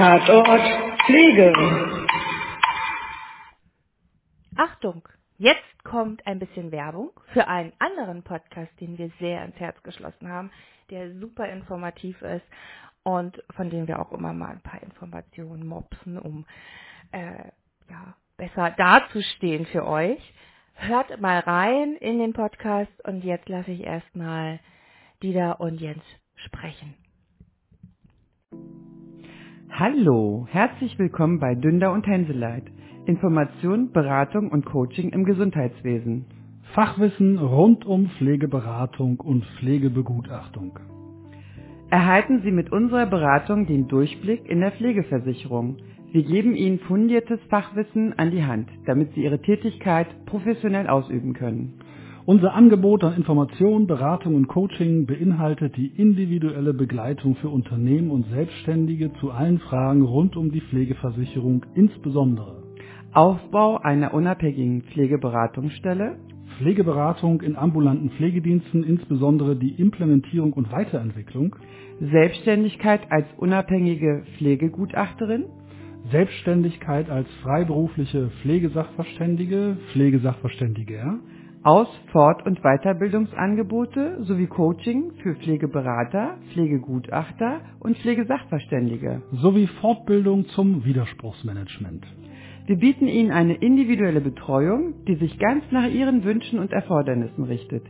Tatort Pflege. Achtung, jetzt kommt ein bisschen Werbung für einen anderen Podcast, den wir sehr ans Herz geschlossen haben, der super informativ ist und von dem wir auch immer mal ein paar Informationen mopsen, um äh, ja, besser dazustehen für euch. Hört mal rein in den Podcast und jetzt lasse ich erstmal Dieter und Jens sprechen. Hallo, herzlich willkommen bei Dünder und Hänseleit. Information, Beratung und Coaching im Gesundheitswesen. Fachwissen rund um Pflegeberatung und Pflegebegutachtung. Erhalten Sie mit unserer Beratung den Durchblick in der Pflegeversicherung. Wir geben Ihnen fundiertes Fachwissen an die Hand, damit Sie Ihre Tätigkeit professionell ausüben können. Unser Angebot an Information, Beratung und Coaching beinhaltet die individuelle Begleitung für Unternehmen und Selbstständige zu allen Fragen rund um die Pflegeversicherung, insbesondere Aufbau einer unabhängigen Pflegeberatungsstelle, Pflegeberatung in ambulanten Pflegediensten, insbesondere die Implementierung und Weiterentwicklung, Selbstständigkeit als unabhängige Pflegegutachterin, Selbstständigkeit als freiberufliche Pflegesachverständige, Pflegesachverständiger, Aus-, Fort- und Weiterbildungsangebote sowie Coaching für Pflegeberater, Pflegegutachter und Pflegesachverständige. sowie Fortbildung zum Widerspruchsmanagement. Wir bieten Ihnen eine individuelle Betreuung, die sich ganz nach Ihren Wünschen und Erfordernissen richtet.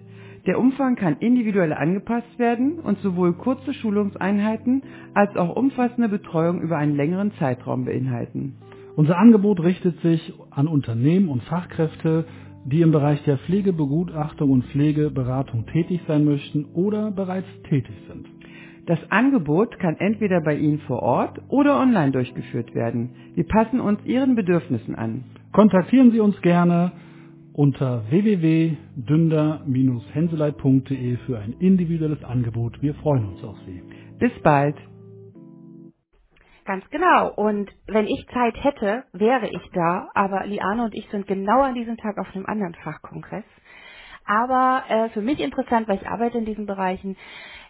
Der Umfang kann individuell angepasst werden und sowohl kurze Schulungseinheiten als auch umfassende Betreuung über einen längeren Zeitraum beinhalten. Unser Angebot richtet sich an Unternehmen und Fachkräfte, die im Bereich der Pflegebegutachtung und Pflegeberatung tätig sein möchten oder bereits tätig sind. Das Angebot kann entweder bei Ihnen vor Ort oder online durchgeführt werden. Wir passen uns Ihren Bedürfnissen an. Kontaktieren Sie uns gerne unter www.dünder-henseleit.de für ein individuelles Angebot. Wir freuen uns auf Sie. Bis bald! Ganz genau. Und wenn ich Zeit hätte, wäre ich da. Aber Liane und ich sind genau an diesem Tag auf einem anderen Fachkongress. Aber äh, für mich interessant, weil ich arbeite in diesen Bereichen.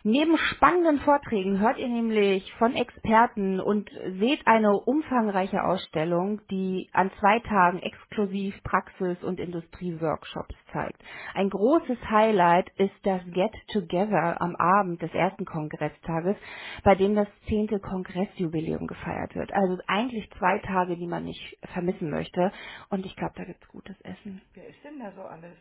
Neben spannenden Vorträgen hört ihr nämlich von Experten und seht eine umfangreiche Ausstellung, die an zwei Tagen exklusiv Praxis- und Industrieworkshops zeigt. Ein großes Highlight ist das Get Together am Abend des ersten Kongresstages, bei dem das zehnte Kongressjubiläum gefeiert wird. Also eigentlich zwei Tage, die man nicht vermissen möchte. Und ich glaube, da gibt's gutes Essen. Wer ist denn da so alles?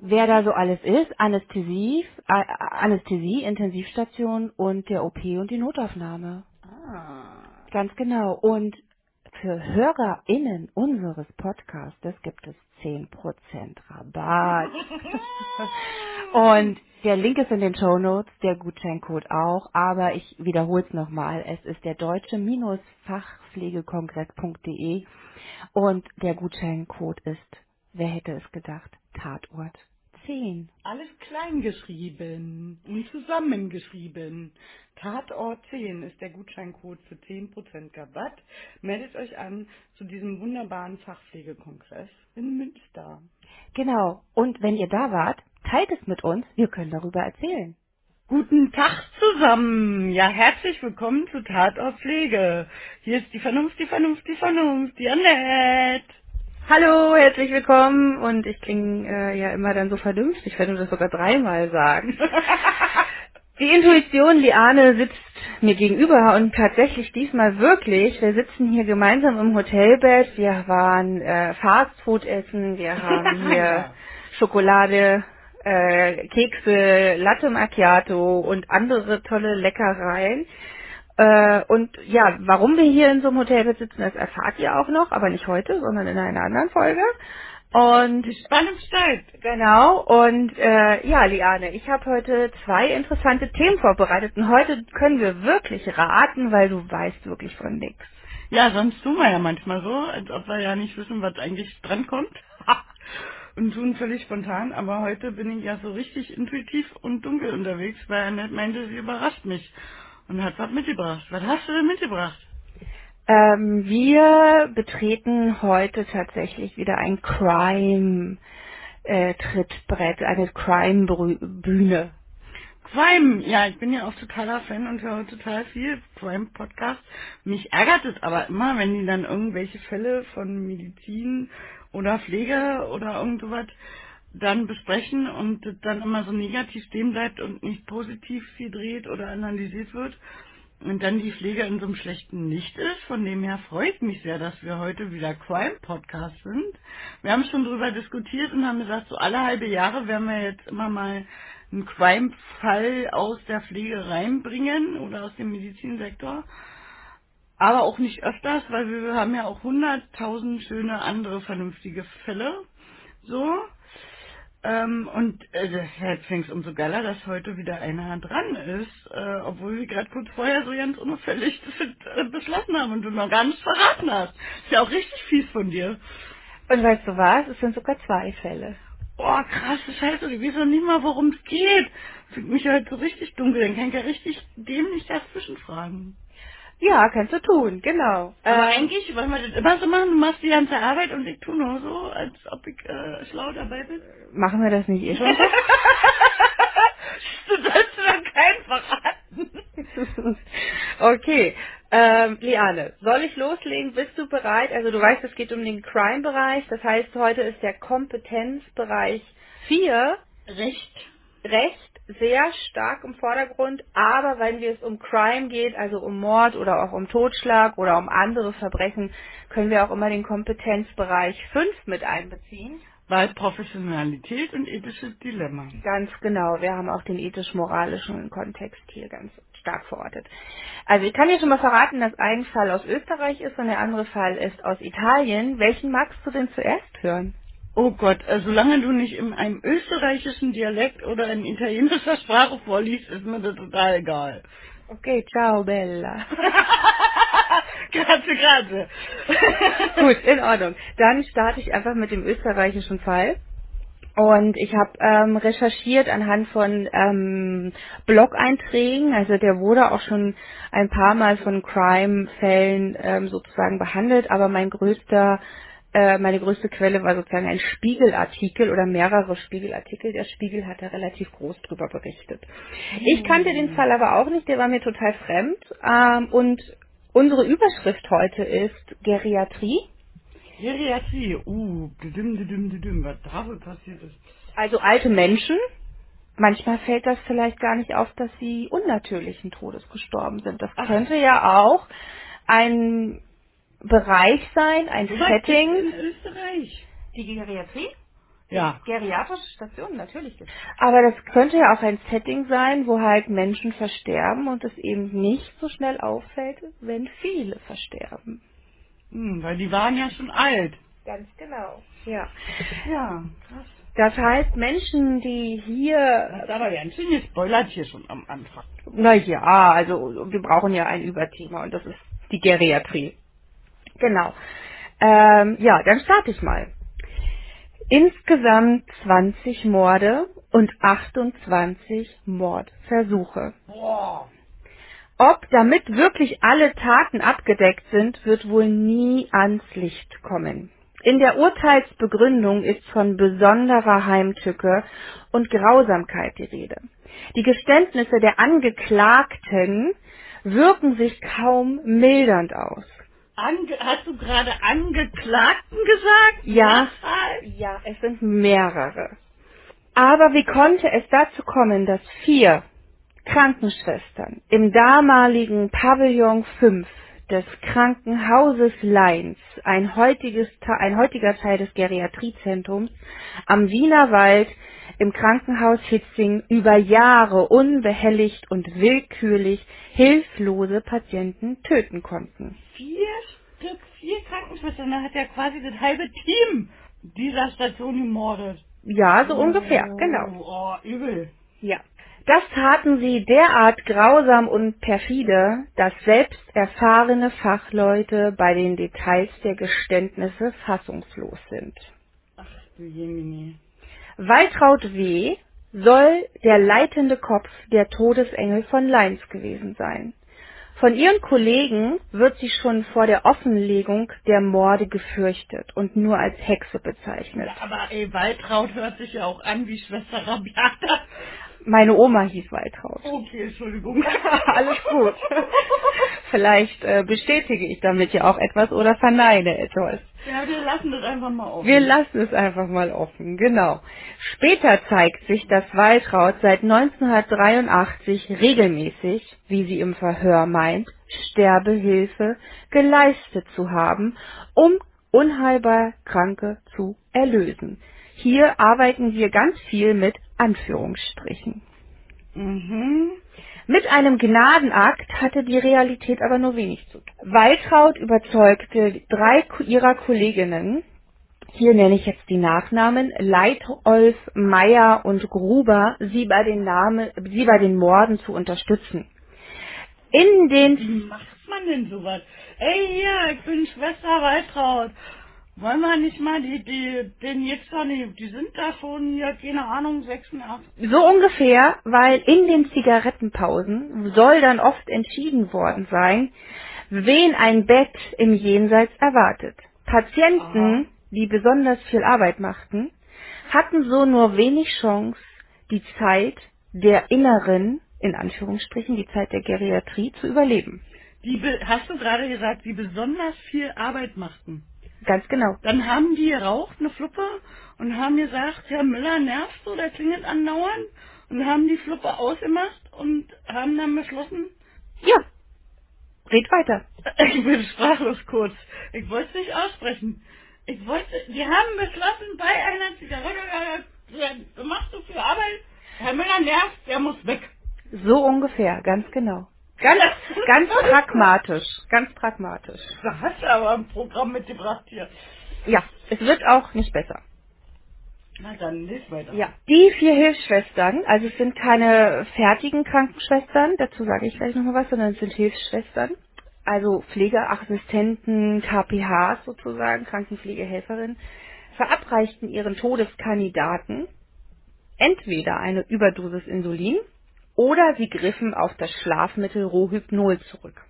Wer da so alles ist, Anästhesie, Anästhesie, Intensivstation und der OP und die Notaufnahme. Ah. Ganz genau. Und für HörerInnen unseres Podcastes gibt es 10% Rabatt. Und der Link ist in den Show Notes, der Gutscheincode auch, aber ich wiederhole es nochmal. Es ist der deutsche-fachpflegekongress.de und der Gutscheincode ist, wer hätte es gedacht, Tatort 10. Alles klein geschrieben und zusammengeschrieben. Tatort 10 ist der Gutscheincode für 10% Rabatt. Meldet euch an zu diesem wunderbaren Fachpflegekongress in Münster. Genau. Und wenn ihr da wart, teilt es mit uns. Wir können darüber erzählen. Guten Tag zusammen. Ja, herzlich willkommen zu Tatort Pflege. Hier ist die Vernunft, die Vernunft, die Vernunft, die Annette. Hallo, herzlich willkommen. Und ich klinge äh, ja immer dann so vernünftig. Ich werde das sogar dreimal sagen. Die Intuition, Liane sitzt mir gegenüber und tatsächlich diesmal wirklich. Wir sitzen hier gemeinsam im Hotelbett. Wir waren äh, Fastfood essen. Wir haben hier Ja. Schokolade, äh, Kekse, Latte Macchiato und andere tolle Leckereien. Äh, und ja, warum wir hier in so einem Hotelbett sitzen, das erfahrt ihr auch noch, aber nicht heute, sondern in einer anderen Folge. Und Die Spannung steigt. Genau, und äh, ja, Liane, ich habe heute zwei interessante Themen vorbereitet und heute können wir wirklich raten, weil du weißt wirklich von nix. Ja, sonst tun wir ja manchmal so, als ob wir ja nicht wissen, was eigentlich drankommt. und tun völlig spontan, aber heute bin ich ja so richtig intuitiv und dunkel unterwegs, weil Annette meinte, sie überrascht mich und hat was mitgebracht. Was hast du denn mitgebracht? Ähm, wir betreten heute tatsächlich wieder ein Crime äh, eine Crime Bühne. Crime, ja, ich bin ja auch totaler Fan und höre total viel Crime-Podcast. Mich ärgert es aber immer, wenn die dann irgendwelche Fälle von Medizin oder Pflege oder irgend sowas dann besprechen und dann immer so negativ stehen bleibt und nicht positiv gedreht oder analysiert wird und dann die Pflege in so einem schlechten Licht ist. Von dem her freut mich sehr, dass wir heute wieder Crime-Podcast sind. Wir haben schon drüber diskutiert und haben gesagt, so alle halbe Jahre werden wir jetzt immer mal einen Crime-Fall aus der Pflege reinbringen oder aus dem Medizinsektor. Aber auch nicht öfters, weil wir haben ja auch hunderttausend schöne andere vernünftige Fälle. So. Ähm, und äh, jetzt fängt es umso geiler, dass heute wieder einer dran ist, äh, obwohl wir gerade kurz vorher so ganz unauffällig das, äh, beschlossen haben und du noch gar nichts verraten hast. Ist ja auch richtig fies von dir. Und weißt du was? Es sind sogar zwei Fälle. Boah, krasse Scheiße, du weißt doch nicht mal, worum es geht. Fühlt mich halt so richtig dunkel, dann kann ich ja richtig dämlich dazwischen fragen. Ja, kannst du tun, genau. Aber Ähm, eigentlich wollen wir das immer so machen, du machst die ganze Arbeit und ich tue nur so, als ob ich äh, schlau dabei bin. machen wir das nicht eh schon so? du sollst doch keinen verraten. okay. Ähm, Liane, soll ich loslegen? Bist du bereit? Also du weißt, es geht um den Crime-Bereich. Das heißt, heute ist der Kompetenzbereich 4 Recht. Recht sehr stark im Vordergrund, aber wenn es um Crime geht, also um Mord oder auch um Totschlag oder um andere Verbrechen, können wir auch immer den Kompetenzbereich 5 mit einbeziehen. Weil Professionalität und ethisches Dilemma. Ganz genau, wir haben auch den ethisch-moralischen Kontext hier ganz stark verortet. Also ich kann dir schon mal verraten, dass ein Fall aus Österreich ist und der andere Fall ist aus Italien. Welchen magst du denn zuerst hören? Oh Gott, äh, solange du nicht in einem österreichischen Dialekt oder in italienischer Sprache vorliest, ist mir das total egal. Okay, ciao Bella. grazie, grazie. Gut, in Ordnung. Dann starte ich einfach mit dem österreichischen Fall. Und ich habe ähm, recherchiert anhand von ähm, Blog-Einträgen. Also der wurde auch schon ein paar Mal von Crime-Fällen ähm, sozusagen behandelt. Aber mein größter, äh, meine größte Quelle war sozusagen ein Spiegelartikel oder mehrere Spiegelartikel. Der Spiegel hat da relativ groß drüber berichtet. Ich kannte den Fall aber auch nicht. Der war mir total fremd. Ähm, und unsere Überschrift heute ist Geriatrie. Geriatrie, uh, düdüm, düdüm, düdüm, was da wohl passiert ist. Also alte Menschen, manchmal fällt das vielleicht gar nicht auf, dass sie unnatürlichen Todes gestorben sind. Das Ach. könnte ja auch ein Bereich sein, ein weit Setting. gibt's in Österreich. Die Geriatrie? Ja. Geriatrische Stationen, natürlich. Aber das könnte ja auch ein Setting sein, wo halt Menschen versterben und es eben nicht so schnell auffällt, wenn viele versterben. Hm, weil die waren ja schon alt. Ganz genau. Ja. Ja, krass. Das heißt, Menschen, die hier Das ist aber ganz schön gespoilert hier schon am Anfang. Na ja, also wir brauchen ja ein Überthema und das ist die Geriatrie. Genau. Ähm, ja, dann starte ich mal. Insgesamt 20 Morde und 28 Mordversuche. Boah. Ob damit wirklich alle Taten abgedeckt sind, wird wohl nie ans Licht kommen. In der Urteilsbegründung ist von besonderer Heimtücke und Grausamkeit die Rede. Die Geständnisse der Angeklagten wirken sich kaum mildernd aus. Ange hast du gerade Angeklagten gesagt? Ja, ja, es sind mehrere. Aber wie konnte es dazu kommen, dass vier Krankenschwestern im damaligen Pavillon 5 des Krankenhauses Leins, ein, heutiges, Te- ein heutiger Teil des Geriatriezentrums, am Wienerwald im Krankenhaus Hitzing über Jahre unbehelligt und willkürlich hilflose Patienten töten konnten. Vier Stück, vier Krankenschwestern, da hat ja quasi das halbe Team dieser Station gemordet. Ja, so ungefähr, oh, genau. Oh, übel. Ja. Das taten sie derart grausam und perfide, dass selbst erfahrene Fachleute bei den Details der Geständnisse fassungslos sind. Ach du Jemini. Waltraud W. soll der leitende Kopf der Todesengel von Leins gewesen sein. Von ihren Kollegen wird sie schon vor der Offenlegung der Morde gefürchtet und nur als Hexe bezeichnet. Ja, aber ey, Waltraud hört sich ja auch an wie Schwester Rabiata. Meine Oma hieß Waltraud. Okay, Entschuldigung. Alles gut. Vielleicht äh, bestätige ich damit ja auch etwas oder verneine etwas. Ja, wir lassen das einfach mal offen. Wir lassen es einfach mal offen, genau. Später zeigt sich, dass Waltraud seit 1983 regelmäßig, wie sie im Verhör meint, Sterbehilfe geleistet zu haben, um unheilbar Kranke zu erlösen. Hier arbeiten wir ganz viel mit Anführungsstrichen. Mhm. Mit einem Gnadenakt hatte die Realität aber nur wenig zu tun. Waltraud überzeugte drei ihrer Kolleginnen, hier nenne ich jetzt die Nachnamen, Leitolf, Meyer und Gruber, sie bei den, Namen, sie bei den Morden zu unterstützen. In den Wie macht man denn sowas? Ey, hier, ich bin Schwester Waltraud. Wollen wir nicht mal die, die, den jetzt noch nicht, die sind da schon, ja, keine Ahnung, 86. So ungefähr, weil in den Zigarettenpausen soll dann oft entschieden worden sein, wen ein Bett im Jenseits erwartet. Patienten, die besonders viel Arbeit machten, hatten so nur wenig Chance, die Zeit der inneren, in Anführungsstrichen, die Zeit der Geriatrie zu überleben. Die, be- hast du gerade gesagt, die besonders viel Arbeit machten. Ganz genau. Dann haben die geraucht, eine Fluppe, und haben gesagt, Herr Müller nervt so, der klingelt andauernd. Und haben die Fluppe ausgemacht und haben dann beschlossen, Ja. Red weiter. ich bin sprachlos kurz. Ich wollte es nicht aussprechen. Ich wollte, die haben beschlossen, bei einer Zigarette, äh, du machst so viel Arbeit, Herr Müller nervt, der muss weg. So ungefähr, ganz genau. Ganz, ganz pragmatisch, ganz pragmatisch. Da hast du aber ein Programm mitgebracht hier. Ja, es wird auch nicht besser. Na dann, lies weiter. Ja, die vier Hilfsschwestern, also es sind keine fertigen Krankenschwestern, dazu sage ich gleich nochmal was, sondern es sind Hilfsschwestern, also Pflegeassistenten, KPHs sozusagen, Krankenpflegehelferinnen, verabreichten ihren Todeskandidaten entweder eine Überdosis Insulin oder sie griffen auf das Schlafmittel Rohypnol zurück.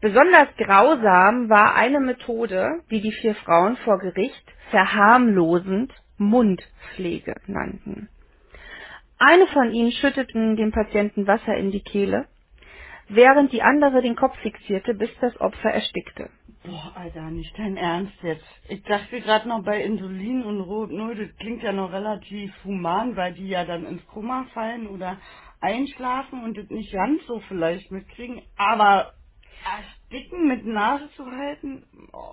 Besonders grausam war eine Methode, die die vier Frauen vor Gericht verharmlosend Mundpflege nannten. Eine von ihnen schütteten dem Patienten Wasser in die Kehle, während die andere den Kopf fixierte, bis das Opfer erstickte. Boah, Alter, nicht dein Ernst jetzt. Ich dachte gerade noch bei Insulin und Rohypnol, das klingt ja noch relativ human, weil die ja dann ins Koma fallen oder einschlafen und das nicht ganz so vielleicht mitkriegen. Aber ersticken mit Nase zu halten, oh.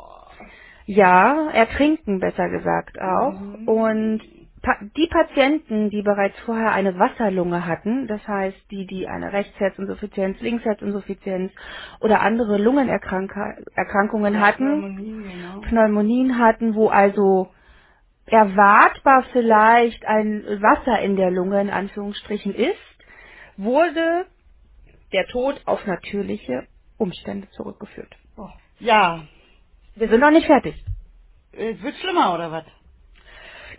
Ja, ertrinken besser gesagt auch. Mhm. Pa die Patienten, die bereits vorher eine Wasserlunge hatten, das heißt die, die eine Rechtsherzinsuffizienz, Linksherzinsuffizienz oder andere Lungenerkrankungen hatten, Pneumonie, genau. Pneumonien hatten, wo also erwartbar vielleicht ein Wasser in der Lunge in Anführungsstrichen ist, wurde der Tod auf natürliche Umstände zurückgeführt. Boah. Ja, Wir sind noch nicht fertig. es wird schlimmer oder was?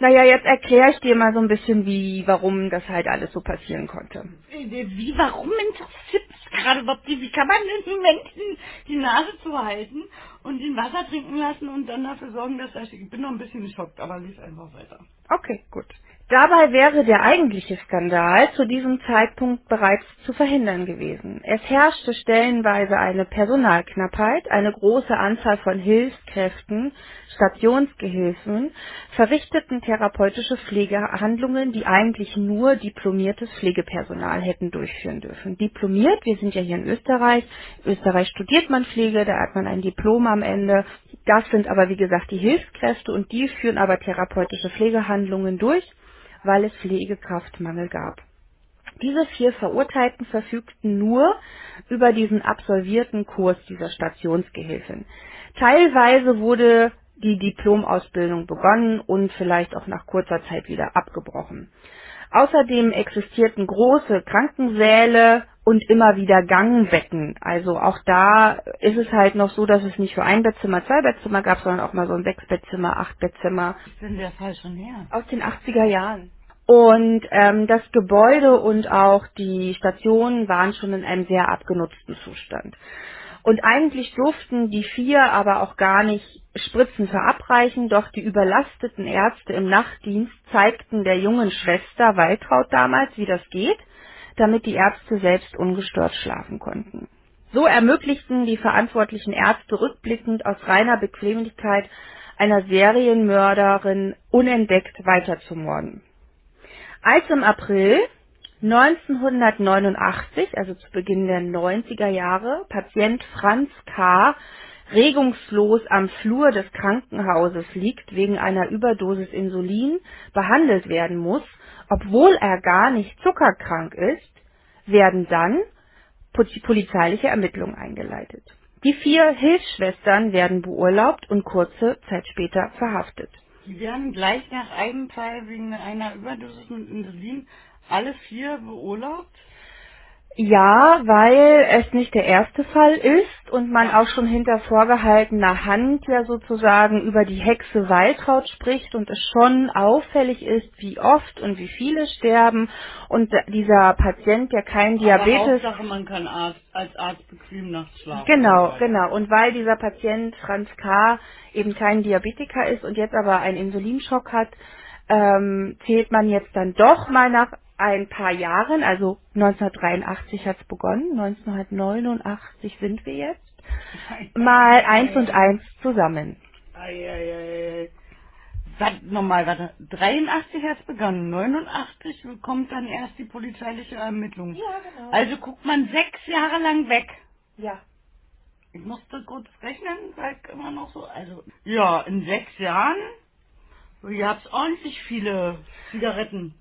Naja, jetzt erkläre ich dir mal so ein bisschen, wie, warum das halt alles so passieren konnte. Wie, warum interessiert es gerade überhaupt die, wie kann man denn den Menschen die Nase zuhalten und ihn Wasser trinken lassen und dann dafür sorgen, dass er, ich bin noch ein bisschen geschockt, aber lies einfach weiter. Okay, gut. Dabei wäre der eigentliche Skandal zu diesem Zeitpunkt bereits zu verhindern gewesen. Es herrschte stellenweise eine Personalknappheit, eine große Anzahl von Hilfskräften, Stationsgehilfen, verrichteten therapeutische Pflegehandlungen, die eigentlich nur diplomiertes Pflegepersonal hätten durchführen dürfen. Diplomiert, wir sind ja hier in Österreich, in Österreich studiert man Pflege, da hat man ein Diplom am Ende. Das sind aber wie gesagt die Hilfskräfte und die führen aber therapeutische Pflegehandlungen durch weil es Pflegekraftmangel gab. Diese vier Verurteilten verfügten nur über diesen absolvierten Kurs dieser Stationsgehilfin. Teilweise wurde die Diplomausbildung begonnen und vielleicht auch nach kurzer Zeit wieder abgebrochen. Außerdem existierten große Krankensäle und immer wieder Gangbetten. Also auch da ist es halt noch so, dass es nicht für ein Bettzimmer, zwei Bettzimmer gab, sondern auch mal so ein Sechsbettzimmer, Achtbettzimmer Ist denn der Fall schon her? aus den 80er Jahren. Und ähm, das Gebäude und auch die Stationen waren schon in einem sehr abgenutzten Zustand. Und eigentlich durften die vier aber auch gar nicht Spritzen verabreichen, doch die überlasteten Ärzte im Nachtdienst zeigten der jungen Schwester Waltraud damals, wie das geht, damit die Ärzte selbst ungestört schlafen konnten. So ermöglichten die verantwortlichen Ärzte rückblickend aus reiner Bequemlichkeit einer Serienmörderin unentdeckt weiterzumorden. Als im April 1989, also zu Beginn der 90er Jahre, Patient Franz K. regungslos am Flur des Krankenhauses liegt wegen einer Überdosis Insulin, behandelt werden muss, obwohl er gar nicht zuckerkrank ist, werden dann polizeiliche Ermittlungen eingeleitet. Die vier Hilfsschwestern werden beurlaubt und kurze Zeit später verhaftet. Die werden gleich nach einem Fall wegen einer Überdosis mit Insulin alle vier beurlaubt? Ja, weil es nicht der erste Fall ist und man auch schon hinter vorgehaltener Hand ja sozusagen über die Hexe Waltraud spricht und es schon auffällig ist, wie oft und wie viele sterben und dieser Patient, der kein Diabetes... Aber Hauptsache, man kann Arzt, als Arzt bequem nachts schlafen. Genau, genau. Und weil dieser Patient Franz K. eben kein Diabetiker ist und jetzt aber einen Insulinschock hat, ähm, zählt man jetzt dann doch mal nach ein paar Jahren, also 1983 hat es begonnen, 1989 sind wir jetzt, mal eins und eins zusammen. Eieiei. Warte, nochmal, warte. 83 hat es begonnen, 89 kommt dann erst die polizeiliche Ermittlung. Ja, genau. Also guckt man sechs Jahre lang weg. Ja. Ich musste kurz rechnen, weil immer noch so, also, ja, in sechs Jahren, ihr habt ordentlich viele Zigaretten.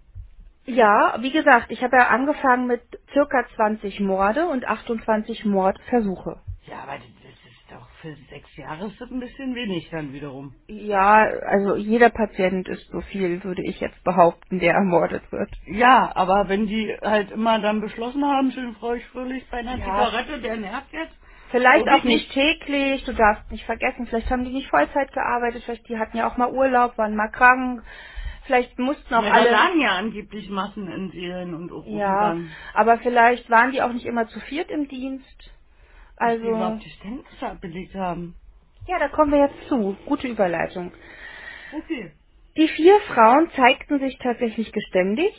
Ja, wie gesagt, ich habe ja angefangen mit circa 20 Morde und 28 Mordversuche. Ja, aber das ist doch für sechs Jahre ist das ein bisschen wenig dann wiederum. Ja, also jeder Patient ist so viel, würde ich jetzt behaupten, der ermordet wird. Ja, aber wenn die halt immer dann beschlossen haben, schön freudig fröhlich bei einer Ja. Zigarette, der nervt jetzt. Vielleicht auch nicht täglich, du darfst nicht vergessen, vielleicht haben die nicht Vollzeit gearbeitet, vielleicht die hatten ja auch mal Urlaub, waren mal krank, vielleicht mussten auch Ja, da alle... lagen ja angeblich Massen in Serien und auch Ja, aber vielleicht waren die auch nicht immer zu viert im Dienst. Dass die Also, überhaupt die Ständnisse abgelegt haben. ja, da kommen wir jetzt zu. Gute Überleitung. Okay. Die vier Frauen zeigten sich tatsächlich geständig.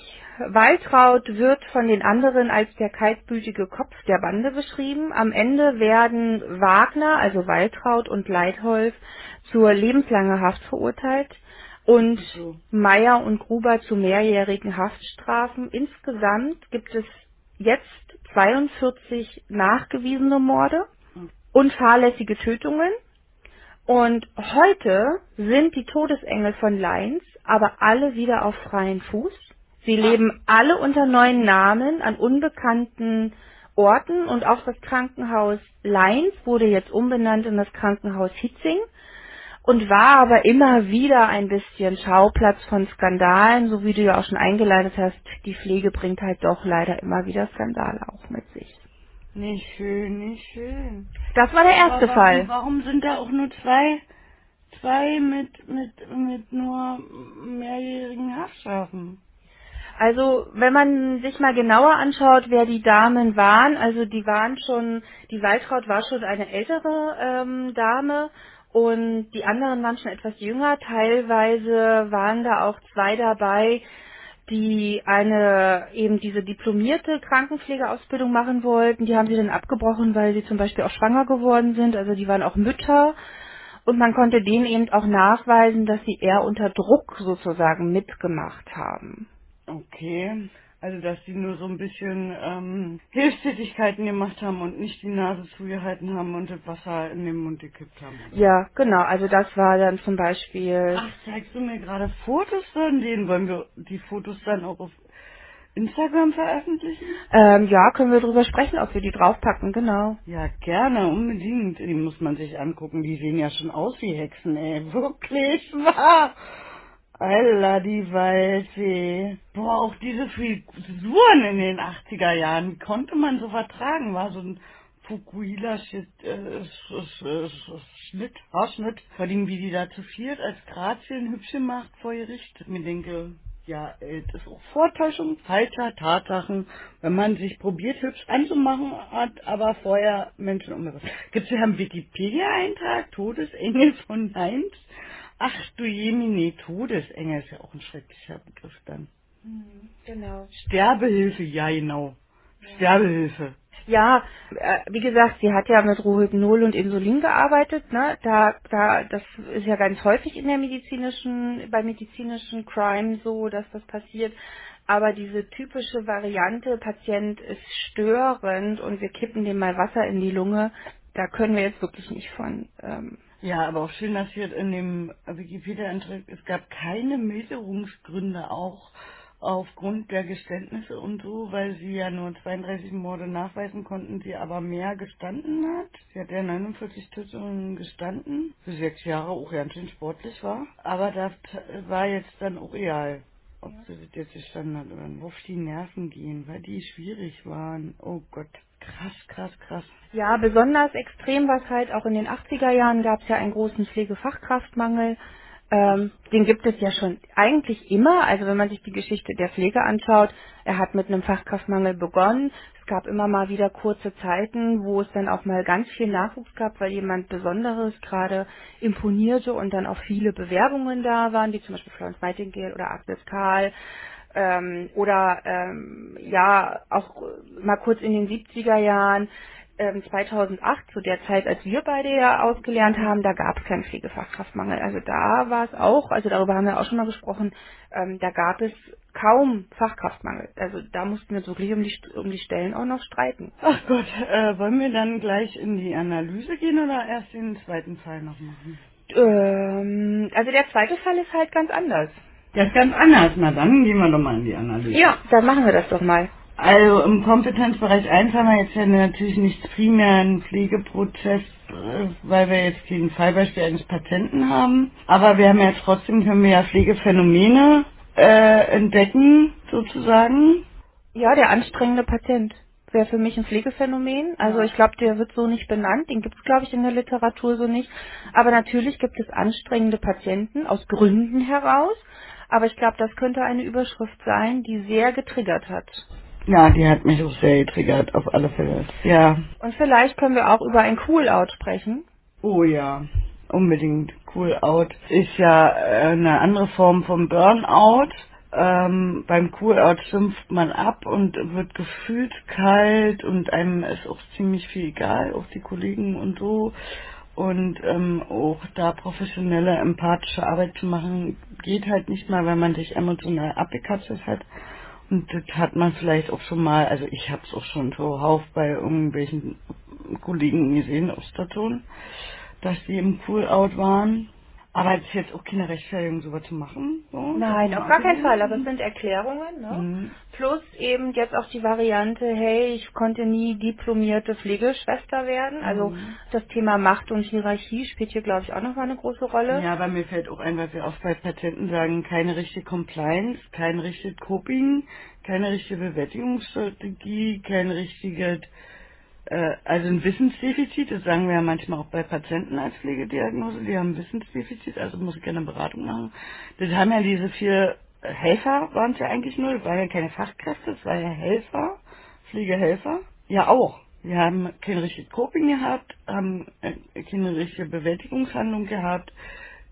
Waltraud wird von den anderen als der kaltblütige Kopf der Bande beschrieben. Am Ende werden Wagner, also Waltraud und Leitholf zur lebenslanger Haft verurteilt und Ach so. Meyer und Gruber zu mehrjährigen Haftstrafen. Insgesamt gibt es jetzt 42 nachgewiesene Morde und fahrlässige Tötungen. Und heute sind die Todesengel von Leins aber alle wieder auf freien Fuß. Sie leben alle unter neuen Namen an unbekannten Orten und auch das Krankenhaus Leins wurde jetzt umbenannt in das Krankenhaus Hitzing und war aber immer wieder ein bisschen Schauplatz von Skandalen, so wie du ja auch schon eingeleitet hast. Die Pflege bringt halt doch leider immer wieder Skandale auch mit sich. Nicht schön, nicht schön. Das war der erste Aber Fall. Warum, warum sind da auch nur zwei, zwei mit, mit, mit nur mehrjährigen Haftstrafen? Also, wenn man sich mal genauer anschaut, wer die Damen waren, also die waren schon, die Waltraud war schon eine ältere ähm, Dame und die anderen waren schon etwas jünger. Teilweise waren da auch zwei dabei, die eine eben diese diplomierte Krankenpflegeausbildung machen wollten. Die haben sie dann abgebrochen, weil sie zum Beispiel auch schwanger geworden sind. Also die waren auch Mütter. Und man konnte denen eben auch nachweisen, dass sie eher unter Druck sozusagen mitgemacht haben. Okay. Also, dass die nur so ein bisschen ähm, Hilfstätigkeiten gemacht haben und nicht die Nase zugehalten haben und das Wasser in den Mund gekippt haben. Ja, genau. Also das war dann zum Beispiel. Ach, zeigst du mir gerade Fotos von denen? Wollen wir die Fotos dann auch auf Instagram veröffentlichen? Ähm, ja, können wir drüber sprechen, ob wir die draufpacken, genau. Ja, gerne, unbedingt. Die muss man sich angucken. Die sehen ja schon aus wie Hexen, ey. Wirklich wahr. Alla die Waldfee. Boah, auch diese Frisuren in den 80er Jahren. Wie konnte man so vertragen? War so ein Fukuhila-Shit, äh, Sch- Sch- Sch- Schnitt, Haarschnitt. Vor allem, wie die da zu viert als Grazien hübsch macht vor Gericht. Ich mir denke, Ja, das ist auch Vortäuschung falscher Tatsachen, wenn man sich probiert, hübsch anzumachen, hat aber vorher Menschen umgebracht. Gibt es ja einen Wikipedia-Eintrag, Todesengel von Heinz? Ach du Jemine, Todesengel ist ja auch ein schrecklicher Begriff dann. Genau. Sterbehilfe, ja genau. Sterbehilfe. Ja, äh, wie gesagt, sie hat ja mit Rohypnol und Insulin gearbeitet, ne? Da, da, das ist ja ganz häufig in der medizinischen, bei medizinischen Crime so, dass das passiert. Aber diese typische Variante, Patient ist störend und wir kippen dem mal Wasser in die Lunge, da können wir jetzt wirklich nicht von. Ähm, Ja, aber auch schön, dass hier in dem Wikipedia-Eintrag, es gab keine Milderungsgründe auch aufgrund der Geständnisse und so, weil sie ja nur 32 Morde nachweisen konnten, sie aber mehr gestanden hat. Sie hat ja 49 Tötungen gestanden, für sechs Jahre auch ganz schön sportlich war. Aber das war jetzt dann auch egal, ob sie das jetzt gestanden hat oder nicht. Auf die Nerven gehen, weil die schwierig waren. Oh Gott, krass, krass, krass. Ja, besonders extrem war es halt auch in den 80er Jahren gab es ja einen großen Pflegefachkraftmangel. Ähm, den gibt es ja schon eigentlich immer. Also wenn man sich die Geschichte der Pflege anschaut, er hat mit einem Fachkraftmangel begonnen. Es gab immer mal wieder kurze Zeiten, wo es dann auch mal ganz viel Nachwuchs gab, weil jemand Besonderes gerade imponierte und dann auch viele Bewerbungen da waren, wie zum Beispiel Florence Nightingale oder Agnes Karl ähm, oder ähm, ja auch mal kurz in den 70er Jahren ähm, 2008, zu der Zeit, als wir beide ja ausgelernt haben, da gab es keinen Pflegefachkraftmangel. Also da war es auch, also darüber haben wir auch schon mal gesprochen, ähm, da gab es kaum Fachkraftmangel. Also da mussten wir uns wirklich um die, um die Stellen auch noch streiten. Ach Gott, äh, wollen wir dann gleich in die Analyse gehen oder erst den zweiten Fall noch machen? Ähm, also der zweite Fall ist halt ganz anders. Der ist ganz anders. Na dann gehen wir doch mal in die Analyse. Ja, dann machen wir das doch mal. Also im Kompetenzbereich 1 haben wir jetzt ja natürlich nicht primär einen Pflegeprozess, äh, weil wir jetzt kein Fallbeispiel eines Patienten haben. Aber wir haben ja trotzdem, können wir ja Pflegephänomene äh, entdecken, sozusagen. Ja, der anstrengende Patient wäre für mich ein Pflegephänomen. Also ich glaube, der wird so nicht benannt. Den gibt es, glaube ich, in der Literatur so nicht. Aber natürlich gibt es anstrengende Patienten aus Gründen heraus. Aber ich glaube, das könnte eine Überschrift sein, die sehr getriggert hat. Ja, die hat mich auch sehr getriggert, auf alle Fälle. Ja. Und vielleicht können wir auch über ein Cool-Out sprechen. Oh ja, unbedingt. Cool Out ist ja äh, eine andere Form vom Burnout. Ähm, beim Cool Out schimpft man ab und wird gefühlt kalt und einem ist auch ziemlich viel egal, auch die Kollegen und so. Und ähm, auch da professionelle, empathische Arbeit zu machen, geht halt nicht mal, wenn man sich emotional abgekapselt hat. Und das hat man vielleicht auch schon mal, also ich habe es auch schon zuhauf bei irgendwelchen Kollegen gesehen auf Station, dass die im Cool-Out waren. Aber es ist jetzt auch keine Rechtfertigung, sowas zu machen. So, Nein, auf gar keinen Fall. Aber es sind Erklärungen. Ne? Mhm. Plus eben jetzt auch die Variante, hey, ich konnte nie diplomierte Pflegeschwester werden. Also Mhm. das Thema Macht und Hierarchie spielt hier, glaube ich, auch nochmal eine große Rolle. Ja, aber mir fällt auch ein, was wir oft bei Patienten sagen, keine richtige Compliance, kein richtiges Coping, keine richtige Bewältigungsstrategie, kein richtiges, äh, also ein Wissensdefizit, das sagen wir ja manchmal auch bei Patienten als Pflegediagnose, die haben ein Wissensdefizit, also muss ich gerne eine Beratung machen. Das haben ja diese vier Helfer, waren es ja eigentlich nur, das waren ja keine Fachkräfte, das waren ja Helfer, Pflegehelfer, ja auch. Wir haben kein richtiges Coping gehabt, haben äh, keine richtige Bewältigungshandlung gehabt.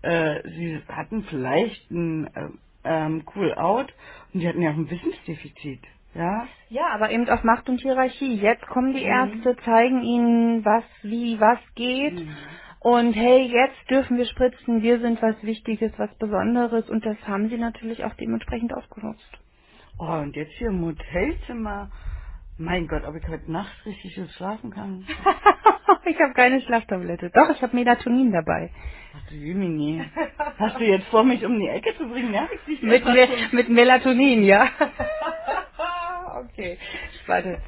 Äh, sie hatten vielleicht ein äh, ähm, Cool Out und die hatten ja auch ein Wissensdefizit. Ja, Ja, aber eben auch Macht und Hierarchie. Jetzt kommen die Mhm. Ärzte, zeigen ihnen, was, wie, was geht. Mhm. Und hey, jetzt dürfen wir spritzen, wir sind was Wichtiges, was Besonderes. Und das haben sie natürlich auch dementsprechend ausgenutzt. Oh, und jetzt hier im Hotelzimmer. Mein Gott, ob ich heute Nacht richtig gut schlafen kann. ich habe keine Schlaftablette. Doch, ich habe Melatonin dabei. Ach du Jemini. Hast du jetzt vor, mich um die Ecke zu bringen? Ja, ich dich Mit, Me schon- mit Melatonin, ja. okay, warte.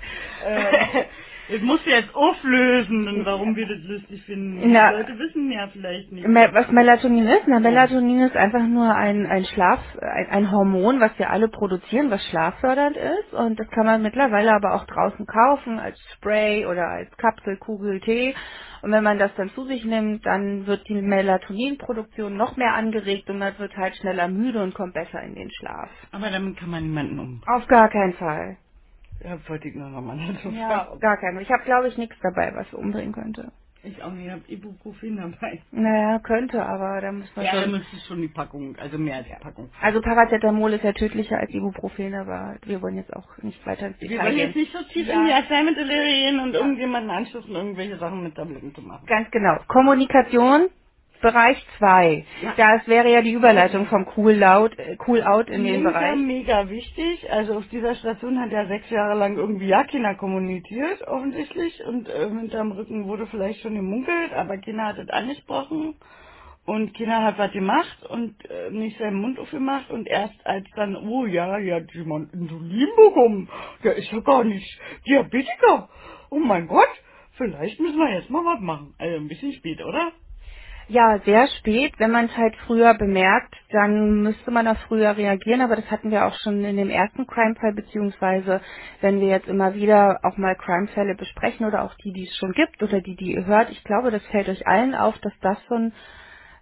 Ähm, Ich muss jetzt auflösen, warum wir das lustig finden. Na, die Leute wissen ja vielleicht nicht. Was Melatonin ist? Na, Melatonin ist einfach nur ein, ein Schlaf, ein, ein Hormon, was wir alle produzieren, was schlaffördernd ist. Und das kann man mittlerweile aber auch draußen kaufen, als Spray oder als Kapsel, Kugel, Tee. Und wenn man das dann zu sich nimmt, dann wird die Melatoninproduktion noch mehr angeregt und man wird halt schneller müde und kommt besser in den Schlaf. Aber damit kann man niemanden um. Auf gar keinen Fall. Ja, wollte ich nur nochmal dazu Ja, sagen. gar keinen Fall. Ich habe, glaube ich, nichts dabei, was umbringen könnte. Ich auch nicht, ich habe Ibuprofen dabei. Naja, könnte, aber da muss man Ja, dann schon... müsste schon die Packung, also mehr als die Packung. Also Paracetamol ist ja tödlicher als Ibuprofen, aber wir wollen jetzt auch nicht weiter ins Wir Detail wollen gehen. jetzt nicht so tief Ja. in die Arzneimittel gehen und irgendjemanden anschließen, irgendwelche Sachen mit Tabletten zu machen. Ganz genau. Kommunikation, Bereich 2. Ja. Das wäre ja die Überleitung vom Cool, laut, äh, cool Out in den mega, Bereich. mega wichtig. Also auf dieser Station hat er sechs Jahre lang irgendwie ja keiner kommuniziert, offensichtlich. Und äh, hinterm Rücken wurde vielleicht schon gemunkelt, aber keiner hat es angesprochen. Und keiner hat was gemacht und äh, nicht seinen Mund aufgemacht. Und erst als dann, oh ja, hier hat jemand Insulin bekommen. Der ist ja gar nicht Diabetiker. Oh mein Gott, vielleicht müssen wir jetzt mal was machen. Also ein bisschen spät, oder? Ja, sehr spät. Wenn man es halt früher bemerkt, dann müsste man auch früher reagieren, aber das hatten wir auch schon in dem ersten Crime-Fall, beziehungsweise wenn wir jetzt immer wieder auch mal Crime-Fälle besprechen oder auch die, die es schon gibt oder die, die ihr hört. Ich glaube, das fällt euch allen auf, dass das so ein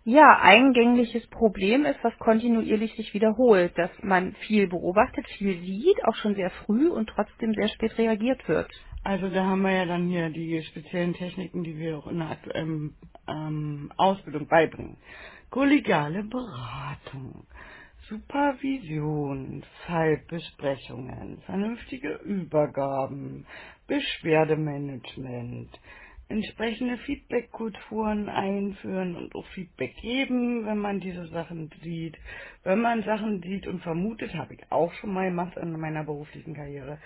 ja, eingängliches Problem ist, was kontinuierlich sich wiederholt, dass man viel beobachtet, viel sieht, auch schon sehr früh und trotzdem sehr spät reagiert wird. Also da haben wir ja dann hier die speziellen Techniken, die wir auch in der aktuellen ähm, Ausbildung beibringen. Kollegiale Beratung, Supervision, Fallbesprechungen, vernünftige Übergaben, Beschwerdemanagement, entsprechende Feedback-Kulturen einführen und auch Feedback geben, wenn man diese Sachen sieht. Wenn man Sachen sieht und vermutet, habe ich auch schon mal gemacht in meiner beruflichen Karriere,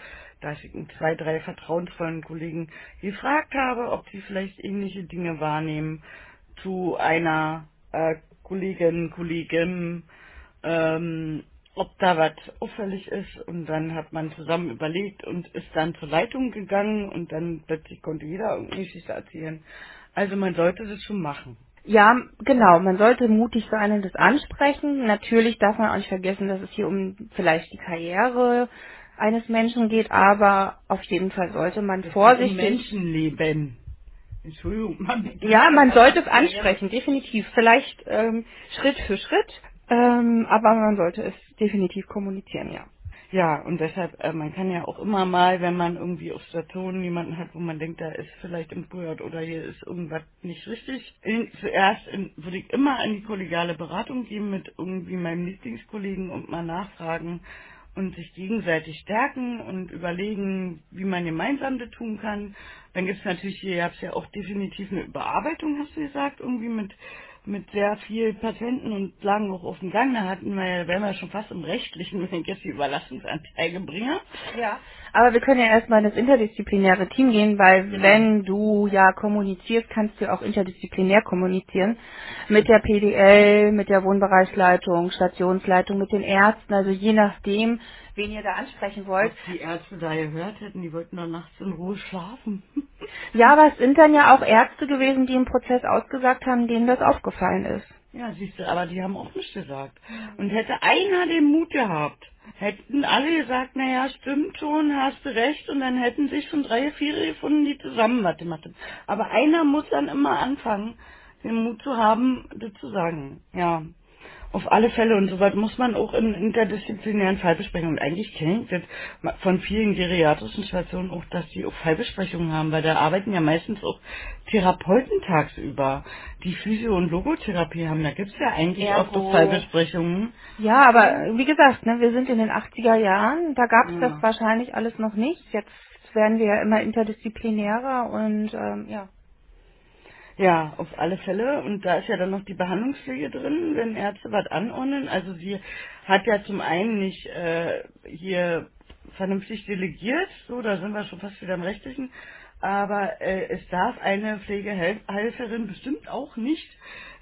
dass ich zwei, drei vertrauensvollen Kollegen gefragt habe, ob sie vielleicht ähnliche Dinge wahrnehmen zu einer äh, Kollegin, Kollegin, ähm, ob da was auffällig ist und dann hat man zusammen überlegt und ist dann zur Leitung gegangen und dann plötzlich konnte jeder irgendeine Geschichte erzählen. Also man sollte das schon machen. Ja, genau. Man sollte mutig sein und das ansprechen. Natürlich darf man auch nicht vergessen, dass es hier um vielleicht die Karriere eines Menschen geht, aber auf jeden Fall sollte man Um vorsichtig. Menschenleben. Entschuldigung, man Ja, man sollte es ansprechen, definitiv. Vielleicht ähm, Schritt für Schritt, ähm, aber man sollte es definitiv kommunizieren, ja. Ja, und deshalb, äh, man kann ja auch immer mal, wenn man irgendwie auf Stationen jemanden hat, wo man denkt, da ist vielleicht im Import oder hier ist irgendwas nicht richtig, in, zuerst in, würde ich immer an die kollegiale Beratung gehen mit irgendwie meinem Lieblingskollegen und mal nachfragen und sich gegenseitig stärken und überlegen, wie man gemeinsam das tun kann. Dann gibt es natürlich, hier gab es ja auch definitiv eine Überarbeitung, hast du gesagt, irgendwie mit mit sehr viel Patienten und lagen auch auf dem Gang. Da hatten wir, wären wir schon fast im Rechtlichen, wenn ich jetzt die Überlassungsanzeige bringe. Ja. Aber wir können ja erstmal in das interdisziplinäre Team gehen, weil Genau. wenn du ja kommunizierst, kannst du auch interdisziplinär kommunizieren. Mit der PDL, mit der Wohnbereichsleitung, Stationsleitung, mit den Ärzten, also je nachdem, wen ihr da ansprechen wollt. Ob die Ärzte da gehört hätten, die wollten doch nachts in Ruhe schlafen. Ja, aber es sind dann ja auch Ärzte gewesen, die im Prozess ausgesagt haben, denen das aufgefallen ist. Ja, siehst du, aber die haben auch nichts gesagt. Und hätte einer den Mut gehabt, hätten alle gesagt, naja, stimmt schon, hast du recht, und dann hätten sich schon drei, vier gefunden, die zusammen was gemacht haben. Aber einer muss dann immer anfangen, den Mut zu haben, das zu sagen. Ja. Auf alle Fälle und soweit muss man auch in interdisziplinären Fallbesprechungen. Und eigentlich kenne ich das von vielen geriatrischen Stationen auch, dass die auch Fallbesprechungen haben, weil da arbeiten ja meistens auch Therapeuten tagsüber, die Physio- und Logotherapie haben. Da gibt's ja eigentlich auch Ergo. so Fallbesprechungen. Ja, aber wie gesagt, ne, wir sind in den 80er Jahren, da gab es Ja. das wahrscheinlich alles noch nicht. Jetzt werden wir ja immer interdisziplinärer und ähm, ja. Ja, auf alle Fälle. Und da ist ja dann noch die Behandlungspflege drin, wenn Ärzte was anordnen. Also sie hat ja zum einen nicht äh, hier vernünftig delegiert, so, da sind wir schon fast wieder im Rechtlichen. Aber äh, es darf eine Pflegehelferin bestimmt auch nicht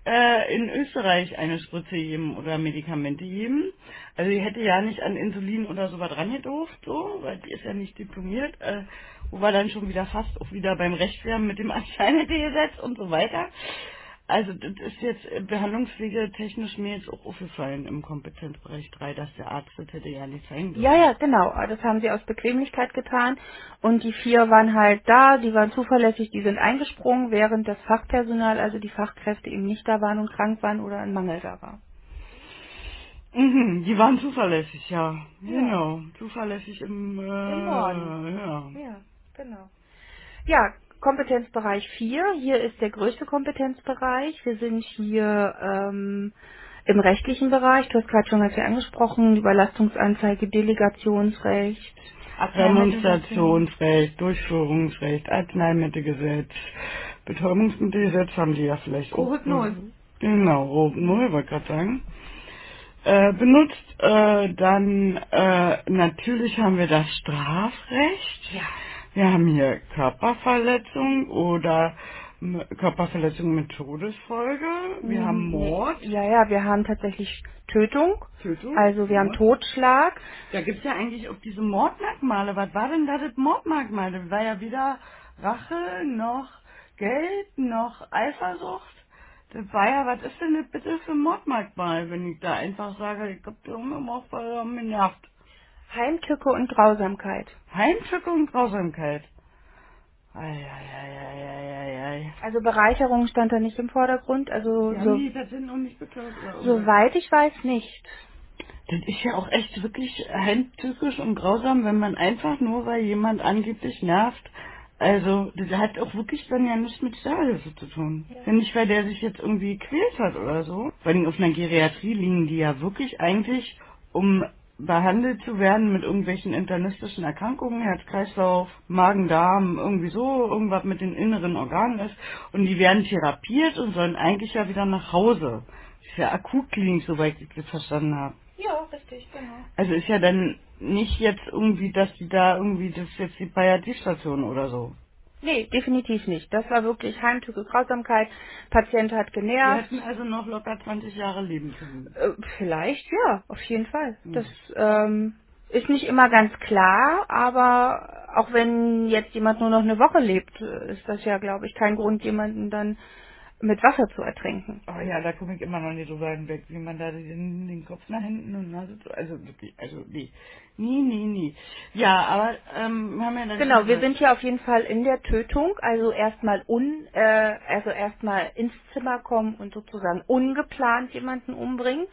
äh, in Österreich eine Spritze geben oder Medikamente geben. Also die hätte ja nicht an Insulin oder sowas rangedurft, so, weil die ist ja nicht diplomiert, äh, wo wir dann schon wieder fast auch wieder beim Recht wären mit dem Arzneimittelgesetz und so weiter. Also das ist jetzt äh, Behandlungswege technisch mir jetzt auch aufgefallen im Kompetenzbereich 3, dass der Arzt das hätte ja nicht sein dürfen. Ja, ja, genau. Das haben sie aus Bequemlichkeit getan. Und die vier waren halt da, die waren zuverlässig, die sind eingesprungen, während das Fachpersonal, also die Fachkräfte eben nicht da waren und krank waren oder ein Mangel da war. Mhm, die waren zuverlässig, ja. Ja. Genau, zuverlässig im, äh, Im Norden. ja. Ja, genau. Ja, Kompetenzbereich 4. Hier ist der größte Kompetenzbereich. Wir sind hier ähm, im rechtlichen Bereich. Du hast gerade schon ganz viel angesprochen. Überlastungsanzeige, Delegationsrecht. Demonstrationsrecht, Durchführungsrecht, Arzneimittelgesetz, Betäubungsmittelgesetz haben die ja vielleicht auch. Rohypnol. Genau, Rohypnol, wollte gerade sagen. Äh, benutzt, äh, dann äh, natürlich haben wir das Strafrecht. Ja. Wir haben hier Körperverletzung oder m- Körperverletzung mit Todesfolge. Wir haben Nee. Mord. Ja, ja, wir haben tatsächlich Tötung. Tötung. Also wir haben Mord. Totschlag. Da gibt's ja eigentlich auch diese Mordmerkmale. Was war denn da das Mordmerkmal? Das war ja weder Rache noch Geld noch Eifersucht. Das war ja, was ist denn das bitte für ein Mordmerkmal, wenn ich da einfach sage, ich hab die umgebracht, weil er mich nervt. Heimtücke und Grausamkeit. Heimtücke und Grausamkeit. Eieieiei. Also Bereicherung stand da nicht im Vordergrund. Also Die so, die das sind noch nicht beklaut oder irgendwas? soweit ich weiß nicht. Das ist ja auch echt wirklich heimtückisch und grausam, wenn man einfach nur, weil jemand angeblich nervt, also das hat auch wirklich dann ja nichts mit Sterbehilfe zu tun. Wenn nicht, weil der sich jetzt irgendwie gequält hat oder so. Vor allem auf einer Geriatrie liegen die ja wirklich eigentlich, um behandelt zu werden mit irgendwelchen internistischen Erkrankungen, Herz-Kreislauf, Magen-Darm, irgendwie so, irgendwas mit den inneren Organen ist. Und die werden therapiert und sollen eigentlich ja wieder nach Hause. Das ist ja Akutklinik, soweit ich das verstanden habe. Ja, richtig, genau. Also ist ja dann nicht jetzt irgendwie, dass die da irgendwie, das ist jetzt die Palliativstation oder so. Nee, definitiv nicht. Das war wirklich Heimtücke, Grausamkeit. Patient hat Die genervt. hätten also noch locker 20 Jahre leben können. Äh, vielleicht, ja, auf jeden Fall. Hm. Das ähm, ist nicht immer ganz klar, aber auch wenn jetzt jemand nur noch eine Woche lebt, äh, ist das ja, glaube ich, kein Grund, jemanden dann mit Wasser zu ertränken. Oh ja, da komme ich immer noch nicht drüber hinweg, wie man da den, den Kopf nach hinten und Nase zu, also wirklich, also nee, nie, nie, nie. Ja, aber ähm, wir haben ja dann Genau, wir sind hier auf jeden Fall in der Tötung, also erstmal un, äh, also erstmal ins Zimmer kommen und sozusagen ungeplant jemanden umbringen.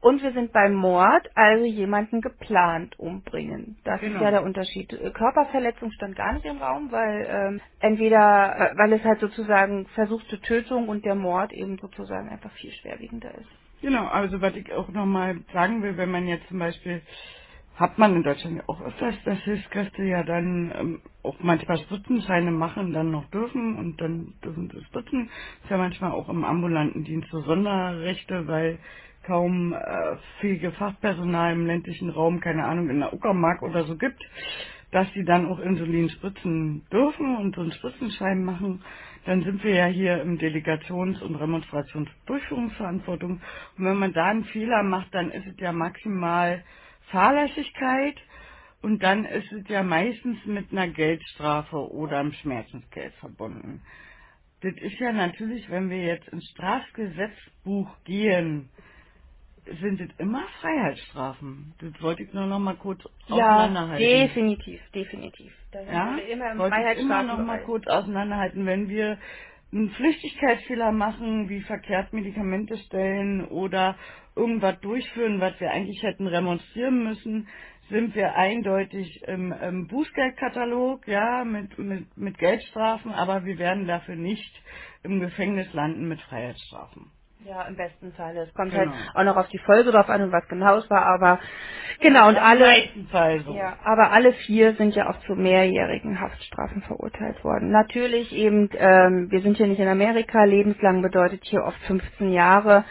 Und wir sind beim Mord, also jemanden geplant umbringen. Das ist Genau. ja der Unterschied. Äh, Körperverletzung stand gar nicht im Raum, weil ähm, entweder, äh, weil es halt sozusagen versuchte Tötung und der Mord eben sozusagen einfach viel schwerwiegender ist. Genau, also was ich auch nochmal sagen will, wenn man jetzt zum Beispiel, hat man in Deutschland ja auch öfters, dass Hilfskräfte ja dann ähm, auch manchmal Spritzenscheine machen, dann noch dürfen und dann dürfen sie spritzen. Ist ja manchmal auch im ambulanten Dienst so Sonderrechte, weil kaum äh, fähige Fachpersonal im ländlichen Raum, keine Ahnung, in der Uckermark oder so gibt, dass sie dann auch Insulin spritzen dürfen und so einen Spritzenschein machen, dann sind wir ja hier im Delegations- und Remonstrationsdurchführungsverantwortung. Und wenn man da einen Fehler macht, dann ist es ja maximal Fahrlässigkeit und dann ist es ja meistens mit einer Geldstrafe oder einem Schmerzensgeld verbunden. Das ist ja natürlich, wenn wir jetzt ins Strafgesetzbuch gehen, sind es immer Freiheitsstrafen. Das wollte ich nur noch mal kurz auseinanderhalten. definitiv, definitiv. Da sind Ja, wir immer im wollte ich immer noch mal Freiheitsstrafenbereich. kurz auseinanderhalten, wenn wir einen Flüchtigkeitsfehler machen, wie verkehrt Medikamente stellen oder irgendwas durchführen, was wir eigentlich hätten remonstrieren müssen, sind wir eindeutig im, im Bußgeldkatalog, ja, mit, mit, mit Geldstrafen, aber wir werden dafür nicht im Gefängnis landen mit Freiheitsstrafen. Ja, im besten Falle. Es kommt Genau. halt auch noch auf die Folge drauf an und was genau es war, aber genau, und Im alle, meisten Fall so. ja, aber alle vier sind ja auch zu mehrjährigen Haftstrafen verurteilt worden. Natürlich eben, ähm, wir sind hier nicht in Amerika, lebenslang bedeutet hier oft 15 Jahre.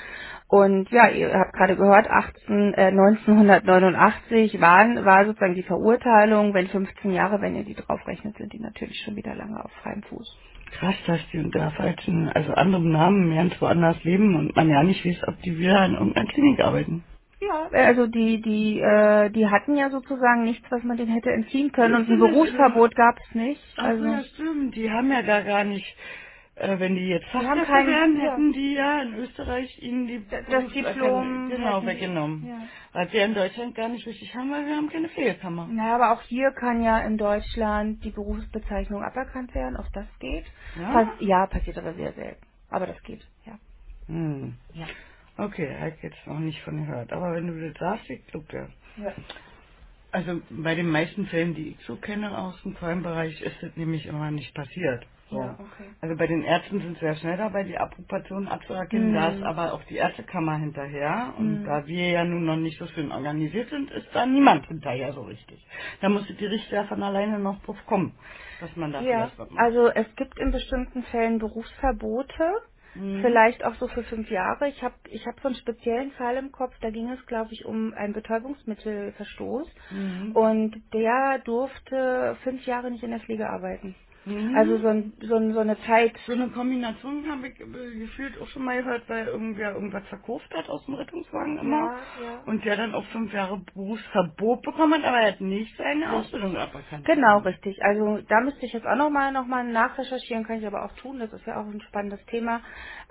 Und ja, ihr habt gerade gehört, 18, äh, 1989 waren, war sozusagen die Verurteilung, wenn 15 Jahre, wenn ihr die draufrechnet, sind die natürlich schon wieder lange auf freiem Fuß. Krass, dass die unter falschen, also anderem Namen ganz woanders leben und man ja nicht weiß, ob die wieder in irgendeiner Klinik arbeiten. Ja, also die, die, äh, die hatten ja sozusagen nichts, was man denen hätte entziehen können und ein Berufsverbot gab es nicht. Ach Also so, ja stimmt, die haben ja da gar nicht, äh, wenn die jetzt haben Fachkräfte kein- wären, ja. hätten die ja in Österreich ihnen die Das Berufserkennung- Diplom genau hätten- weggenommen. ja. Was wir in Deutschland gar nicht richtig haben, weil wir haben keine Pflegekammer. Naja, aber auch hier kann ja in Deutschland die Berufsbezeichnung aberkannt werden, auch das geht. Ja? Pass ja, passiert aber sehr selten. Aber das geht, ja. Hm. Ja. Okay, habe ich jetzt noch nicht von gehört. Aber wenn du das sagst, ich glaube ja. ja. Also bei den meisten Fällen, die ich so kenne aus dem Crime-Bereich, ist das nämlich immer nicht passiert. So. Ja, okay. Also bei den Ärzten sind sehr schnell dabei, die Approbation abzuerkennen. Da ist Hm. aber auch die Ärztekammer hinterher. Und Hm. da wir ja nun noch nicht so schön organisiert sind, ist da niemand hinterher so richtig. Da muss die Richter von alleine noch drauf kommen, dass man da Ja, vielleicht was macht. also es gibt in bestimmten Fällen Berufsverbote, Mhm. vielleicht auch so für fünf Jahre. Ich habe ich hab so einen speziellen Fall im Kopf, da ging es, glaube ich, um einen Betäubungsmittelverstoß Mhm. und der durfte fünf Jahre nicht in der Pflege arbeiten. Mhm. Also so, ein, so, ein, so eine Zeit. So eine Kombination habe ich äh, gefühlt auch schon mal gehört, weil irgendwer irgendwas verkauft hat aus dem Rettungswagen immer. Ja, ja. Und der dann auch fünf Jahre Berufsverbot bekommen hat, aber er hat nicht seine Ausbildung aberkannt. Genau, bekommen. richtig. Also da müsste ich jetzt auch nochmal noch mal nachrecherchieren, kann ich aber auch tun, das ist ja auch ein spannendes Thema.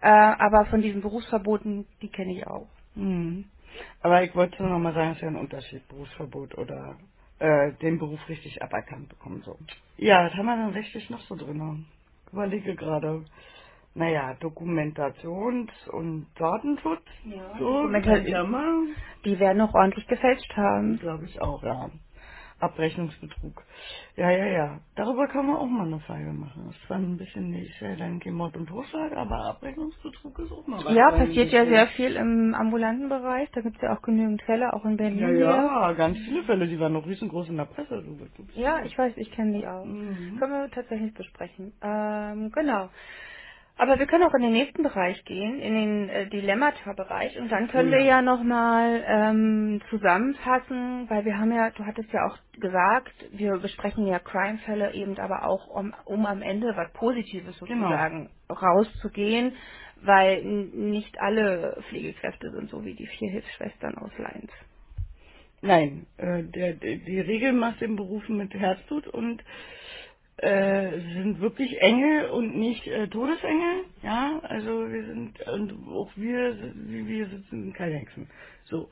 Äh, aber von diesen Berufsverboten, die kenne ich auch. Mhm. Aber ich wollte nur noch mal sagen, es ist ja ein Unterschied, Berufsverbot oder äh, den Beruf richtig aberkannt bekommen. So. Ja, was haben wir denn rechtlich noch so drin? Überlege gerade. Naja, Dokumentations- und Datenschutz. Ja, so, Dokumenta- mal. Die werden noch ordentlich gefälscht haben. Glaube ich auch, ja. Abrechnungsbetrug. Ja, ja, ja. Darüber kann man auch mal eine Frage machen. Das ist zwar ein bisschen nicht äh, dann kein Mord und Totschlag, aber Abrechnungsbetrug ist auch mal was. Ja, Weil passiert ja sehr viel im ambulanten Bereich. Da gibt es ja auch genügend Fälle, auch in Berlin. Ja, hier. ja, ganz viele Fälle, die waren noch riesengroß in der Presse. Du, du, Ja, ich weiß, ich kenne die auch. Mhm. Können wir tatsächlich besprechen. Ähm, genau. Aber wir können auch in den nächsten Bereich gehen, in den äh, Dilemmata-Bereich. Und dann können Oh wir ja. ja nochmal ähm, zusammenfassen, weil wir haben ja, du hattest ja auch gesagt, wir besprechen ja Crime-Fälle eben aber auch, um, um am Ende was Positives Genau. sozusagen rauszugehen, weil n- nicht alle Pflegekräfte sind so wie die vier Hilfsschwestern aus Leins. Nein, äh, der, der, die Regel macht den Beruf mit Herzblut und äh, sind wirklich Engel und nicht äh, Todesengel. Ja, also wir sind, und auch wir, wir sitzen, keine Hexen. So,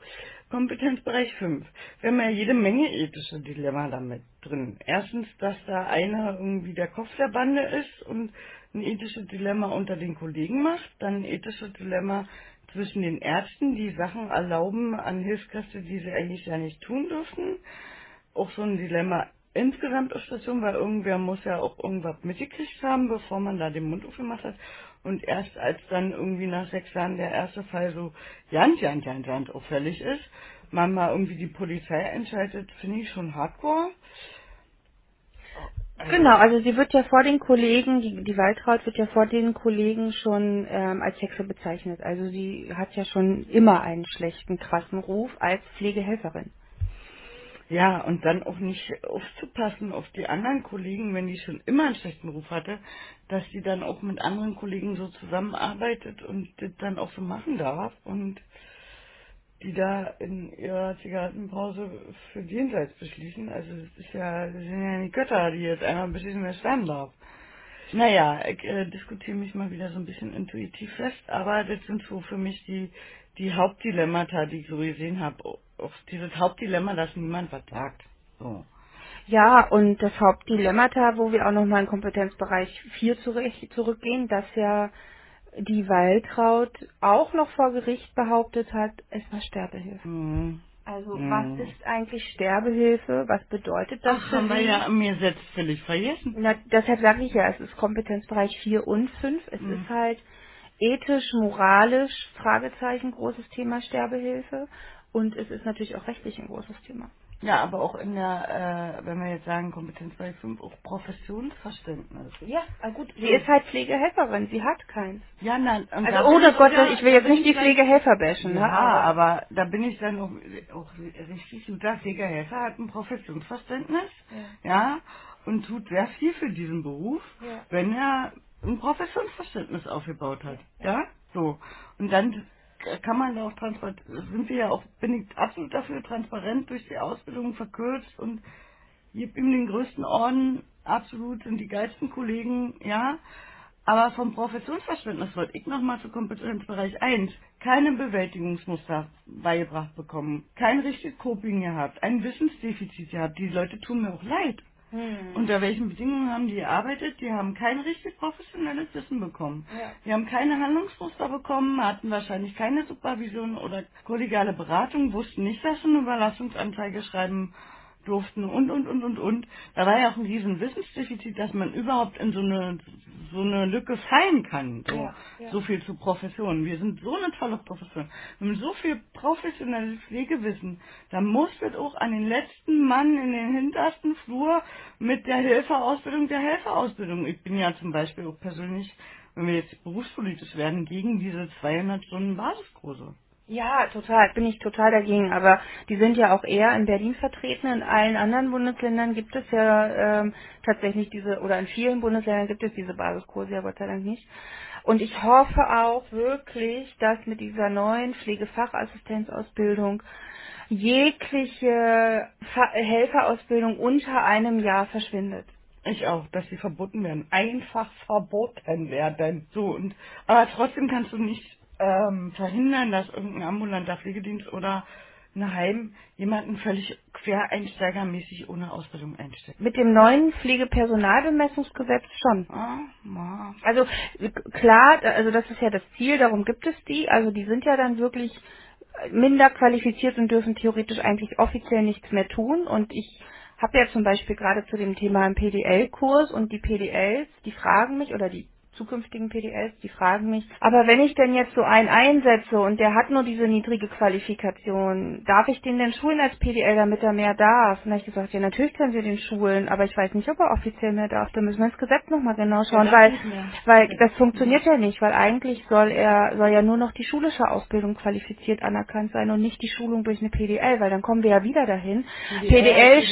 Kompetenzbereich 5. Wir haben ja jede Menge ethische Dilemma damit drin. Erstens, dass da einer irgendwie der Kopf der Bande ist und ein ethisches Dilemma unter den Kollegen macht. Dann ein ethisches Dilemma zwischen den Ärzten, die Sachen erlauben an Hilfskräfte, die sie eigentlich ja nicht tun dürften. Auch so ein Dilemma insgesamt auf Station, weil irgendwer muss ja auch irgendwas mitgekriegt haben, bevor man da den Mund aufgemacht hat. Und erst als dann irgendwie nach sechs Jahren der erste Fall so ganz, ganz, ganz, ganz auffällig ist, man mal irgendwie die Polizei entscheidet, finde ich schon hardcore. Also- Genau, also sie wird ja vor den Kollegen, die, die Waltraud wird ja vor den Kollegen schon ähm, als Hexe bezeichnet. Also sie hat ja schon immer einen schlechten, krassen Ruf als Pflegehelferin. Ja, und dann auch nicht aufzupassen auf die anderen Kollegen, wenn die schon immer einen schlechten Ruf hatte, dass die dann auch mit anderen Kollegen so zusammenarbeitet und das dann auch so machen darf und die da in ihrer Zigarettenpause für jenseits beschließen. Also das ist ja, das sind ja nicht Götter, die jetzt einmal beschließen, wer sterben darf. Naja, ich äh, diskutiere mich mal wieder so ein bisschen intuitiv fest, aber das sind so für mich die, die Hauptdilemmata, die ich so gesehen habe. Auch dieses Hauptdilemma, dass niemand was sagt. So. Ja, und das Hauptdilemmata, wo wir auch nochmal in Kompetenzbereich 4 zurück, zurückgehen, dass ja die Waltraud auch noch vor Gericht behauptet hat, es war Sterbehilfe. Mhm. Also Hm. was ist eigentlich Sterbehilfe? Was bedeutet das Ach, für haben wir Sie? ja im Gesetz völlig vergessen. Na, deshalb sage ich ja, es ist Kompetenzbereich 4 und 5. Es Mhm. ist halt ethisch, moralisch, Fragezeichen, großes Thema Sterbehilfe. Und es ist natürlich auch rechtlich ein großes Thema. Ja, aber auch in der, äh, wenn wir jetzt sagen Kompetenzbereich 5, auch Professionsverständnis. Ja, ah gut. Sie ist halt Pflegehelferin, sie hat keins. Ja, nein. und Also da ohne ich Gott, wieder- ich will da jetzt bin nicht die dann- Pflegehelfer bashen, Ja, ne? Aber, aber da bin ich dann auch, auch richtig gut. Der Pflegehelfer hat ein Professionsverständnis, ja. und tut sehr viel für diesen Beruf, Ja. wenn er ein Professionsverständnis aufgebaut hat. Ja? So. Und dann kann man da auch transparent, sind wir ja auch, bin ich absolut dafür transparent durch die Ausbildung verkürzt und gebe ihm den größten Orden, absolut sind die geilsten Kollegen, ja. Aber vom Professionsverständnis wollte ich nochmal zu Kompetenzbereich 1 keine Bewältigungsmuster beigebracht bekommen, kein richtiges Coping gehabt, ein Wissensdefizit gehabt. Die Leute tun mir auch leid. Hm. Unter welchen Bedingungen haben die gearbeitet? Die haben kein richtig professionelles Wissen bekommen. Ja. Die haben keine Handlungsmuster bekommen, hatten wahrscheinlich keine Supervision oder kollegiale Beratung, wussten nicht, dass sie eine Überlassungsanzeige schreiben durften und, und, und, und, und. Da war ja auch ein riesen Wissensdefizit, dass man überhaupt in so eine, so eine Lücke fallen kann. So, Ja, ja. so viel zu Profession. Wir sind so eine tolle Profession. Wir haben so viel professionelles Pflegewissen. Da muss das auch an den letzten Mann in den hintersten Flur mit der Helferausbildung der Helferausbildung. Ich bin ja zum Beispiel auch persönlich, wenn wir jetzt berufspolitisch werden, gegen diese 200 Stunden Basiskurse. Ja, total, bin ich total dagegen. Aber die sind ja auch eher in Berlin vertreten. In allen anderen Bundesländern gibt es ja ähm, tatsächlich diese, oder in vielen Bundesländern gibt es diese Basiskurse, ja Gott sei Dank nicht. Und ich hoffe auch wirklich, dass mit dieser neuen Pflegefachassistenzausbildung jegliche Helferausbildung unter einem Jahr verschwindet. Ich auch, dass sie verboten werden. Einfach verboten werden. So und aber trotzdem kannst du nicht ähm, verhindern, dass irgendein ambulanter Pflegedienst oder ein Heim jemanden völlig quereinsteigermäßig ohne Ausbildung einstellt. Mit dem neuen Pflegepersonalbemessungsgesetz schon. Ah, ma. Also äh, klar, also das ist ja das Ziel, darum gibt es die. Also die sind ja dann wirklich äh, minder qualifiziert und dürfen theoretisch eigentlich offiziell nichts mehr tun. Und ich habe ja zum Beispiel gerade zu dem Thema einen PDL-Kurs und die PDLs, die fragen mich oder die zukünftigen PDLs, die fragen mich, aber wenn ich denn jetzt so einen einsetze und der hat nur diese niedrige Qualifikation, darf ich den denn schulen als PDL, damit er mehr darf? Und da habe ich gesagt, ja natürlich können Sie den schulen, aber ich weiß nicht, ob er offiziell mehr darf. Da müssen wir ins Gesetz nochmal genau schauen, weil, weil das funktioniert ja nicht, weil eigentlich soll er, soll ja nur noch die schulische Ausbildung qualifiziert anerkannt sein und nicht die Schulung durch eine PDL, weil dann kommen wir ja wieder dahin. PDL,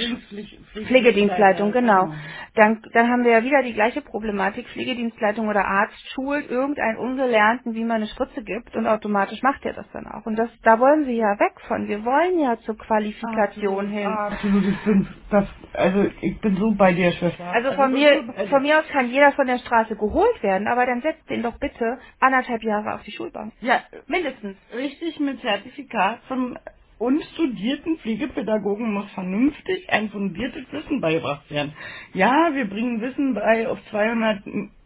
Pflegedienstleitung, genau. Dann, dann haben wir ja wieder die gleiche Problematik. Pflegedienstleitung oder Arzt schult irgendeinen Ungelernten, wie man eine Spritze gibt und automatisch macht er das dann auch. Und das, da wollen wir ja weg von. Wir wollen ja zur Qualifikation hin. Absolut, ich bin das, also ich bin so bei dir, Schwester. Also von ich mir, von mir aus kann jeder von der Straße geholt werden, aber dann setzt den doch bitte anderthalb Jahre auf die Schulbank. Ja, Mindestens. richtig mit Zertifikat vom unstudierten Pflegepädagogen muss vernünftig ein fundiertes Wissen beigebracht werden. Ja, wir bringen Wissen bei auf 200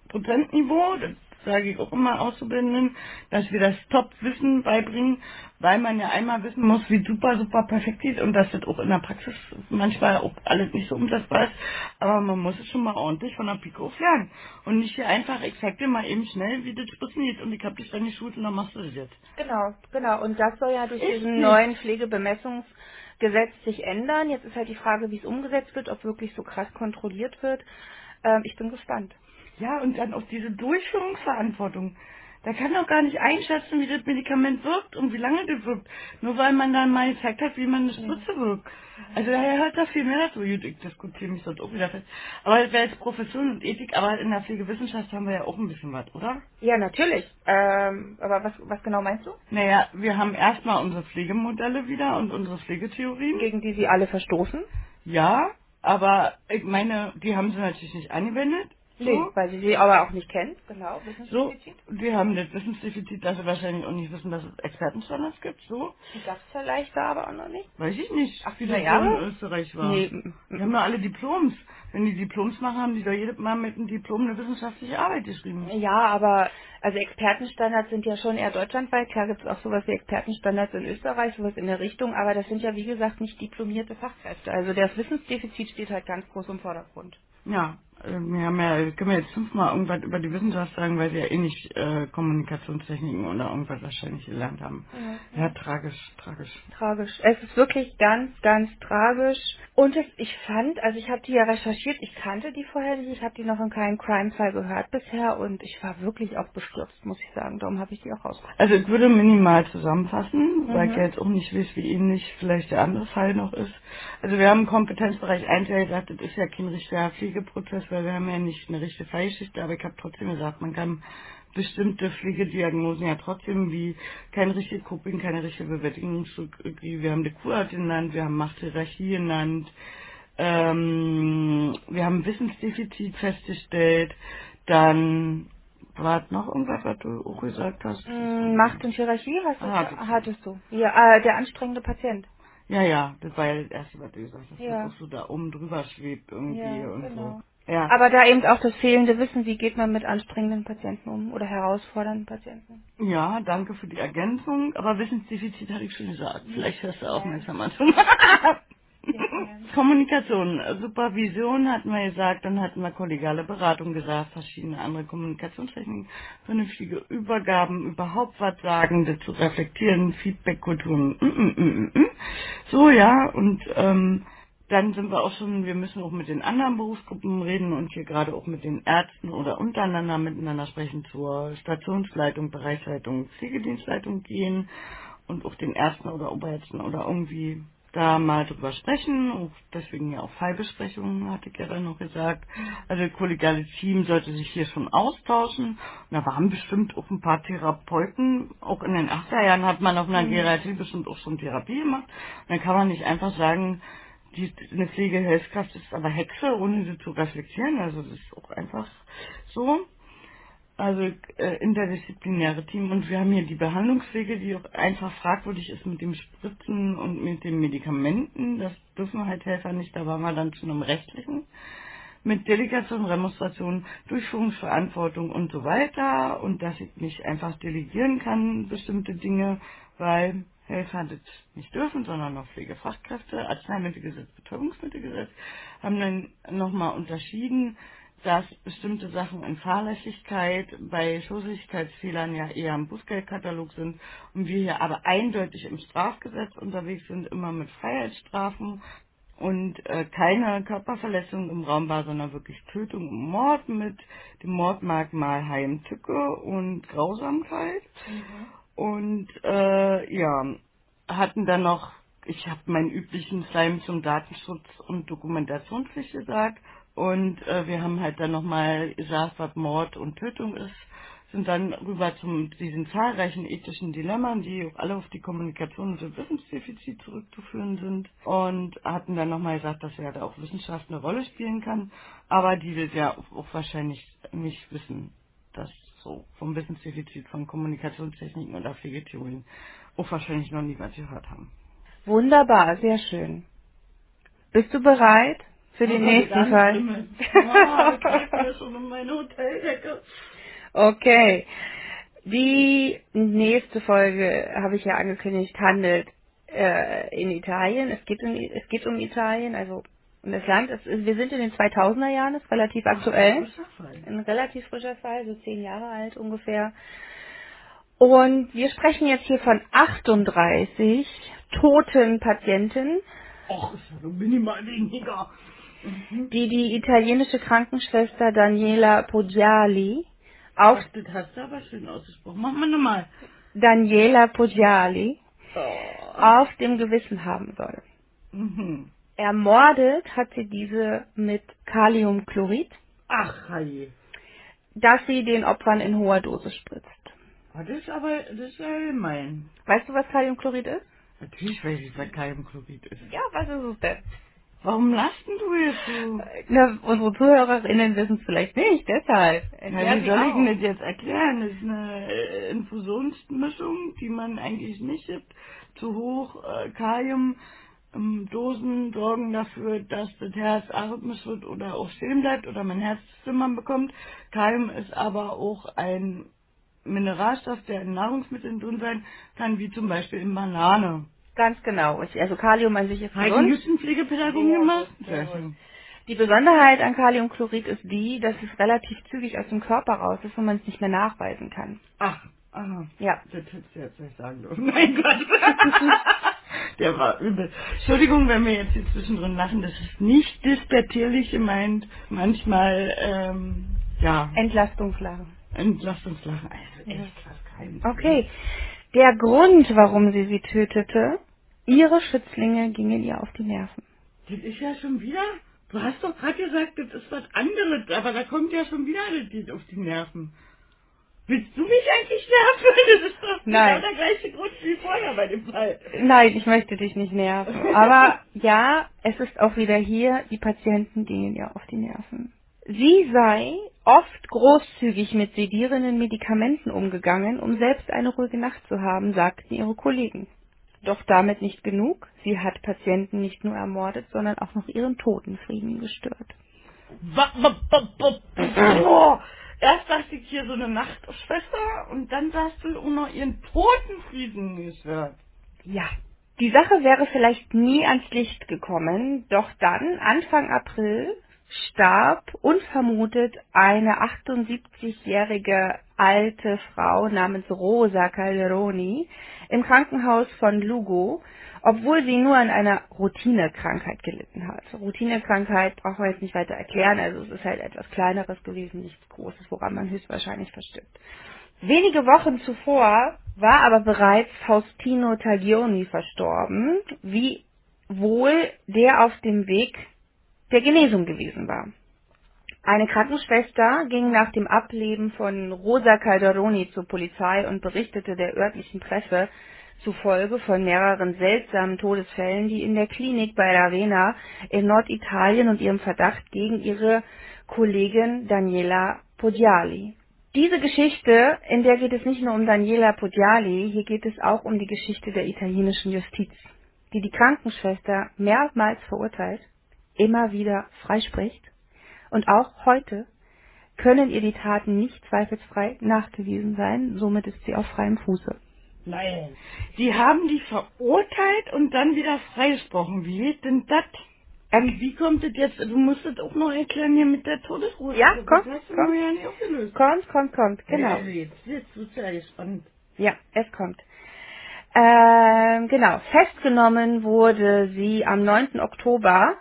Prozent Niveau, das sage ich auch immer Auszubildenden, dass wir das Top-Wissen beibringen, weil man ja einmal wissen muss, wie super, super perfekt ist und dass das auch in der Praxis manchmal auch alles nicht so umsetzbar ist, aber man muss es schon mal ordentlich von der Pike auf lernen und nicht hier einfach, ich zeig dir mal eben schnell, wie das Spritzen geht und ich hab dich dann geschult und dann machst du das jetzt. Genau, genau. Und das soll ja durch Ist diesen nicht. neuen Pflegebemessungsgesetz sich ändern. Jetzt ist halt die Frage, wie es umgesetzt wird, ob wirklich so krass kontrolliert wird. Ähm, ich bin gespannt. Ja, und dann auch diese Durchführungsverantwortung. Da kann doch gar nicht einschätzen, wie das Medikament wirkt und wie lange das wirkt. Nur weil man dann mal gezeigt hat, wie man eine Spritze wirkt. Also da hört da viel mehr dazu. Gut, ich diskutiere mich dort auch wieder fest. Aber das wäre jetzt Profession und Ethik, aber in der Pflegewissenschaft haben wir ja auch ein bisschen was, oder? Ja, natürlich. Ähm, aber was, was genau meinst du? Naja, wir haben erstmal unsere Pflegemodelle wieder und unsere Pflegetheorien. Gegen die sie alle verstoßen? Ja, aber ich meine, die haben sie natürlich nicht angewendet. So. weil sie sie aber auch nicht kennt. Genau, So, Wissensdefizit. wir haben das Wissensdefizit, dass wir wahrscheinlich auch nicht wissen, dass es Expertenstandards gibt, so. Die gab es vielleicht da aber auch noch nicht. Weiß ich nicht, Ach, wie na das ja? so in Österreich war. Nee, mm, Die haben doch alle Diploms. Wenn die Diploms machen, haben die doch jedes Mal mit einem Diplom eine wissenschaftliche Arbeit geschrieben. Ja, aber also Expertenstandards sind ja schon eher deutschlandweit. Klar gibt es auch sowas wie Expertenstandards in Österreich, sowas in der Richtung, aber das sind ja wie gesagt nicht diplomierte Fachkräfte. Also das Wissensdefizit steht halt ganz groß im Vordergrund. Ja, äh, wir haben ja, können wir jetzt fünfmal irgendwas über die Wissenschaft sagen, weil sie ja eh nicht äh, Kommunikationstechniken oder irgendwas wahrscheinlich gelernt haben. Ja, tragisch, tragisch. Tragisch. Es ist wirklich ganz, ganz tragisch. Und es, ich fand, also ich habe die ja recherchiert, ich kannte die vorher nicht, ich habe die noch in keinem Crime-Fall gehört bisher und ich war wirklich auch bestürzt, muss ich sagen. Darum habe ich die auch rausgebracht. Also ich würde minimal zusammenfassen, weil Mhm. ich ja jetzt auch nicht weiß, wie ähnlich vielleicht der andere Fall noch ist. Also wir haben im Kompetenzbereich 1 ja gesagt, das ist ja kein richtiger Pflegeprozess, weil wir haben ja nicht eine richtige Fallgeschichte, aber ich habe trotzdem gesagt, man kann bestimmte Pflegediagnosen ja trotzdem wie kein richtiges Coping, keine richtige Bewältigungsstrategie. Wir haben die Kurart genannt, wir haben Machthierarchie genannt, ähm, wir haben Wissensdefizit festgestellt, dann war noch irgendwas, was du auch gesagt hast? Mm, Macht und Hierarchie hast du, Ah, hattest du. hattest du. Ja, äh, der anstrengende Patient. Ja, ja, das war ja das erste, was du gesagt hast, Ja. dass auch so da oben drüber schwebt irgendwie Ja, und genau. so. Ja. Aber da eben auch das fehlende Wissen, wie geht man mit anstrengenden Patienten um oder herausfordernden Patienten. Ja, danke für die Ergänzung, aber Wissensdefizit hatte ich schon gesagt. Vielleicht hörst du Ja. aufmerksamer zu. Ja. Kommunikation, äh, Supervision hatten wir gesagt, dann hatten wir kollegiale Beratung gesagt, verschiedene andere Kommunikationstechniken, vernünftige Übergaben, überhaupt was sagen, das zu reflektieren, Feedbackkulturen, mm, mm, mm, mm, mm. so ja, und ähm, dann sind wir auch schon, wir müssen auch mit den anderen Berufsgruppen reden und hier gerade auch mit den Ärzten oder untereinander miteinander sprechen zur Stationsleitung, Bereichsleitung, Pflegedienstleitung gehen und auch den Ärzten oder Oberärzten oder irgendwie da mal drüber sprechen. Und deswegen ja auch Fallbesprechungen, hatte ich ja dann noch gesagt. Also das kollegiale Team sollte sich hier schon austauschen. Und da waren bestimmt auch ein paar Therapeuten. Auch in den 80er Jahren hat man auf einer Geriatrie bestimmt auch schon Therapie gemacht. Und dann kann man nicht einfach sagen, die, eine Pflegehilfskraft ist aber Hexe, ohne sie zu reflektieren. Also das ist auch einfach so. Also äh, interdisziplinäre Team und wir haben hier die Behandlungspflege, die auch einfach fragwürdig ist mit dem Spritzen und mit den Medikamenten. Das dürfen halt Helfer nicht, da waren wir dann zu einem rechtlichen. Mit Delegation, Demonstration, Durchführungsverantwortung und so weiter und dass ich nicht einfach delegieren kann, bestimmte Dinge, weil Helfer das nicht dürfen, sondern noch Pflegefachkräfte, Arzneimittelgesetz, Betäubungsmittelgesetz, haben dann nochmal unterschieden, dass bestimmte Sachen in Fahrlässigkeit bei Schusseligkeitsfehlern ja eher im Bußgeldkatalog sind und wir hier aber eindeutig im Strafgesetz unterwegs sind, immer mit Freiheitsstrafen und äh, keine Körperverletzung im Raum war, sondern wirklich Tötung und Mord mit dem Mordmerkmal Heimtücke und Grausamkeit. Und äh, ja, hatten dann noch, ich habe meinen üblichen Slime zum Datenschutz und Dokumentationspflicht gesagt. Und äh, wir haben halt dann nochmal gesagt, was Mord und Tötung ist. Sind dann rüber zu diesen zahlreichen ethischen Dilemmen, die auch alle auf die Kommunikation und das Wissensdefizit zurückzuführen sind. Und hatten dann nochmal gesagt, dass ja da auch Wissenschaft eine Rolle spielen kann, aber die das ja auch, auch wahrscheinlich nicht wissen, dass so vom Wissensdefizit von Kommunikationstechniken oder Pflegetheorien auch wahrscheinlich noch nie was gehört haben. Wunderbar, sehr schön. Bist du bereit für den nächsten Fall? Ich mir schon um meine Hoteldecke. Okay. Die nächste Folge, habe ich ja angekündigt, handelt äh, in Italien. Es geht, um, es geht um Italien, also um das Land. Es, ist- wir sind in den 2000er Jahren, ist relativ aktuell. Frischer Fall. Ein relativ frischer Fall, so zehn Jahre alt ungefähr. Und wir sprechen jetzt hier von 38 toten Patienten, Och, ist ja so minimal weniger. Die die italienische Krankenschwester Daniela Poggiali auf Ach, das hast du aber schön ausgesprochen. Mach mal nochmal. Daniela Poggiali Oh. auf dem Gewissen haben soll. Mhm. Ermordet hat sie diese mit Kaliumchlorid, Ach, hey. das sie den Opfern in hoher Dosis spritzt. Oh, das ist aber, das ist ja gemein. Weißt du, was Kaliumchlorid ist? Natürlich weiß ich, was Kaliumchlorid ist. Ja, was ist es denn? Warum lachst denn du jetzt so? Na, unsere ZuhörerInnen wissen es vielleicht nicht, deshalb. Ja, wie soll ich denn das jetzt erklären? Das ist eine äh, Infusionsmischung, die man eigentlich nicht gibt. Zu hoch äh, Kalium. Ähm, Dosen sorgen dafür, dass das Herz arrhythmisch wird oder auch stehen bleibt oder man Herzzimmern bekommt. Kalium ist aber auch ein Mineralstoff, der in Nahrungsmitteln drin sein kann, wie zum Beispiel in Banane. Ganz genau. Ich, also Kalium an sich ist Heidi gesund. Houston Pflegepädagogen Sehr gemacht? sehr schön. Die Besonderheit an Kaliumchlorid ist die, dass es relativ zügig aus dem Körper raus ist und man es nicht mehr nachweisen kann. Ach, aha. Ja. Das hättest du jetzt nicht sagen dürfen. Mein Gott. Der war übel. Entschuldigung, wenn wir jetzt hier zwischendrin lachen. Das ist nicht dispertierlich gemeint. Manchmal, ähm, ja, Entlastungslagen. Entlastungslachen. Also echt was kein Okay. Der Grund, warum sie sie tötete, ihre Schützlinge gingen ihr auf die Nerven. Das ist ja schon wieder. Du hast doch gerade gesagt, das ist was anderes, aber da kommt ja schon wieder das Lied auf die Nerven. Willst du mich eigentlich nerven? Das ist doch Nein. genau der gleiche Grund wie vorher bei dem Fall. Nein, ich möchte dich nicht nerven. Aber ja, es ist auch wieder hier, die Patienten gehen ihr auf die Nerven. Sie sei oft großzügig mit sedierenden Medikamenten umgegangen, um selbst eine ruhige Nacht zu haben, sagten ihre Kollegen. Doch damit nicht genug. Sie hat Patienten nicht nur ermordet, sondern auch noch ihren Totenfrieden gestört. Boah. Erst dachte ich hier so eine Nachtschwester und dann sagst du auch noch ihren Totenfrieden gehört. Ja. Die Sache wäre vielleicht nie ans Licht gekommen, doch dann, Anfang April, starb unvermutet eine 78-jährige alte Frau namens Rosa Calderoni im Krankenhaus von Lugo, obwohl sie nur an einer Routinekrankheit gelitten hat. Routinekrankheit brauchen wir jetzt nicht weiter erklären, also es ist halt etwas Kleineres gewesen, nichts Großes, woran man höchstwahrscheinlich verstirbt. Wenige Wochen zuvor war aber bereits Faustino Taglioni verstorben, wie wohl der auf dem Weg der Genesung gewesen war. Eine Krankenschwester ging nach dem Ableben von Rosa Calderoni zur Polizei und berichtete der örtlichen Presse zufolge von mehreren seltsamen Todesfällen, die in der Klinik bei Ravenna in Norditalien und ihrem Verdacht gegen ihre Kollegin Daniela Poggiali. Diese Geschichte, in der geht es nicht nur um Daniela Poggiali, hier geht es auch um die Geschichte der italienischen Justiz, die die Krankenschwester mehrmals verurteilt, immer wieder freispricht und auch heute können ihr die Taten nicht zweifelsfrei nachgewiesen sein, somit ist sie auf freiem Fuße. Nein. Die haben die verurteilt und dann wieder freigesprochen. Wie geht denn das? Und wie kommt das jetzt? Du musst das auch noch erklären hier mit der Todesruhe. Ja, das komm, hast du komm. mir ja nicht aufgelöst. Kommt, kommt, kommt, genau. Also jetzt, jetzt wird's ja gespannt. Ja, es kommt. Ähm, genau, festgenommen wurde sie am 9. Oktober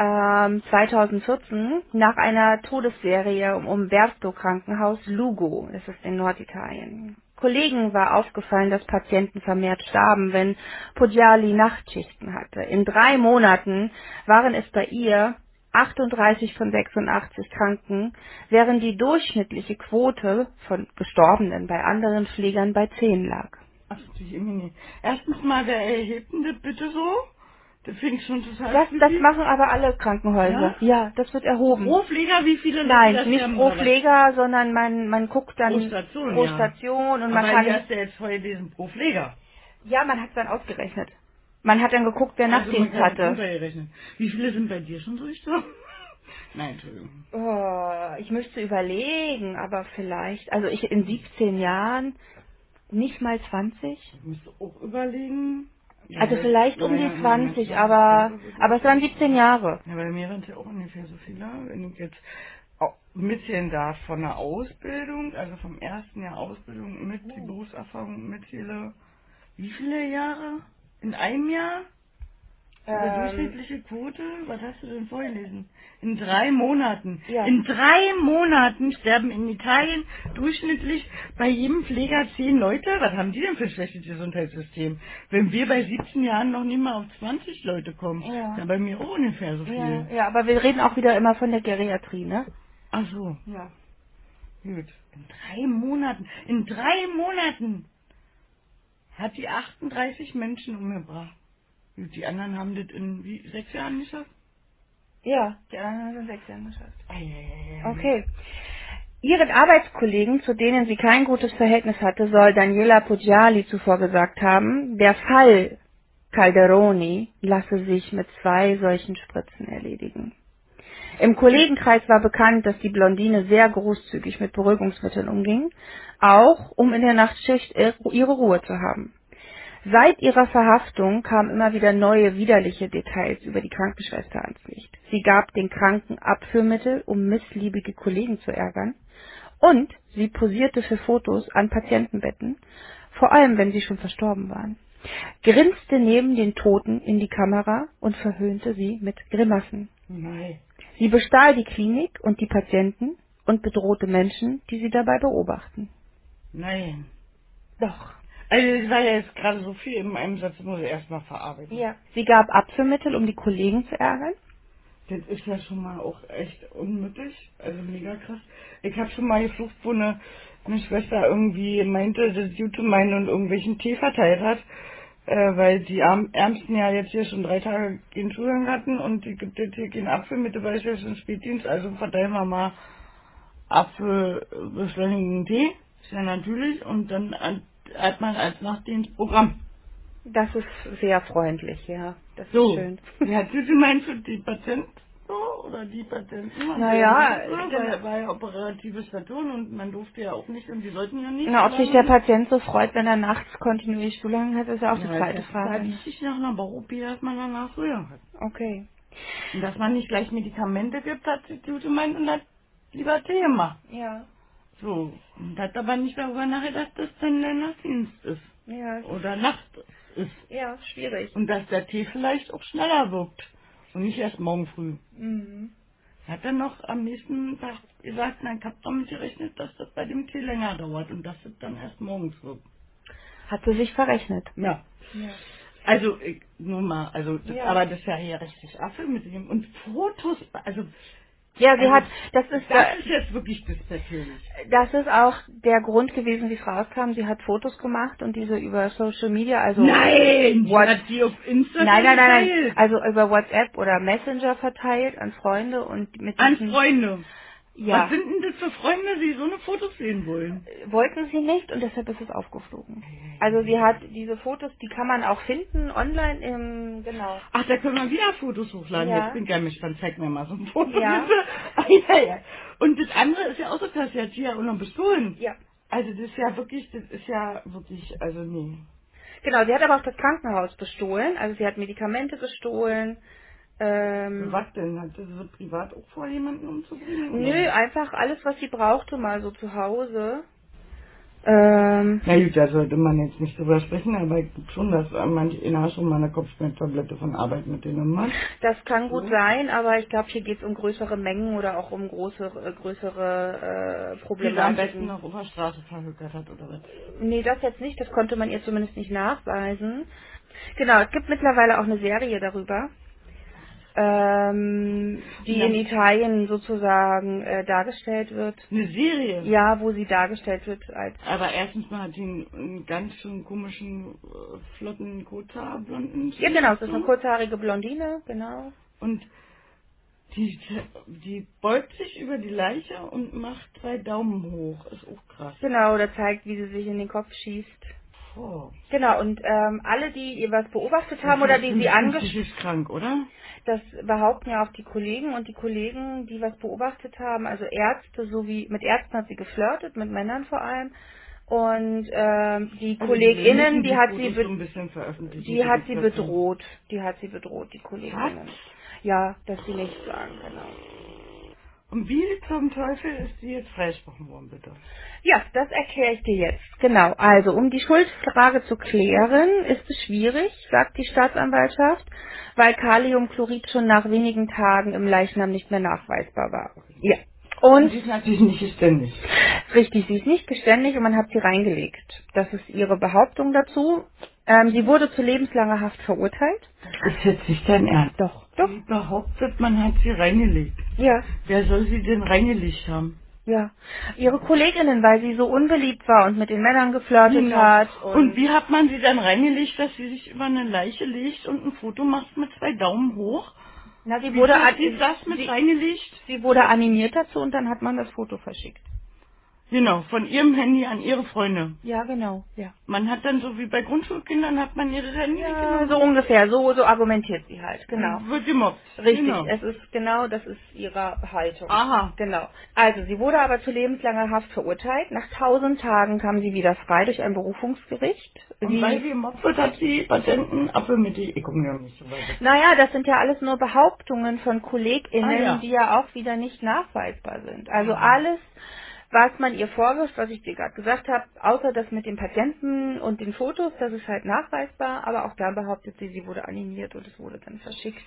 ähm, 2014 nach einer Todesserie im Umberto Krankenhaus Lugo, das ist in Norditalien. Kollegen war aufgefallen, dass Patienten vermehrt starben, wenn Poggiali Nachtschichten hatte. In drei Monaten waren es bei ihr 38 von 86 Kranken, während die durchschnittliche Quote von Gestorbenen bei anderen Pflegern bei 10 lag. Ach, die Jemine. Erstens mal, wer erhebt denn das bitte so? Das finde ich schon total Das, das creepy. machen aber alle Krankenhäuser. Ja, das wird erhoben. Pro Pfleger, wie viele Leute Nein, das nicht sterben, pro was? Pfleger, sondern man, man guckt dann Pro Station, pro ja. Station und man Aber kann hier hast du jetzt vorher diesen pro Pfleger. ja, man hat es dann ausgerechnet. Man hat dann geguckt, wer Also man Nachtdienst kann hatte. runtergerechnet. Wie viele sind bei dir schon durchgestorben? Nein, Entschuldigung. Oh, ich müsste überlegen, aber vielleicht, also ich in 17 Jahren nicht mal 20. Ich müsste auch überlegen. Also vielleicht um die ja, 20, ja, aber aber es waren 17 Jahre. Ja, bei mir sind es ja auch ungefähr so viele. Wenn ich jetzt auch mitzählen darf von der Ausbildung, also vom ersten Jahr Ausbildung mit die Berufserfahrung mitzähle, wie viele Jahre? In einem Jahr? Die Ähm, durchschnittliche Quote? Was hast du denn vorgelesen? In drei Monaten. Ja. In drei Monaten sterben in Italien durchschnittlich bei jedem Pfleger zehn Leute. Was haben die denn für ein schlechtes Gesundheitssystem? Wenn wir bei 17 Jahren noch nicht mal auf 20 Leute kommen, Ja. ja bei mir auch ungefähr so viel. ja, ja, aber wir reden auch wieder immer von der Geriatrie, ne? Ach so, Ja. gut. In drei Monaten. In drei Monaten hat die 38 Menschen umgebracht. Die anderen haben das in wie, sechs Jahren geschafft? Ja, die anderen sind sechs Jahre geschafft. Eieiei. Okay. Ihren Arbeitskollegen, zu denen sie kein gutes Verhältnis hatte, soll Daniela Poggiali zuvor gesagt haben, der Fall Calderoni lasse sich mit zwei solchen Spritzen erledigen. Im Kollegenkreis war bekannt, dass die Blondine sehr großzügig mit Beruhigungsmitteln umging, auch um in der Nachtschicht ihre Ruhe zu haben. Seit ihrer Verhaftung kamen immer wieder neue widerliche Details über die Krankenschwester ans Licht. Sie gab den Kranken Abführmittel, um missliebige Kollegen zu ärgern, und sie posierte für Fotos an Patientenbetten, vor allem wenn sie schon verstorben waren, grinste neben den Toten in die Kamera und verhöhnte sie mit Grimassen. Nein. Sie bestahl die Klinik und die Patienten und bedrohte Menschen, die sie dabei beobachten. Nein. Doch. Also es war ja jetzt gerade so viel in einem Satz, muss ich erstmal verarbeiten. Ja. Sie gab Abführmittel, um die Kollegen zu ärgern. Das ist ja schon mal auch echt unmöglich. Also mega krass. Ich habe schon mal geflucht, wo eine, eine Schwester irgendwie meinte, das gut zu meinen und irgendwelchen Tee verteilt hat. Äh, weil die Arm Ärmsten ja jetzt hier schon drei Tage keinen Zugang hatten und die gibt jetzt hier keinen Apfel mit dabei, ist ja schon Spätdienst, also verteilen wir mal Apfelbeschleunigenden Tee. Ist ja natürlich. Und dann an- hat man als Programm. Das ist sehr freundlich, ja. Das ist So. schön. Wie hat sie gemeint für die Patienten? So, oder die Patienten? Naja, ja weil war ja operative Station und man durfte ja auch nicht und die sollten ja nicht. Na, ob sich der Patient so freut, wenn er nachts kontinuierlich Stuhlgang hat, ist ja auch die ja, zweite das ist Frage. ne? wichtig nach einer Bauch-OP, dass man danach früher hat. Okay. Und dass man nicht gleich Medikamente gibt, hat sie gut gemeint und hat lieber Tee gemacht. Ja. So. Und hat aber nicht darüber nachgedacht, dass dann der Nachtdienst ist. Ja. Oder Nacht ist. Ja, schwierig. Und dass der Tee vielleicht auch schneller wirkt. Und nicht erst morgen früh. Mhm. Er hat dann noch am nächsten Tag gesagt, na, ich hab damit gerechnet, dass das bei dem Tee länger dauert und dass es dann erst morgens wirkt. Hat sie sich verrechnet. Ja. Ja. Also, ich, nur mal, also, das, Ja. aber das ist ja hier richtig Affe mit dem. Und Fotos, also, Ja, sie Also, hat, das ist, das ist jetzt wirklich despektierlich. das ist auch der Grund gewesen, wie es rauskam. Sie hat Fotos gemacht und diese über Social Media, also Nein! Die What? hat die auf Insta nein, nein, nein, nein, geteilt. also über WhatsApp oder Messenger verteilt an Freunde und mit An diesen, Freunde. Ja, Was sind denn das für Freunde, die so eine Fotos sehen wollen? wollten sie nicht und deshalb ist es aufgeflogen. Also sie hat diese Fotos, die kann man auch finden online im, genau. Ach, da können wir wieder Fotos hochladen. Ja. Jetzt bin ich ja gespannt. Zeig mir mal so ein Foto, Ja. bitte. Ah, ja, ja. Und das andere ist ja auch so krass. Die hat sie ja auch noch bestohlen. Ja. Also das ist ja wirklich, das ist ja wirklich, also nee. Genau, sie hat aber auch das Krankenhaus bestohlen, also sie hat Medikamente bestohlen. Ähm, Was denn? Hat sie so privat auch vor, jemanden umzubringen? Nö, einfach alles, was sie brauchte, mal so zu Hause. Ähm, Na gut, da sollte man jetzt nicht drüber sprechen, aber ich glaube schon, dass manche einer schon mal eine Kopfschmerztablette von Arbeit mitgenommen hat. das kann gut So. sein, aber ich glaube, hier geht es um größere Mengen oder auch um große, äh, größere äh, Die am besten Problematiken. noch auf der Straße verhökert hat, oder was? Nee, das jetzt nicht, das konnte man ihr zumindest nicht nachweisen. Genau, es gibt mittlerweile auch eine Serie darüber, ähm, die Ja. in Italien sozusagen äh, dargestellt wird. Eine Serie? Ja, wo sie dargestellt wird als Aber erstens mal hat sie einen, einen ganz schön komischen, äh, flotten Kota-blonden. Ja, genau, es ist eine kurzhaarige Blondine, genau. Und die, die beugt sich über die Leiche und macht zwei Daumen hoch. Ist auch krass. Genau, oder zeigt, wie sie sich in den Kopf schießt. Oh. Genau, und ähm, alle, die ihr was beobachtet haben oder die sie angeschaut psychisch krank, oder? Das behaupten ja auch die Kollegen und die Kollegen, die was beobachtet haben, also Ärzte, sowie mit Ärzten hat sie geflirtet, mit Männern vor allem. Und ähm, die Also KollegInnen, die hat sie so be ein bisschen veröffentlichen. die hat sie bedroht. Die hat sie bedroht, die KollegInnen. Ja, dass sie nichts sagen, genau. Und wie zum Teufel ist sie jetzt freigesprochen worden, bitte? Ja, das erkläre ich dir jetzt. Genau. Also, um die Schuldfrage zu klären, ist es schwierig, sagt die Staatsanwaltschaft, weil Kaliumchlorid schon nach wenigen Tagen im Leichnam nicht mehr nachweisbar war. Ja. Und Und sie ist natürlich nicht geständig. richtig, sie ist nicht geständig und man hat sie reingelegt. Das ist ihre Behauptung dazu. Ähm, sie wurde zu lebenslanger Haft verurteilt. Das ist jetzt nicht dein Ernst. Doch, doch. Sie behauptet, man hat sie reingelegt. Ja, Wer soll sie denn reingelegt haben? ja. Ihre Kolleginnen, weil sie so unbeliebt war und mit den Männern geflirtet Genau. hat. Und, wie hat man sie dann reingelegt, dass sie sich über eine Leiche legt und ein Foto macht mit zwei Daumen hoch? Na, sie Wie wurde, hat an, sie das mit sie, reingelegt? sie wurde animiert dazu und dann hat man das Foto verschickt. Genau, von ihrem Handy an ihre Freunde. Ja, genau, ja. Man hat dann so wie bei Grundschulkindern hat man ihre Handy Ja, so ungefähr, so, so argumentiert sie halt, genau. wird gemobbt. Richtig, Genau. es ist genau, das ist ihre Haltung. Aha. Genau. Also, sie wurde aber zu lebenslanger Haft verurteilt. Nach tausend Tagen kam sie wieder frei durch ein Berufungsgericht. Und weil sie gemobbt wird, hat sie Patienten Apfel mit die ich komme ja nicht so weit. naja, das sind ja alles nur Behauptungen von KollegInnen, Ah, ja. die ja auch wieder nicht nachweisbar sind. Also alles, was man ihr vorwirft, was ich dir gerade gesagt habe, außer das mit den Patienten und den Fotos, das ist halt nachweisbar, aber auch da behauptet sie, sie wurde animiert und es wurde dann verschickt.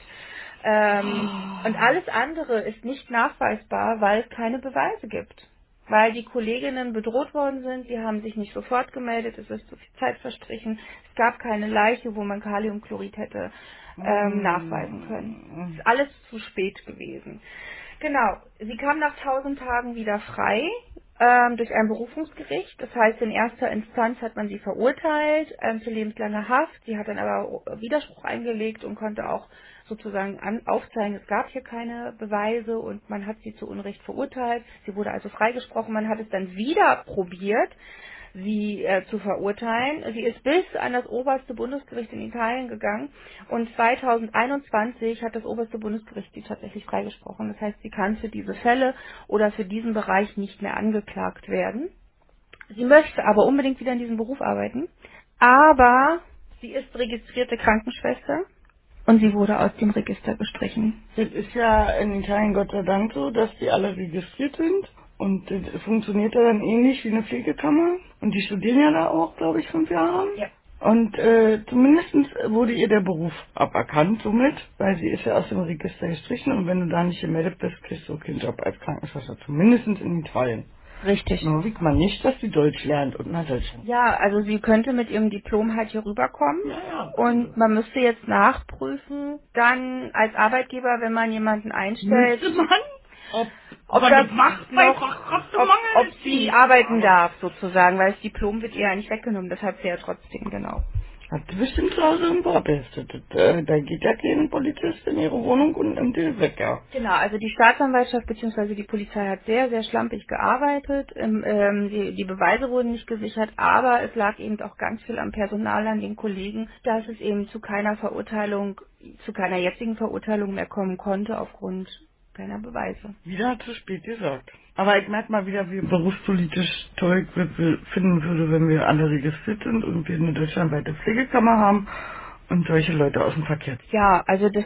Ähm, und alles andere ist nicht nachweisbar, weil es keine Beweise gibt. weil die Kolleginnen bedroht worden sind. Die haben sich nicht sofort gemeldet. Es ist zu viel Zeit verstrichen. Es gab keine Leiche, wo man Kaliumchlorid hätte ähm, nachweisen können. Es ist alles zu spät gewesen. Genau. Sie kam nach 1000 Tagen wieder frei ähm, durch ein Berufungsgericht. Das heißt, in erster Instanz hat man sie verurteilt ähm, zu lebenslanger Haft. Sie hat dann aber Widerspruch eingelegt und konnte auch sozusagen an, aufzeigen, es gab hier keine Beweise und man hat sie zu Unrecht verurteilt. Sie wurde also freigesprochen. Man hat es dann wieder probiert sie äh, zu verurteilen. Sie ist bis an das oberste Bundesgericht in Italien gegangen und 2021 hat das oberste Bundesgericht sie tatsächlich freigesprochen. Das heißt, sie kann für diese Fälle oder für diesen Bereich nicht mehr angeklagt werden. Sie möchte aber unbedingt wieder in diesem Beruf arbeiten, aber sie ist registrierte Krankenschwester und sie wurde aus dem Register gestrichen. Das ist ja in Italien Gott sei Dank so, dass die alle registriert sind. Und das funktioniert ja dann ähnlich wie eine Pflegekammer. Und die studieren ja da auch, glaube ich, fünf Jahre. Ja. Und äh, zumindest wurde ihr der Beruf aberkannt somit, weil sie ist ja aus dem Register gestrichen und wenn du da nicht gemeldet bist, kriegst du keinen Job als Krankenschwester, zumindest in Italien. Richtig. Nur wiegt man nicht, dass sie Deutsch lernt und nach Deutschland. Ja, also sie könnte mit ihrem Diplom halt hier rüberkommen Ja, ja, und man müsste jetzt nachprüfen, dann als Arbeitgeber, wenn man jemanden einstellt, Müsste man? Ob, ob man das das macht noch, ob, ob sie arbeiten darf sozusagen, weil das Diplom wird ihr eigentlich weggenommen, deshalb sie ja trotzdem, genau. Hat die bestimmt zu Hause im. Äh, Da geht ja kein Polizist in ihre Wohnung und nimmt die weg, ja. Genau, also die Staatsanwaltschaft bzw. die Polizei hat sehr, sehr schlampig gearbeitet. Ähm, ähm, die, die Beweise wurden nicht gesichert, aber es lag eben auch ganz viel am Personal, an den Kollegen, dass es eben zu keiner Verurteilung, zu keiner jetzigen Verurteilung mehr kommen konnte aufgrund keiner Beweise. Wieder zu spät gesagt. Aber ich merke mal wieder, wie berufspolitisch toll ich wir finden würde, wenn wir alle registriert sind und wir eine deutschlandweite Pflegekammer haben und solche Leute aus dem Verkehr. Ja, also das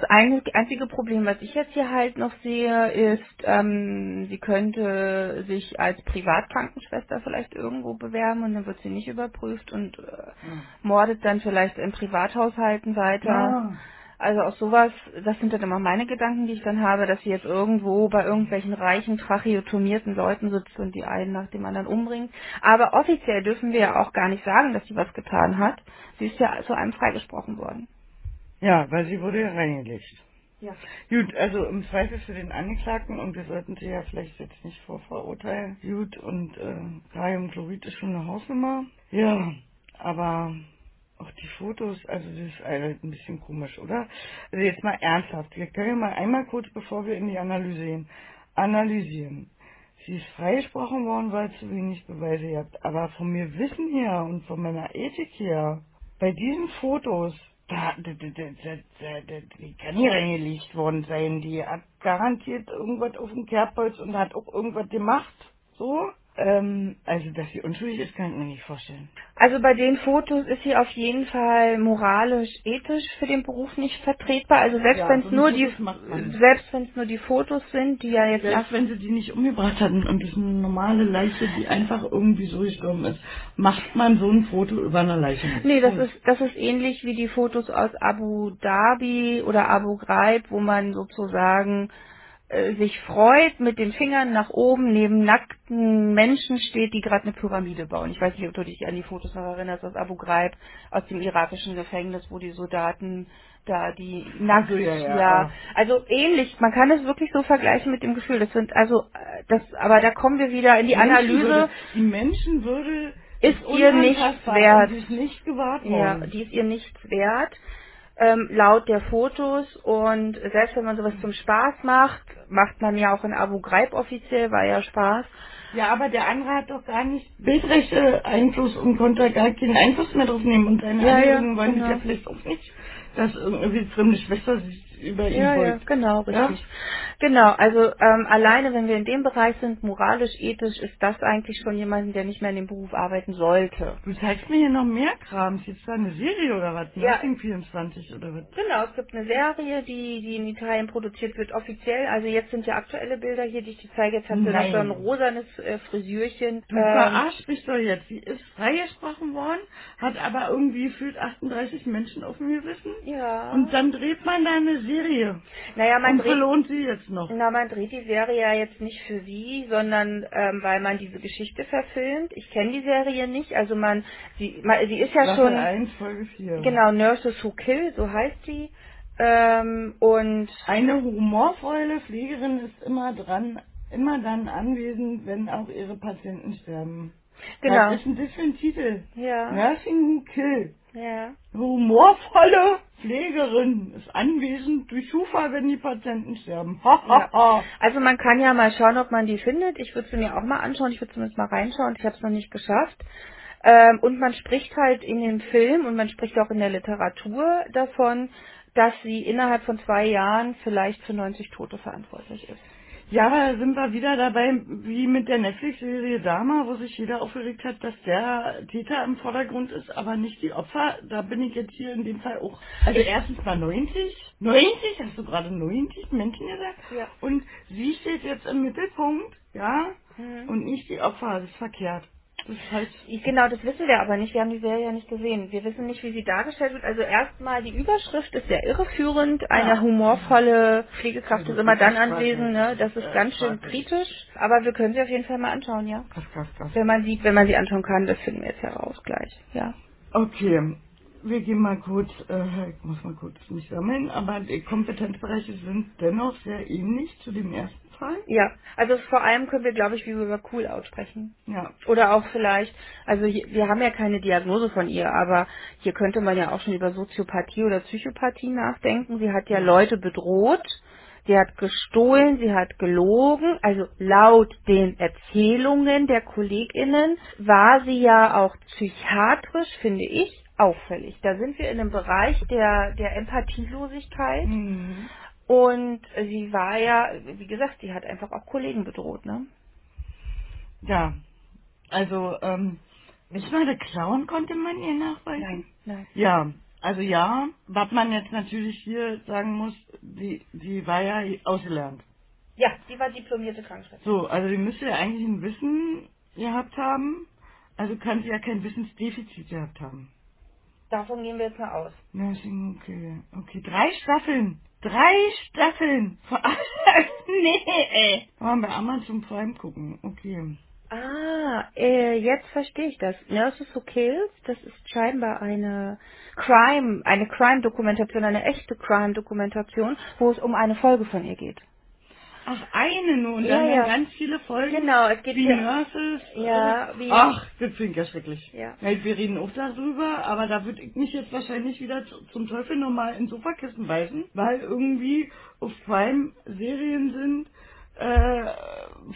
einzige Problem, was ich jetzt hier halt noch sehe, ist, ähm, sie könnte sich als Privatkrankenschwester vielleicht irgendwo bewerben und dann wird sie nicht überprüft und äh, mordet dann vielleicht in Privathaushalten weiter. Ja. Also auch sowas, das sind dann immer meine Gedanken, die ich dann habe, dass sie jetzt irgendwo bei irgendwelchen reichen, tracheotomierten Leuten sitzt und die einen nach dem anderen umbringt. Aber offiziell dürfen wir ja auch gar nicht sagen, dass sie was getan hat. Sie ist ja zu einem freigesprochen worden. Ja, weil sie wurde ja reingelegt. Ja. Gut, also im Zweifel für den Angeklagten und wir sollten sie ja vielleicht jetzt nicht vorverurteilen. Gut, und äh, Kaliumchlorid ist schon eine Hausnummer. Ja, aber auch die Fotos, also das ist halt ein bisschen komisch, oder? Also jetzt mal ernsthaft. Wir können ja mal einmal kurz, bevor wir in die Analyse gehen, analysieren. Sie ist freigesprochen worden, weil es zu wenig Beweise gab. Aber von mir Wissen her und von meiner Ethik her, bei diesen Fotos, da, da, da, da, da, da, da, die kann hier reingelegt worden sein. Die hat garantiert irgendwas auf dem Kerbholz und hat auch irgendwas gemacht. So? Ähm, also, dass sie unschuldig ist, kann ich mir nicht vorstellen. Also bei den Fotos ist sie auf jeden Fall moralisch, ethisch für den Beruf nicht vertretbar. Also selbst Ja, wenn so es eine nur die Fotos macht man nicht. selbst wenn es nur die Fotos sind, die ja jetzt Selbst wenn sie die nicht umgebracht hatten und das ist eine normale Leiche, die einfach irgendwie so gestorben ist, macht man so ein Foto über eine Leiche nicht. Nee, das ist das ist ähnlich wie die Fotos aus Abu Dhabi oder Abu Ghraib, wo man sozusagen äh, sich freut, mit den Fingern nach oben neben nackten Menschen steht, die gerade eine Pyramide bauen. Ich weiß nicht, ob du dich an die Fotos noch erinnerst aus Abu Ghraib, aus dem irakischen Gefängnis, wo die Soldaten da die nackt, ja, ja, ja. Also ähnlich, man kann es wirklich so vergleichen mit dem Gefühl. Das sind also äh, das, aber da kommen wir wieder in die Analyse. Menschenwürde, die Menschenwürde Ist ihr nichts unantastbar wert. und sie ist nicht gewahrt Ja, worden. die ist ihr nichts wert, ähm, laut der Fotos. Und selbst wenn man sowas zum Spaß macht, macht man ja auch in Abu Ghraib offiziell, war ja Spaß. Ja, aber der andere hat doch gar nicht Bildrechte Einfluss und konnte gar keinen Einfluss mehr drauf nehmen. Und seine Ja, ja, Angehörigen wollen genau. ja vielleicht auch nicht, dass irgendwie die fremde Schwester sich über ihn Ja, ja, beugt. genau, Ja? Genau, also ähm, alleine, wenn wir in dem Bereich sind, moralisch, ethisch, ist das eigentlich schon jemanden, der nicht mehr in dem Beruf arbeiten sollte. Du zeigst mir hier noch mehr Krams. Jetzt war eine Serie oder was? Ja. Nursing 24 oder was? Genau, es gibt eine Serie, die, die in Italien produziert wird, offiziell. Also jetzt sind ja aktuelle Bilder hier, die ich dir zeige. Jetzt hat sie noch Nein. so ein rosanes äh, Frisürchen. Du Ähm, verarschst mich doch jetzt. Sie ist freigesprochen worden, hat aber irgendwie gefühlt 38 Menschen auf dem Gewissen. ja. Und dann dreht man da eine Serie. naja, man Und dreht, verlohnt sie jetzt. Noch? Na, man dreht die Serie ja jetzt nicht für sie, sondern ähm, weil man diese Geschichte verfilmt. Ich kenne die Serie nicht, also man, sie, man, sie ist ja Staffel schon 1, Folge 4. genau Nurses Who Kill, so heißt sie. Ähm, und Eine humorvolle Pflegerin ist immer dran, immer dann anwesend, wenn auch ihre Patienten sterben. Genau. Was ist das ein Titel? Ja. Nursing Who Kill. ja, humorvolle Pflegerin ist anwesend durch Zufall, wenn die Patienten sterben. Ha, ha, Ja. ha. Also man kann ja mal schauen, ob man die findet. Ich würde sie mir auch mal anschauen. Ich würde zumindest mal reinschauen. Ich habe es noch nicht geschafft. Ähm, und man spricht halt in dem Film und man spricht auch in der Literatur davon, dass sie innerhalb von zwei Jahren vielleicht für 90 Tote verantwortlich ist. Ja, aber da sind wir wieder dabei, wie mit der Netflix-Serie Dama, wo sich jeder aufgeregt hat, dass der Täter im Vordergrund ist, aber nicht die Opfer. Da bin ich jetzt hier in dem Fall auch. Also erstens mal 90. 90? Hast du gerade 90 Menschen gesagt? Ja. Und sie steht jetzt im Mittelpunkt, ja? Mhm. Und nicht die Opfer. Das ist verkehrt. Das halt... Genau, das wissen wir aber nicht. Wir haben die Serie ja nicht gesehen. Wir wissen nicht, wie sie dargestellt wird. Also erstmal die Überschrift ist sehr irreführend. Eine Ja. humorvolle Pflegekraft Also ist immer dann anwesend. Ne? Das ist Äh, ganz schön kritisch. Aber wir können sie auf jeden Fall mal anschauen, ja. Krass, krass, krass. Wenn man sie, wenn man sie anschauen kann, das finden wir jetzt heraus gleich. Ja. Okay, wir gehen mal kurz, äh, ich muss mal kurz mich sammeln, aber die Kompetenzbereiche sind dennoch sehr ähnlich zu dem ersten Fall. Ja, also vor allem können wir, glaube ich, wie wir über Cool Out sprechen. Ja, Oder auch vielleicht, also hier, wir haben ja keine Diagnose von ihr, aber hier könnte man ja auch schon über Soziopathie oder Psychopathie nachdenken. Sie hat ja Leute bedroht, sie hat gestohlen, sie hat gelogen. Also laut den Erzählungen der KollegInnen war sie ja auch psychiatrisch, finde ich, auffällig. Da sind wir in einem Bereich der, der Empathielosigkeit. mhm. Und sie war ja, wie gesagt, sie hat einfach auch Kollegen bedroht, ne? ja, also, ähm, nicht mal Clown konnte man ihr nachweisen? nein. Ja, also ja, was man jetzt natürlich hier sagen muss, die, die war ja ausgelernt. Ja, sie war diplomierte Krankenschwester. So, also die müsste ja eigentlich ein Wissen gehabt haben, also kann sie ja kein Wissensdefizit gehabt haben. Davon gehen wir jetzt mal aus. Nursing, okay. Okay, drei Staffeln. Drei Staffeln. nee, ey. Wollen wir Amazon Prime gucken. Okay. Ah, äh, jetzt verstehe ich das. Nurses Who Kills, das ist scheinbar eine Crime, eine Crime-Dokumentation, eine echte Crime-Dokumentation, wo es um eine Folge von ihr geht. Ach, eine nur und Ja, dann ja. ganz viele Folgen. Genau, es geht wie hier- Nurses. Ja, äh, wie- Ach, das ich ja schrecklich. Ja. wir reden auch darüber, aber da würde ich mich jetzt wahrscheinlich wieder zu- zum Teufel nochmal in Sofakissen weisen, weil irgendwie auf Prime Serien sind, äh,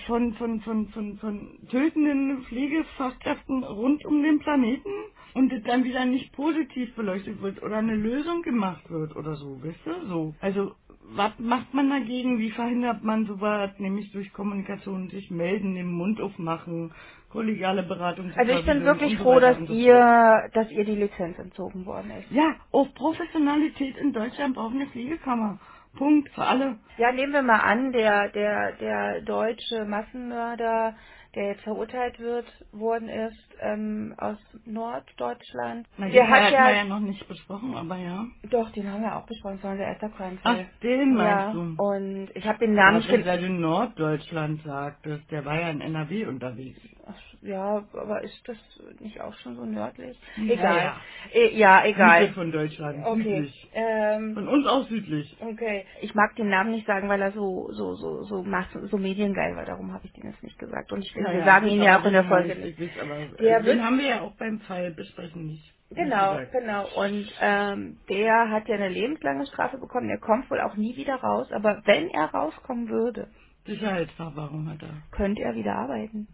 von, von, von, von, von tötenden Pflegefachkräften rund um den Planeten und das dann wieder nicht positiv beleuchtet wird oder eine Lösung gemacht wird oder so, weißt du? So. Also, was macht man dagegen? Wie verhindert man sowas? Nämlich durch Kommunikation sich melden, den Mund aufmachen, kollegiale Beratung. Also ich bin wirklich so froh, dass so ihr, dass ihr die Lizenz entzogen worden ist. Ja, auf Professionalität in Deutschland brauchen wir eine Pflegekammer. Punkt. Für alle. Ja, nehmen wir mal an, der, der, der deutsche Massenmörder, der jetzt verurteilt wird, worden ist, ähm, aus Norddeutschland. Na, der hat ja, ja noch nicht besprochen, aber ja. doch, den haben wir auch besprochen, das war unser erster Crime-Fall. Ach, den meinst ja, du? und ich habe den Namen, wenn find, du Norddeutschland sagtest, der war ja in NRW unterwegs. Ach, ja, aber ist das nicht auch schon so nördlich? Ja, Egal. ja. E ja, egal. Mitte von Deutschland, Okay. südlich. Ähm, Von uns aus südlich. Okay. Ich mag den Namen nicht sagen, weil er so so so so massen, so mediengeil war. Darum habe ich den jetzt nicht gesagt. Und ich Ja, wir ja, sagen ihn ja aber auch in der den Folge nicht. Ich weiß, aber Der den wird- haben wir ja auch beim Fall besprechen nicht. nicht Genau, gesagt. genau. Und ähm, der hat ja eine lebenslange Strafe bekommen. Er kommt wohl auch nie wieder raus. Aber wenn er rauskommen würde, Sicherheitsverwahrung hat er. könnte er wieder arbeiten.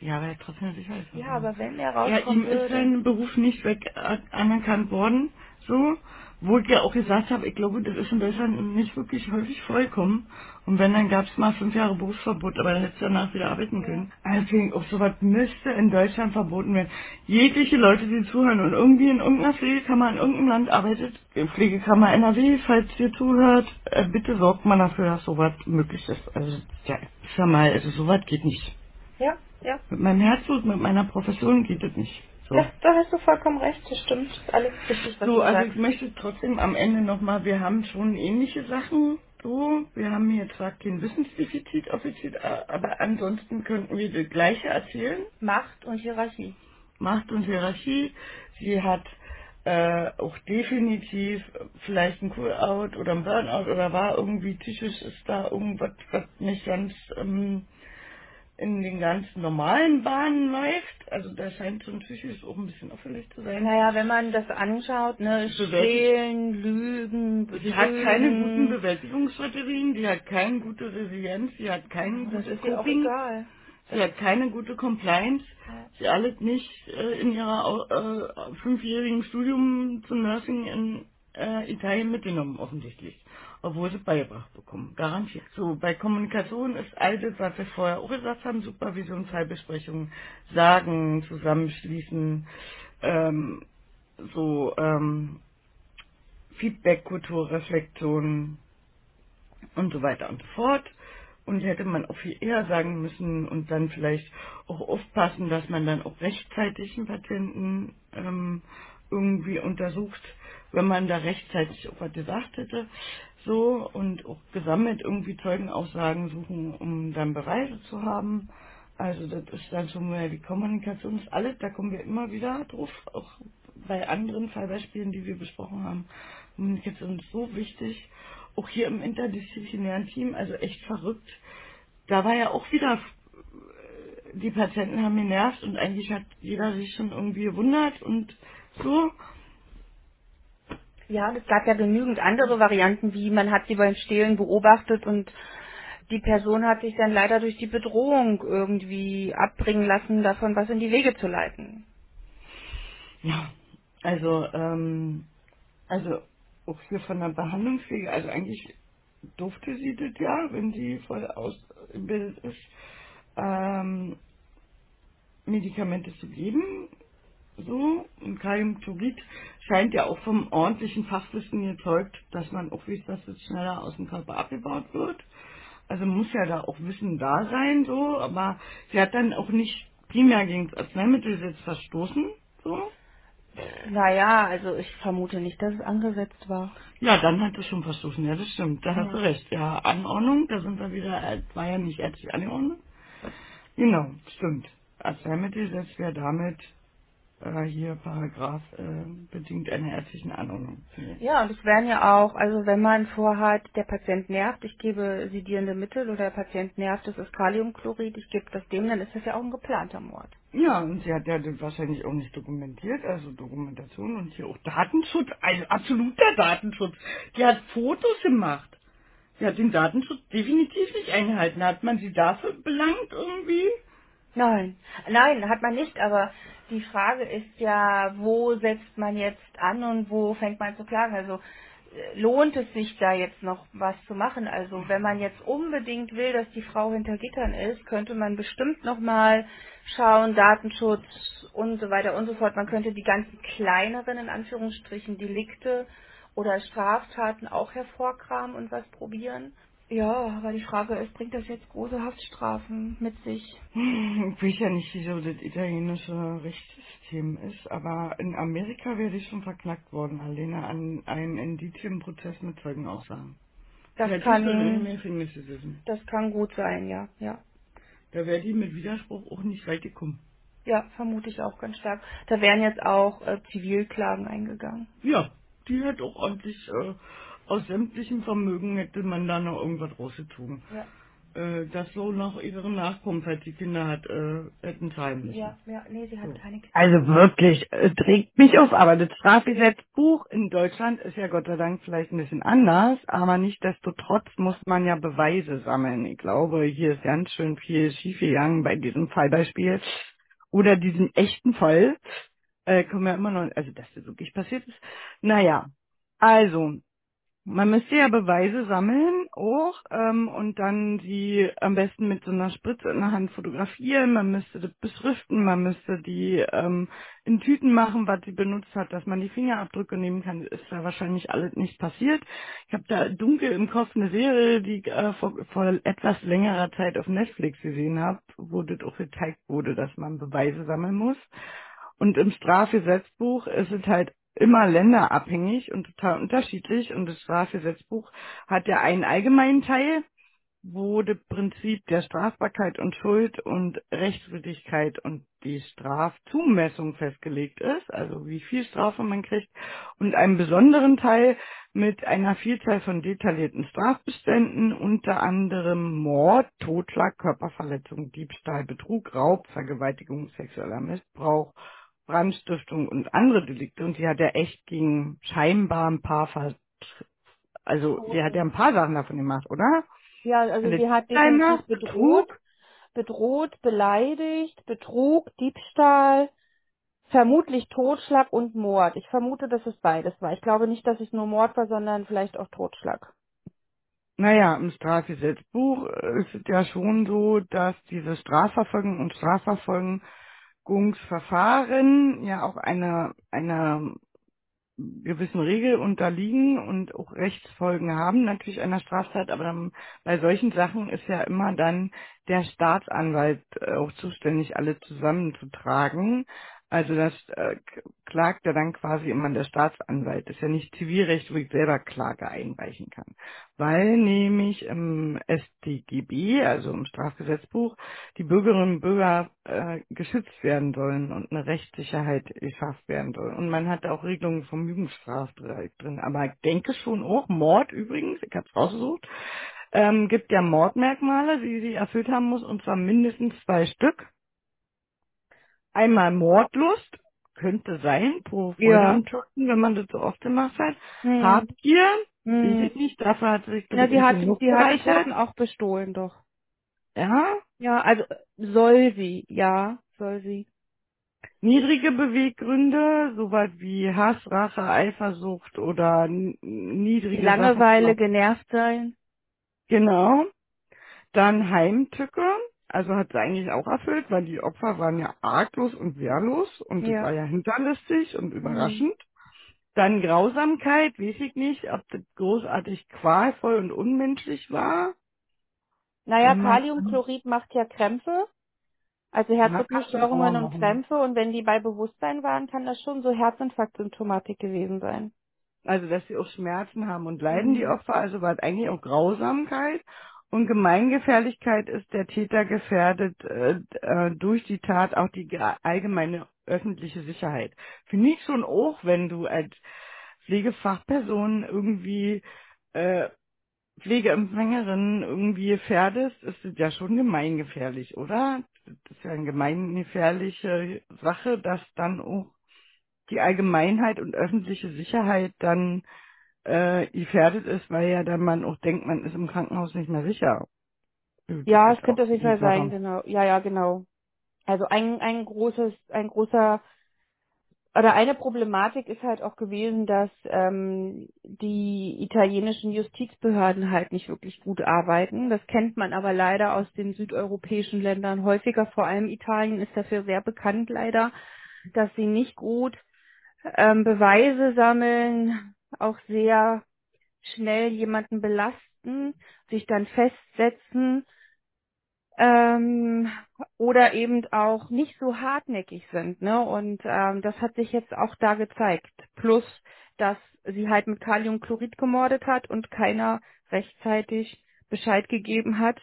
Ja, aber er trotzdem Sicherheitsverwahrung. Ja, aber wenn er Ja, rauskommen ihm ist würde. sein Beruf nicht weg äh, anerkannt worden, so, wo ich ja auch gesagt habe, ich glaube, das ist in Deutschland nicht wirklich häufig vorgekommen. Und wenn, dann gab es mal fünf Jahre Berufsverbot, aber dann hättest du danach wieder arbeiten können. Deswegen, auch sowas müsste in Deutschland verboten werden. Jegliche Leute, die zuhören und irgendwie in irgendeiner Pflegekammer in irgendeinem Land arbeitet, in Pflegekammer NRW, falls ihr zuhört, äh, bitte sorgt mal dafür, dass sowas möglich ist. Also, ja, ist ja mal, also sowas geht nicht. Ja, ja. Mit meinem Herzblut, mit meiner Profession geht das nicht. So. Ja, da hast du vollkommen recht. Das stimmt. Alles richtig, was So, du also sagst. ich möchte trotzdem am Ende nochmal, wir haben schon ähnliche Sachen So, wir haben hier zwar kein Wissensdefizit offiziell, aber ansonsten könnten wir das Gleiche erzählen. Macht und Hierarchie. Macht und Hierarchie. Sie hat äh, auch definitiv vielleicht ein Cool-Out oder ein Burnout oder war irgendwie psychisch ist da irgendwas, was nicht ganz ähm, in den ganz normalen Bahnen läuft. Also da scheint schon psychisch auch ein bisschen auffällig zu sein. Naja, wenn man das anschaut, ne, So stehlen, lügen, Sie hat keine betrügen. guten Bewältigungsstrategien, die hat keine gute Resilienz, sie hat kein Das gutes ist ihr auch Coping, egal. sie hat keine gute Compliance. Ja. Sie alles nicht äh, in ihrer Au- äh, fünfjährigen Studium zum Nursing in äh, Italien mitgenommen, offensichtlich. Obwohl sie beigebracht bekommen, garantiert. So, bei Kommunikation ist all das, was wir vorher auch gesagt haben, Supervision, Fallbesprechungen, sagen, zusammenschließen, ähm, so, ähm, Feedback-Kultur, Reflexion und so weiter und so fort. Und hätte man auch viel eher sagen müssen und dann vielleicht auch aufpassen, dass man dann auch rechtzeitig einen Patienten ähm, irgendwie untersucht, wenn man da rechtzeitig auch was gesagt hätte. So und auch gesammelt irgendwie Zeugenaussagen suchen, um dann Beweise zu haben. Also das ist dann schon mal die Kommunikation ist alles, da kommen wir immer wieder drauf, auch bei anderen Fallbeispielen, die wir besprochen haben. Kommunikation ist so wichtig, auch hier im interdisziplinären Team, also echt verrückt. Da war ja auch wieder, äh, die Patienten haben genervt und eigentlich hat jeder sich schon irgendwie gewundert und so. Ja, es gab ja genügend andere Varianten, wie man hat sie beim Stehlen beobachtet und die Person hat sich dann leider durch die Bedrohung irgendwie abbringen lassen, davon was in die Wege zu leiten. Ja, also, ähm, also auch hier von der Behandlungswege, also eigentlich durfte sie das ja, wenn sie voll ausgebildet ist, ähm, Medikamente zu geben. So, und Kaliumchlorid scheint ja auch vom ordentlichen Fachwissen gezeugt, dass man auch weiß, dass es schneller aus dem Körper abgebaut wird. Also muss ja da auch Wissen da sein, so, aber sie hat dann auch nicht primär gegen das Arzneimittelgesetz verstoßen, so. Naja, also ich vermute nicht, dass es angesetzt war. Ja, dann hat es schon verstoßen, ja, das stimmt, da hast du recht. Ja, Anordnung, da sind wir wieder, äh, war ja nicht ärztlich angeordnet. Genau, stimmt. Arzneimittelgesetz wäre damit äh, hier Paragraph äh, bedingt einer ärztlichen Anordnung. Ja, und es werden ja auch, also wenn man vorhat, der Patient nervt, ich gebe sedierende Mittel oder der Patient nervt, das ist Kaliumchlorid, ich gebe das dem, dann ist das ja auch ein geplanter Mord. Ja, und sie hat ja das wahrscheinlich auch nicht dokumentiert, also Dokumentation und hier auch Datenschutz, also absoluter Datenschutz. Die hat Fotos gemacht. Sie hat den Datenschutz definitiv nicht eingehalten. Hat man sie dafür belangt irgendwie? Nein, nein, hat man nicht, aber die Frage ist ja, wo setzt man jetzt an und wo fängt man zu klagen? Also äh, lohnt es sich da jetzt noch was zu machen? Also wenn man jetzt unbedingt will, dass die Frau hinter Gittern ist, könnte man bestimmt noch mal schauen, Datenschutz und so weiter und so fort. Man könnte die ganzen kleineren, in Anführungsstrichen, Delikte oder Straftaten auch hervorkramen und was probieren. Ja, aber die Frage ist, bringt das jetzt große Haftstrafen mit sich? Hm, Ich weiß ja nicht, wieso das italienische Rechtssystem ist, aber in Amerika wäre die schon verknackt worden, alleine an einen Indizienprozess mit Zeugenaussagen. Das schon kann, den Gefängnis gesessen. das kann gut sein, ja, ja. Da wäre die mit Widerspruch auch nicht weit gekommen. Ja, vermute ich auch ganz stark. Da wären jetzt auch äh, Zivilklagen eingegangen. Ja, die hat auch ordentlich, äh, aus sämtlichem Vermögen hätte man da noch irgendwas rausgezogen. Ja, Äh, das so noch ihre Nachkommen, falls die Kinder hat, äh, hätten zahlen müssen. ja, ja, nee, sie hat So. keine Also wirklich, äh, trägt mich auf, aber das Strafgesetzbuch in Deutschland ist ja Gott sei Dank vielleicht ein bisschen anders, aber nichtsdestotrotz muss man ja Beweise sammeln. Ich glaube, hier ist ganz schön viel schiefgegangen bei diesem Fallbeispiel oder diesem echten Fall. Äh, kommen wir immer noch, also dass das wirklich passiert ist. Naja, also, man müsste ja Beweise sammeln auch ähm, und dann sie am besten mit so einer Spritze in der Hand fotografieren. Man müsste das beschriften, man müsste die ähm, in Tüten machen, was sie benutzt hat, dass man die Fingerabdrücke nehmen kann. Ist da wahrscheinlich alles nicht passiert. Ich habe da dunkel im Kopf eine Serie, die äh, vor, vor etwas längerer Zeit auf Netflix gesehen habe, wo das auch gezeigt wurde, dass man Beweise sammeln muss. Und im Strafgesetzbuch ist es halt immer länderabhängig und total unterschiedlich. Und das Strafgesetzbuch hat ja einen allgemeinen Teil, wo das Prinzip der Strafbarkeit und Schuld und Rechtswidrigkeit und die Strafzumessung festgelegt ist, also wie viel Strafe man kriegt, und einen besonderen Teil mit einer Vielzahl von detaillierten Strafbeständen, unter anderem Mord, Totschlag, Körperverletzung, Diebstahl, Betrug, Raub, Vergewaltigung, sexueller Missbrauch, Brandstiftung und andere Delikte. Und die hat ja echt gegen scheinbar ein paar, Ver also die hat ja ein paar Sachen davon gemacht, oder? Ja, also Eine sie hat definitiv bedroht, Betrug, bedroht, beleidigt, Betrug, Diebstahl, vermutlich Totschlag und Mord. Ich vermute, dass es beides war. Ich glaube nicht, dass es nur Mord war, sondern vielleicht auch Totschlag. Naja, im Strafgesetzbuch äh, ist es ja schon so, dass diese Strafverfolgung und Strafverfolgungsverfahren ja auch einer einer gewissen Regel unterliegen und auch Rechtsfolgen haben, natürlich einer Straftat, aber dann, bei solchen Sachen ist ja immer dann der Staatsanwalt äh, auch zuständig, alle zusammenzutragen. Also das äh, klagt ja dann quasi immer der Staatsanwalt. Das ist ja nicht Zivilrecht, wo ich selber Klage einreichen kann. Weil nämlich im StGB, also im Strafgesetzbuch, die Bürgerinnen und Bürger äh, geschützt werden sollen und eine Rechtssicherheit geschafft werden soll. Und man hat auch Regelungen vom Jugendstrafrecht drin. Aber ich denke schon auch, Mord übrigens, ich habe es rausgesucht, ähm, gibt ja Mordmerkmale, die sie erfüllt haben muss, und zwar mindestens zwei Stück. Einmal Mordlust, könnte sein, pro Freude Ja. am wenn man das so oft gemacht hat. Hm. Habgier, weiß Hm. ich nicht, dafür hat sich Na, ich sie nicht hat, genug sie hat bereichert. inzwischen auch bestohlen, doch. Ja, Ja, also soll sie, ja, soll sie. Niedrige Beweggründe, sowas wie Hass, Rache, Eifersucht oder n- niedrige Sachen. Langeweile, genervt sein. Genau. Dann Heimtücke. Also hat sie eigentlich auch erfüllt, weil die Opfer waren ja arglos und wehrlos und das war Ja. ja hinterlistig und Hm. überraschend. Dann Grausamkeit, weiß ich nicht, ob das großartig qualvoll und unmenschlich war. Naja, man Kaliumchlorid macht ja Krämpfe, also na, Herzrhythmusstörungen und machen. Krämpfe und wenn die bei Bewusstsein waren, kann das schon so Herzinfarktsymptomatik gewesen sein. Also, dass sie auch Schmerzen haben und leiden, die Hm. Opfer, also war es eigentlich auch Grausamkeit. Und Gemeingefährlichkeit ist der Täter gefährdet äh, äh, durch die Tat auch die ge- allgemeine öffentliche Sicherheit. Finde ich schon auch, wenn du als Pflegefachperson irgendwie äh, Pflegeempfängerin irgendwie gefährdest, ist das ja schon gemeingefährlich, oder? Das ist ja eine gemeingefährliche Sache, dass dann auch die Allgemeinheit und öffentliche Sicherheit dann äh, gefährdet ist, weil ja dann man auch denkt, man ist im Krankenhaus nicht mehr sicher. Das Ja, es ist auch könnte auf jeden Fall sein, Sache. genau. Ja, ja, genau. Also ein, ein großes, ein großer oder eine Problematik ist halt auch gewesen, dass ähm, die italienischen Justizbehörden halt nicht wirklich gut arbeiten. Das kennt man aber leider aus den südeuropäischen Ländern häufiger. Vor allem Italien ist dafür sehr bekannt leider, dass sie nicht gut ähm, Beweise sammeln, auch sehr schnell jemanden belasten, sich dann festsetzen ähm, oder eben auch nicht so hartnäckig sind, ne? Und ähm, das hat sich jetzt auch da gezeigt. Plus, dass sie halt mit Kaliumchlorid gemordet hat und keiner rechtzeitig Bescheid gegeben hat,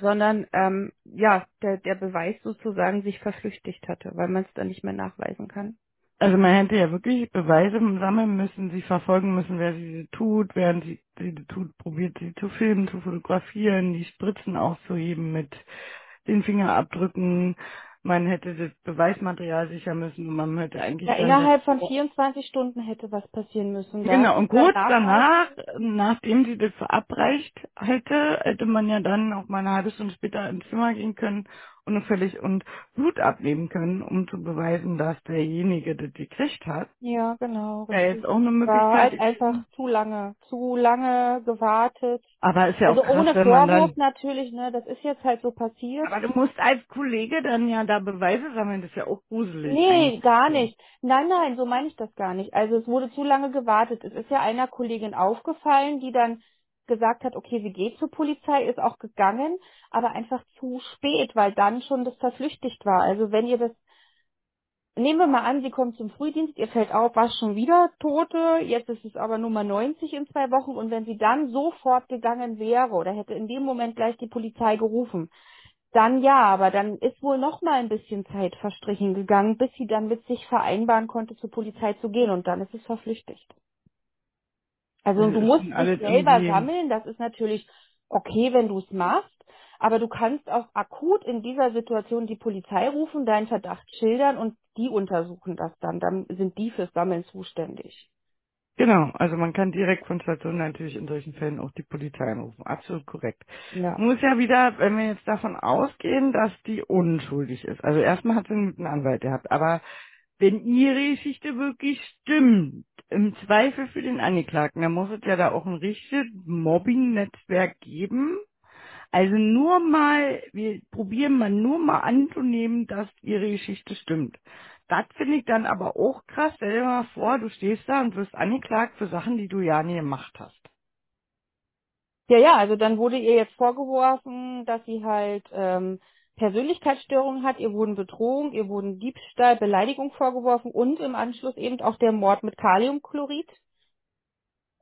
sondern ähm, ja, der, der Beweis sozusagen sich verflüchtigt hatte, weil man es dann nicht mehr nachweisen kann. Also man hätte ja wirklich Beweise sammeln müssen, sie verfolgen müssen, wer sie tut, während sie sie tut, probiert sie zu filmen, zu fotografieren, die Spritzen auszuheben mit den Fingerabdrücken. Man hätte das Beweismaterial sichern müssen und man hätte eigentlich Ja, dann das innerhalb von 24 Stunden hätte was passieren müssen. Genau, und kurz nachweisen. danach, nachdem sie das verabreicht hätte, hätte man ja dann auch mal eine halbe Stunde später ins Zimmer gehen können und völlig und Blut abnehmen können, um zu beweisen, dass derjenige das gekriegt hat. Ja, genau, Wäre jetzt richtig. auch eine War Möglichkeit halt einfach zu lange, zu lange gewartet. Aber ist ja auch Also krass, ohne wenn man Vorwurf dann, natürlich, ne, das ist jetzt halt so passiert. aber du musst als Kollege dann ja da Beweise sammeln, das ist ja auch gruselig Nee, eigentlich. gar nicht. Nein, nein, so meine ich das gar nicht. Also es wurde zu lange gewartet. Es ist ja einer Kollegin aufgefallen, die dann gesagt hat, okay, sie geht zur Polizei, ist auch gegangen, aber einfach zu spät, weil dann schon das verflüchtigt war. Also wenn ihr das nehmen wir mal an, sie kommt zum Frühdienst, ihr fällt auf, was schon wieder Tote, jetzt ist es aber Nummer 90 in zwei Wochen und wenn sie dann sofort gegangen wäre oder hätte in dem Moment gleich die Polizei gerufen, dann ja, aber dann ist wohl noch mal ein bisschen Zeit verstrichen gegangen, bis sie dann mit sich vereinbaren konnte, zur Polizei zu gehen und dann ist es verflüchtigt. Also Also du musst dich alles selber irgendwie, sammeln, das ist natürlich okay, wenn du es machst, aber du kannst auch akut in dieser Situation die Polizei rufen, deinen Verdacht schildern und die untersuchen das dann. Dann sind die fürs Sammeln zuständig. genau, also man kann direkt von Station natürlich in solchen Fällen auch die Polizei anrufen. Absolut korrekt. Ja. Muss ja wieder, wenn wir jetzt davon ausgehen, dass die unschuldig ist. Also erstmal hat sie einen guten Anwalt gehabt, aber wenn ihre Geschichte wirklich stimmt, im Zweifel für den Angeklagten, dann muss es ja da auch ein richtiges Mobbing-Netzwerk geben. Also nur mal, wir probieren mal nur mal anzunehmen, dass ihre Geschichte stimmt. Das finde ich dann aber auch krass. Stell dir mal vor, du stehst da und wirst angeklagt für Sachen, die du ja nie gemacht hast. Ja, ja, also dann wurde ihr jetzt vorgeworfen, dass sie halt ähm, Persönlichkeitsstörungen hat, ihr wurden Bedrohung, ihr wurden Diebstahl, Beleidigung vorgeworfen und im Anschluss eben auch der Mord mit Kaliumchlorid,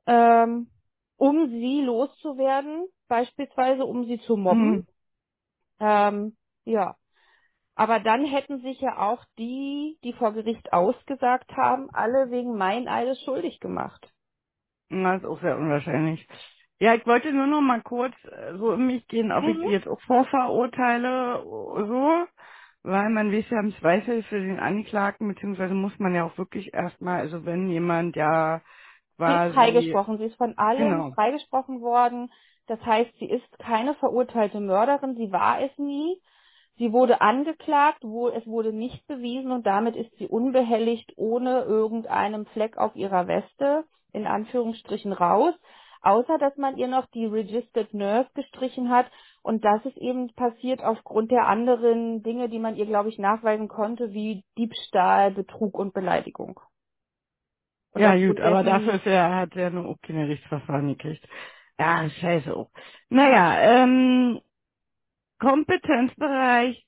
ähm, um sie loszuwerden, beispielsweise um sie zu mobben. Mhm. Ähm, ja, aber dann hätten sich ja auch die, die vor Gericht ausgesagt haben, alle wegen Meineides schuldig gemacht. Das ist auch sehr unwahrscheinlich. Ja, ich wollte nur noch mal kurz äh, so in mich gehen, ob ich Mhm. die jetzt auch vorverurteile, so, weil man weiß ja im Zweifel für den Angeklagten, beziehungsweise muss man ja auch wirklich erstmal, also wenn jemand ja Sie ist quasi, freigesprochen. Sie ist von allem genau, freigesprochen worden. Das heißt, sie ist keine verurteilte Mörderin. Sie war es nie. Sie wurde angeklagt, wo es wurde nicht bewiesen und damit ist sie unbehelligt ohne irgendeinem Fleck auf ihrer Weste, in Anführungsstrichen raus, außer dass man ihr noch die Registered Nurse gestrichen hat und das ist eben passiert aufgrund der anderen Dinge, die man ihr, glaube ich, nachweisen konnte, wie Diebstahl, Betrug und Beleidigung. Und Ja, gut, aufgrund aber dafür ist er, hat er nur auch keine Rechtsverfahren gekriegt. Ja, scheiße auch. Naja, ähm, Kompetenzbereich,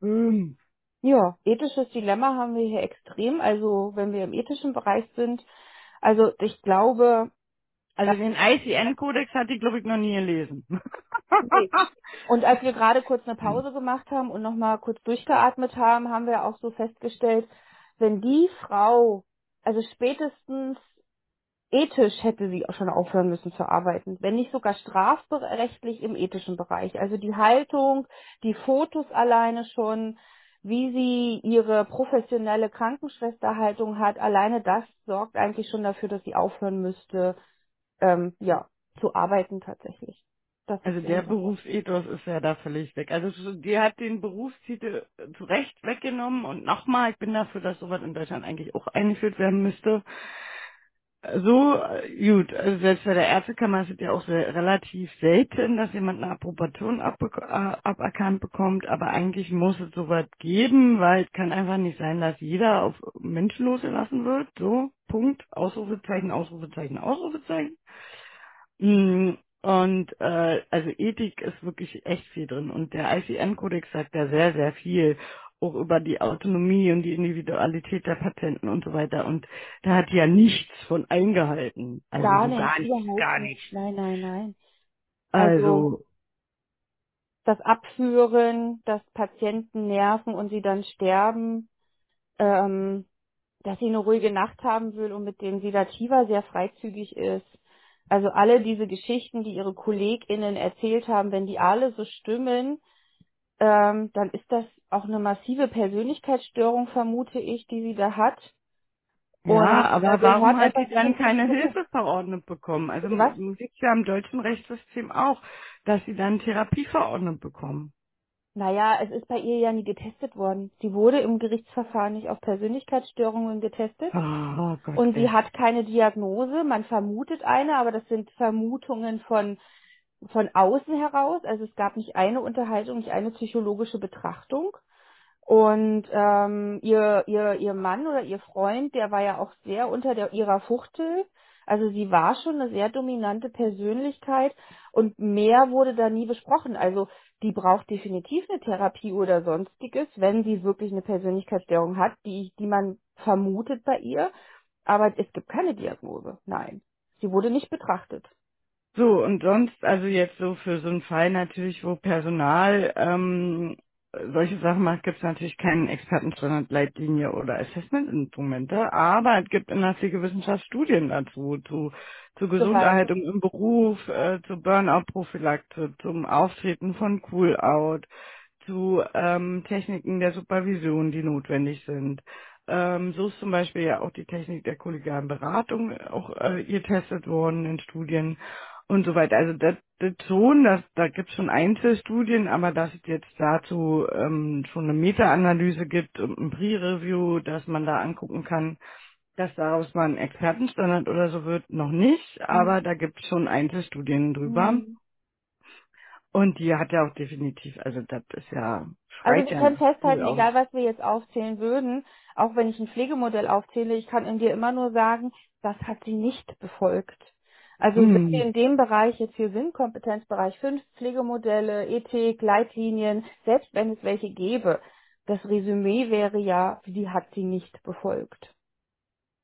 hm, Ja, ethisches Dilemma haben wir hier extrem. Also wenn wir im ethischen Bereich sind, also ich glaube, also den ICN-Kodex hatte ich, glaube ich, noch nie gelesen. nee. und als wir gerade kurz eine Pause gemacht haben und nochmal kurz durchgeatmet haben, haben wir auch so festgestellt, wenn die Frau, also spätestens ethisch hätte sie auch schon aufhören müssen zu arbeiten, wenn nicht sogar strafrechtlich im ethischen Bereich. Also die Haltung, die Fotos alleine schon, wie sie ihre professionelle Krankenschwesterhaltung hat, alleine das sorgt eigentlich schon dafür, dass sie aufhören müsste, ähm, ja, zu arbeiten tatsächlich. Das ist Also der. Berufsethos ist ja da völlig weg. Also so- die hat den Berufstitel äh, zu Recht weggenommen und nochmal, ich bin dafür, dass sowas in Deutschland eigentlich auch eingeführt werden müsste. So, äh, gut, also selbst bei der Ärztekammer ist es ja auch sehr, relativ selten, dass jemand eine Approbation abbek- äh, aberkannt bekommt, aber eigentlich muss es sowas geben, weil es kann einfach nicht sein, dass jeder auf Menschen losgelassen wird. So, Punkt, Ausrufezeichen, Ausrufezeichen, Ausrufezeichen. Mm, Und äh, also Ethik ist wirklich echt viel drin und der ICN-Kodex sagt ja sehr, sehr viel auch über die Autonomie und die Individualität der Patienten und so weiter und da hat die ja nichts von eingehalten. Also Gar so nicht, gar nichts, überhaupt gar nicht. nichts. Nein, nein, nein. Also Also, das Abführen, das Patienten nerven und sie dann sterben, ähm, dass sie eine ruhige Nacht haben will und mit dem Sedativa sehr freizügig ist. Also alle diese Geschichten, die ihre KollegInnen erzählt haben, wenn die alle so stimmen, ähm, dann ist das auch eine massive Persönlichkeitsstörung, vermute ich, die sie da hat. ja, Und aber warum gehört hat die dann keine. Hilfe verordnet bekommen? Also Was? man sieht ja im deutschen Rechtssystem auch, dass sie dann Therapie verordnet bekommen. Naja, es ist bei ihr ja nie getestet worden. Sie wurde im Gerichtsverfahren nicht auf Persönlichkeitsstörungen getestet. Oh Gott, Und sie ey. hat keine Diagnose. Man vermutet eine, aber das sind Vermutungen von, von außen heraus. Also es gab nicht eine Unterhaltung, nicht eine psychologische Betrachtung. Und ähm, ihr, ihr, ihr Mann oder ihr Freund, der war ja auch sehr unter der, ihrer Fuchtel. Also sie war schon eine sehr dominante Persönlichkeit Und mehr wurde da nie besprochen. Also die braucht definitiv eine Therapie oder sonstiges, wenn sie wirklich eine Persönlichkeitsstörung hat, die, die man vermutet bei ihr. Aber es gibt keine Diagnose. Nein. Sie wurde nicht betrachtet. So, und sonst, also jetzt so für so einen Fall natürlich, wo Personal ähm, solche Sachen macht, gibt es natürlich keinen Expertenstandard, Leitlinie oder Assessment-Instrumente, aber es gibt in der Pflegewissenschaft Studien dazu, zu, zu Zum Beispiel. Gesunderhaltung im Beruf, äh, zu Burnout-Prophylaxe, zum Auftreten von Cool-Out, zu ähm, Techniken der Supervision, die notwendig sind. Ähm, so ist zum Beispiel ja auch die Technik der kollegialen Beratung auch äh, getestet worden in Studien und so weiter. Also das, das schon, das, da gibt es schon Einzelstudien, aber dass es jetzt dazu ähm, schon eine Meta-Analyse gibt und ein Pre-Review, dass man da angucken kann, dass daraus mal ein Expertenstandard oder so wird, noch nicht, aber da gibt es schon Einzelstudien drüber. Mhm. Und die hat ja auch definitiv, also das ist ja, Also schreit wir ja können nach festhalten, aus. egal was wir jetzt aufzählen würden, auch wenn ich ein Pflegemodell aufzähle, ich kann in dir immer nur sagen, das hat sie nicht befolgt. Also wenn wir Hm. in dem Bereich jetzt hier sind, Kompetenzbereich 5, Pflegemodelle, Ethik, Leitlinien, selbst wenn es welche gäbe, das Resümee wäre ja, sie hat sie nicht befolgt.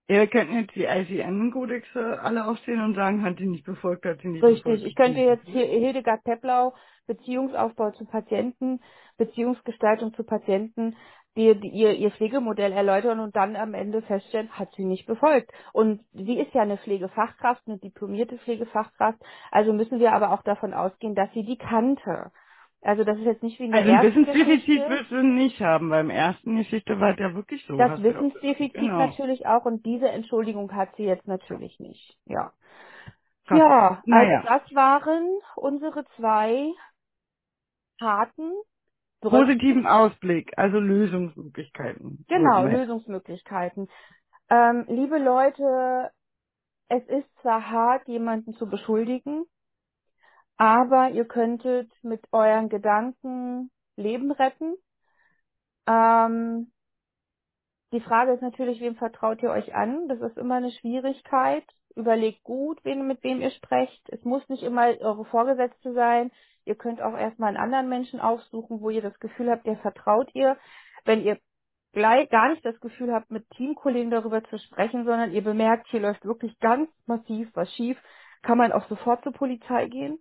Ja, wir könnten jetzt die ICN-Kodexe alle aufzählen und sagen, hat sie nicht befolgt, hat sie nicht Richtig. befolgt, Ich hat sie könnte jetzt hier Hildegard Peplau, Beziehungsaufbau zu Patienten, Beziehungsgestaltung zu Patienten, die, die ihr, ihr Pflegemodell erläutern und dann am Ende feststellen, hat sie nicht befolgt. Und sie ist ja eine Pflegefachkraft, eine diplomierte Pflegefachkraft, also müssen wir aber auch davon ausgehen, dass sie die kannte. Also das ist jetzt nicht wie in der Also ein Wissensdefizit wirst du nicht haben. Beim ersten Geschichte war es ja wirklich so. das. Wissensdefizit Genau. natürlich auch und diese Entschuldigung hat sie jetzt natürlich nicht. Ja. Krass. Ja, also Naja. das waren unsere zwei harten Bröckchen, Positiven Ausblick, also Lösungsmöglichkeiten genau. Lösungsmöglichkeiten. Ähm, liebe Leute, es ist zwar hart, jemanden zu beschuldigen, aber ihr könntet mit euren Gedanken Leben retten. Ähm, Die Frage ist natürlich, wem vertraut ihr euch an? Das ist immer eine Schwierigkeit. Überlegt gut, wen, mit wem ihr sprecht. Es muss nicht immer eure Vorgesetzte sein. Ihr könnt auch erstmal einen anderen Menschen aufsuchen, wo ihr das Gefühl habt, ihr vertraut ihr. Wenn ihr gleich gar nicht das Gefühl habt, mit Teamkollegen darüber zu sprechen, sondern ihr bemerkt, hier läuft wirklich ganz massiv was schief, kann man auch sofort zur Polizei gehen.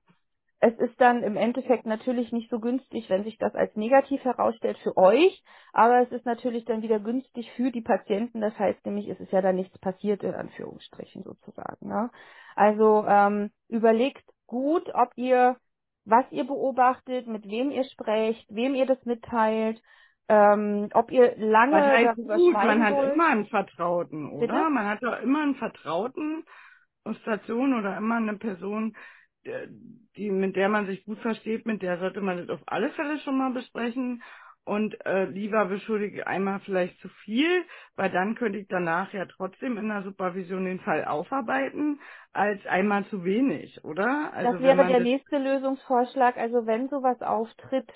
Es ist dann im Endeffekt natürlich nicht so günstig, wenn sich das als negativ herausstellt für euch, aber es ist natürlich dann wieder günstig für die Patienten. Das heißt nämlich, es ist ja da nichts passiert in Anführungsstrichen sozusagen. Ne? Also ähm, überlegt gut, ob ihr, was ihr beobachtet, mit wem ihr sprecht, wem ihr das mitteilt, ähm, ob ihr Was lange heißt darüber gut? Man hat wollt. immer einen Vertrauten, Bitte? oder? Man hat doch immer einen Vertrauten auf Station oder immer eine Person, der- die, mit der man sich gut versteht, mit der sollte man das auf alle Fälle schon mal besprechen. Und äh, lieber beschuldige ich einmal vielleicht zu viel, weil dann könnte ich danach ja trotzdem in der Supervision den Fall aufarbeiten, als einmal zu wenig, oder? Das Also wenn wäre der das nächste Lösungsvorschlag. Also wenn sowas auftritt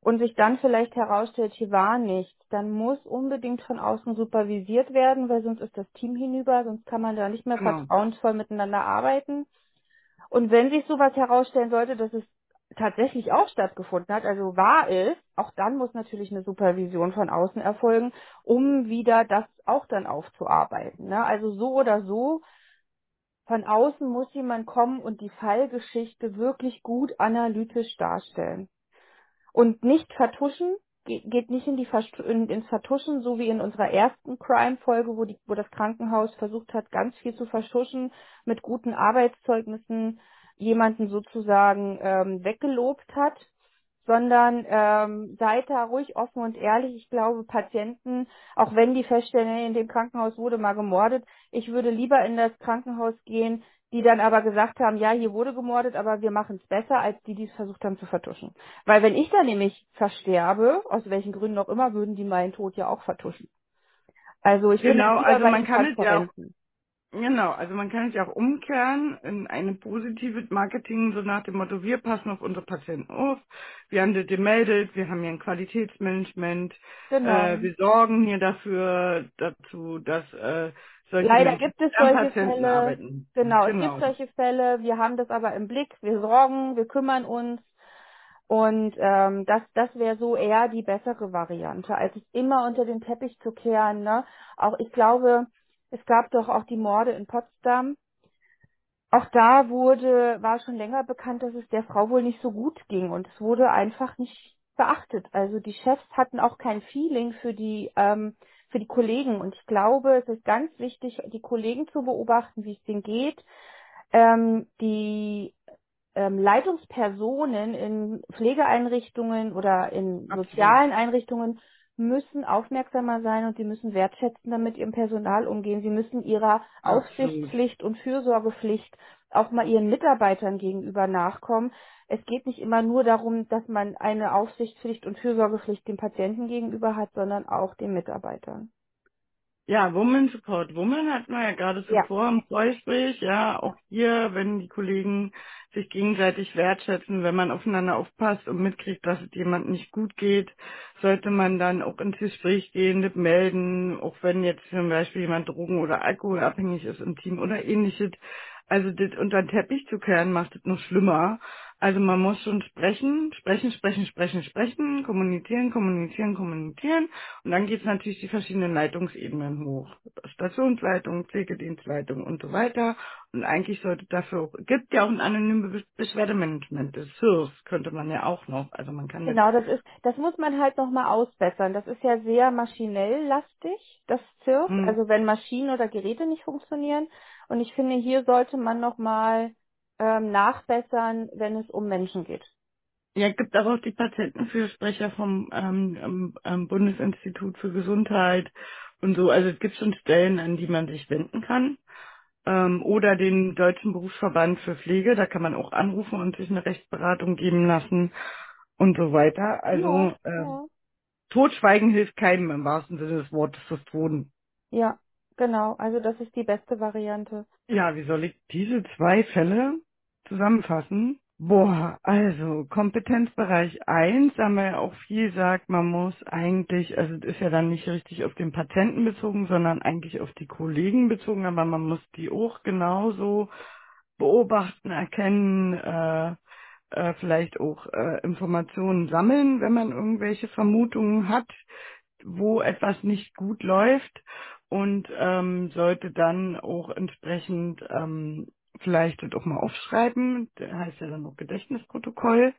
und sich dann vielleicht herausstellt, hier war nichts, dann muss unbedingt von außen supervisiert werden, weil sonst ist das Team hinüber, sonst kann man da nicht mehr genau, vertrauensvoll miteinander arbeiten. Und wenn sich sowas herausstellen sollte, dass es tatsächlich auch stattgefunden hat, also wahr ist, auch dann muss natürlich eine Supervision von außen erfolgen, um wieder das auch dann aufzuarbeiten. Ne? Also so oder so von außen muss jemand kommen und die Fallgeschichte wirklich gut analytisch darstellen. Und nicht vertuschen, Ge- geht nicht in die ins Vertuschen, so wie in unserer ersten Crime-Folge, wo, wo das Krankenhaus versucht hat, ganz viel zu vertuschen, mit guten Arbeitszeugnissen jemanden sozusagen ähm, weggelobt hat sondern ähm, seid da ruhig offen und ehrlich. Ich glaube, Patienten, auch wenn die feststellen, in dem Krankenhaus wurde mal gemordet, ich würde lieber in das Krankenhaus gehen, die dann aber gesagt haben, ja, hier wurde gemordet, aber wir machen es besser, als die, die es versucht haben zu vertuschen. Weil wenn ich dann nämlich versterbe, aus welchen Gründen auch immer, würden die meinen Tod ja auch vertuschen. Also ich genau, also man kann es ja auch. Genau, also man kann es ja auch umkehren in eine positive Marketing, so nach dem Motto, wir passen auf unsere Patienten auf, wir haben das gemeldet, wir haben hier ein Qualitätsmanagement, Genau. äh, wir sorgen hier dafür, dazu, dass äh, solche Leider Menschen gibt es am solche Patienten Fälle. arbeiten. Genau, es gibt Genau. solche Fälle. Wir haben das aber im Blick. Wir sorgen, wir kümmern uns. Und ähm, das, das wäre so eher die bessere Variante, als es immer unter den Teppich zu kehren. Ne? Auch ich glaube, es gab doch auch die Morde in Potsdam. Auch da wurde, war schon länger bekannt, dass es der Frau wohl nicht so gut ging und es wurde einfach nicht beachtet. Also die Chefs hatten auch kein Feeling für die ähm, für die Kollegen und ich glaube, es ist ganz wichtig, die Kollegen zu beobachten, wie es denen geht. Ähm, die ähm, Leitungspersonen in Pflegeeinrichtungen oder in Absolut. sozialen Einrichtungen müssen aufmerksamer sein und sie müssen wertschätzender mit ihrem Personal umgehen. Sie müssen ihrer Absolut. Aufsichtspflicht und Fürsorgepflicht auch mal ihren Mitarbeitern gegenüber nachkommen. Es geht nicht immer nur darum, dass man eine Aufsichtspflicht und Fürsorgepflicht dem Patienten gegenüber hat, sondern auch den Mitarbeitern. Ja, Woman Support Woman hatten wir ja gerade Ja, zuvor im Vorgespräch. Ja, auch hier, wenn die Kollegen sich gegenseitig wertschätzen, wenn man aufeinander aufpasst und mitkriegt, dass es jemand nicht gut geht, sollte man dann auch ins Gespräch gehen, das melden, auch wenn jetzt zum Beispiel jemand drogen- oder alkoholabhängig ist im Team oder ähnliches. Also das unter den Teppich zu kehren, macht es noch schlimmer. Also man muss schon sprechen, sprechen, sprechen, sprechen, sprechen, kommunizieren, kommunizieren, kommunizieren. Und dann geht es natürlich die verschiedenen Leitungsebenen hoch. Stationsleitung, Pflegedienstleitung und so weiter. Und eigentlich sollte dafür auch, gibt ja auch ein anonymes Be- Beschwerdemanagement, das SIRS könnte man ja auch noch. Also man kann das, Genau, das ist, das muss man halt nochmal ausbessern. Das ist ja sehr maschinell lastig, das CIRF, hm, also wenn Maschinen oder Geräte nicht funktionieren. Und ich finde, hier sollte man nochmal ähm, nachbessern, wenn es um Menschen geht. ja, gibt aber auch die Patientenfürsprecher vom ähm, ähm, ähm, Bundesinstitut für Gesundheit und so. Also es gibt schon Stellen, an die man sich wenden kann. ähm, oder den Deutschen Berufsverband für Pflege. Da kann man auch anrufen und sich eine Rechtsberatung geben lassen und so weiter. Ja, Also äh, ja. Totschweigen hilft keinem im wahrsten Sinne des Wortes das Tun. Ja, genau. Also das ist die beste Variante. Ja, wie soll ich diese zwei Fälle zusammenfassen? Boah, also Kompetenzbereich eins, haben wir ja auch viel gesagt, man muss eigentlich, also es ist ja dann nicht richtig auf den Patienten bezogen, sondern eigentlich auf die Kollegen bezogen, aber man muss die auch genauso beobachten, erkennen, äh, äh, vielleicht auch äh, Informationen sammeln, wenn man irgendwelche Vermutungen hat, wo etwas nicht gut läuft und ähm, sollte dann auch entsprechend ähm, vielleicht das auch mal aufschreiben, das heißt ja dann auch Gedächtnisprotokoll.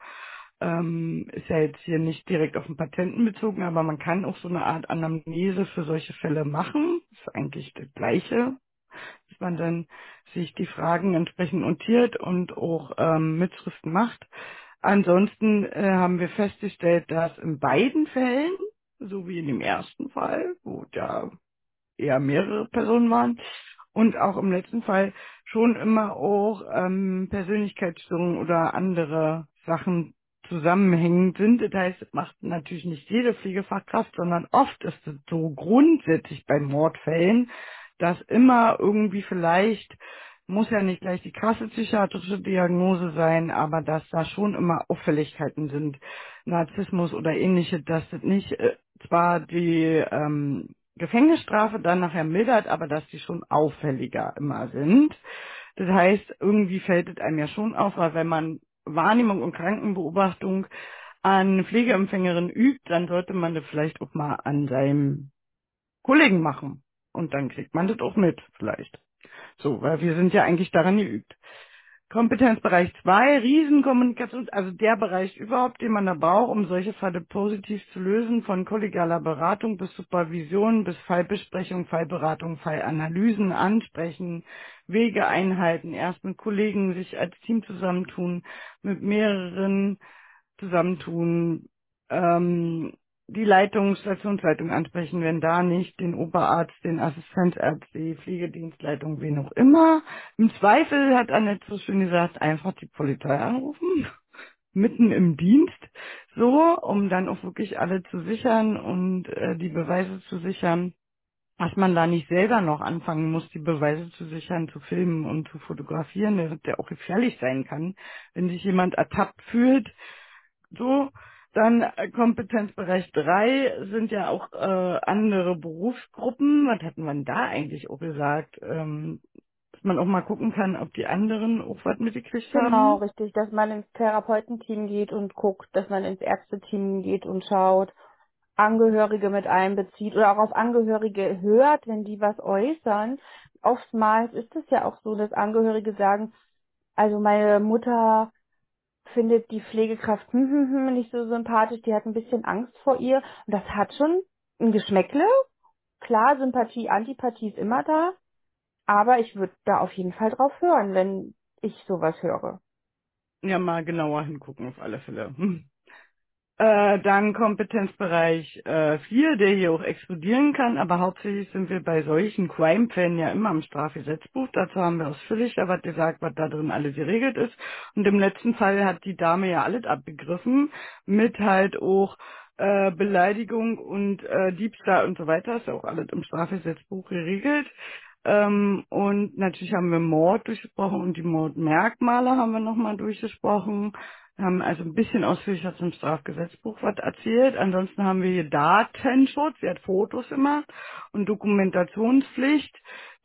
Ähm, ist ja jetzt hier nicht direkt auf den Patenten bezogen, aber man kann auch so eine Art Anamnese für solche Fälle machen. ist eigentlich das Gleiche, dass man dann sich die Fragen entsprechend notiert und auch ähm, Mitschriften macht. Ansonsten äh, haben wir festgestellt, dass in beiden Fällen, so wie in dem ersten Fall, wo ja eher mehrere Personen waren, und auch im letzten Fall schon immer auch ähm, Persönlichkeitsstörungen oder andere Sachen zusammenhängend sind. Das heißt, das macht natürlich nicht jede Pflegefachkraft, sondern oft ist es so grundsätzlich bei Mordfällen, dass immer irgendwie vielleicht, muss ja nicht gleich die krasse psychiatrische Diagnose sein, aber dass da schon immer Auffälligkeiten sind, Narzissmus oder ähnliche, dass das nicht äh, zwar die ähm, Gefängnisstrafe dann nachher mildert, aber dass die schon auffälliger immer sind. Das heißt, irgendwie fällt es einem ja schon auf, weil wenn man Wahrnehmung und Krankenbeobachtung an Pflegeempfängerinnen übt, dann sollte man das vielleicht auch mal an seinem Kollegen machen. Und dann kriegt man das auch mit, vielleicht. So, weil wir sind ja eigentlich daran geübt. Kompetenzbereich 2, Riesenkommunikation, also der Bereich überhaupt, den man da braucht, um solche Fälle positiv zu lösen, von kollegialer Beratung bis Supervision, bis Fallbesprechung, Fallberatung, Fallanalysen, Ansprechen, Wege einhalten, erst mit Kollegen sich als Team zusammentun, mit mehreren zusammentun, ähm, die Leitung, Stationsleitung ansprechen, wenn da nicht, den Oberarzt, den Assistenzarzt, die Pflegedienstleitung, wen auch immer. Im Zweifel hat Annette so schön gesagt, einfach die Polizei anrufen, mitten im Dienst, so, um dann auch wirklich alle zu sichern und äh, die Beweise zu sichern dass man da nicht selber noch anfangen muss, die Beweise zu sichern, zu filmen und zu fotografieren, der, der auch gefährlich sein kann, wenn sich jemand ertappt fühlt, so, Dann äh, Kompetenzbereich 3 sind ja auch äh, andere Berufsgruppen. Was hatten wir denn da eigentlich auch gesagt? Ähm, dass man auch mal gucken kann, ob die anderen auch was mitgekriegt Genau, haben. richtig, dass man ins Therapeutenteam geht und guckt, dass man ins Ärzteteam geht und schaut, Angehörige mit einbezieht oder auch auf Angehörige hört, wenn die was äußern. Oftmals ist es ja auch so, dass Angehörige sagen, also meine Mutter findet die Pflegekraft hm, hm, hm, nicht so sympathisch, die hat ein bisschen Angst vor ihr. Und das hat schon ein Geschmäckle. Klar, Sympathie, Antipathie ist immer da, aber ich würde da auf jeden Fall drauf hören, wenn ich sowas höre. Ja, mal genauer hingucken auf alle Fälle. Hm. Äh, dann Kompetenzbereich äh, 4, der hier auch explodieren kann, aber hauptsächlich sind wir bei solchen Crime-Fällen ja immer im Strafgesetzbuch. Dazu haben wir ausführlich aber gesagt, was da drin alles geregelt ist. Und im letzten Fall hat die Dame ja alles abgegriffen, mit halt auch äh, Beleidigung und äh, Diebstahl und so weiter. Ist ja auch alles im Strafgesetzbuch geregelt. Ähm, und natürlich haben wir Mord durchgesprochen und die Mordmerkmale haben wir nochmal durchgesprochen. Haben also ein bisschen ausführlicher zum Strafgesetzbuch was erzählt. Ansonsten haben wir hier Datenschutz, sie hat Fotos gemacht und Dokumentationspflicht,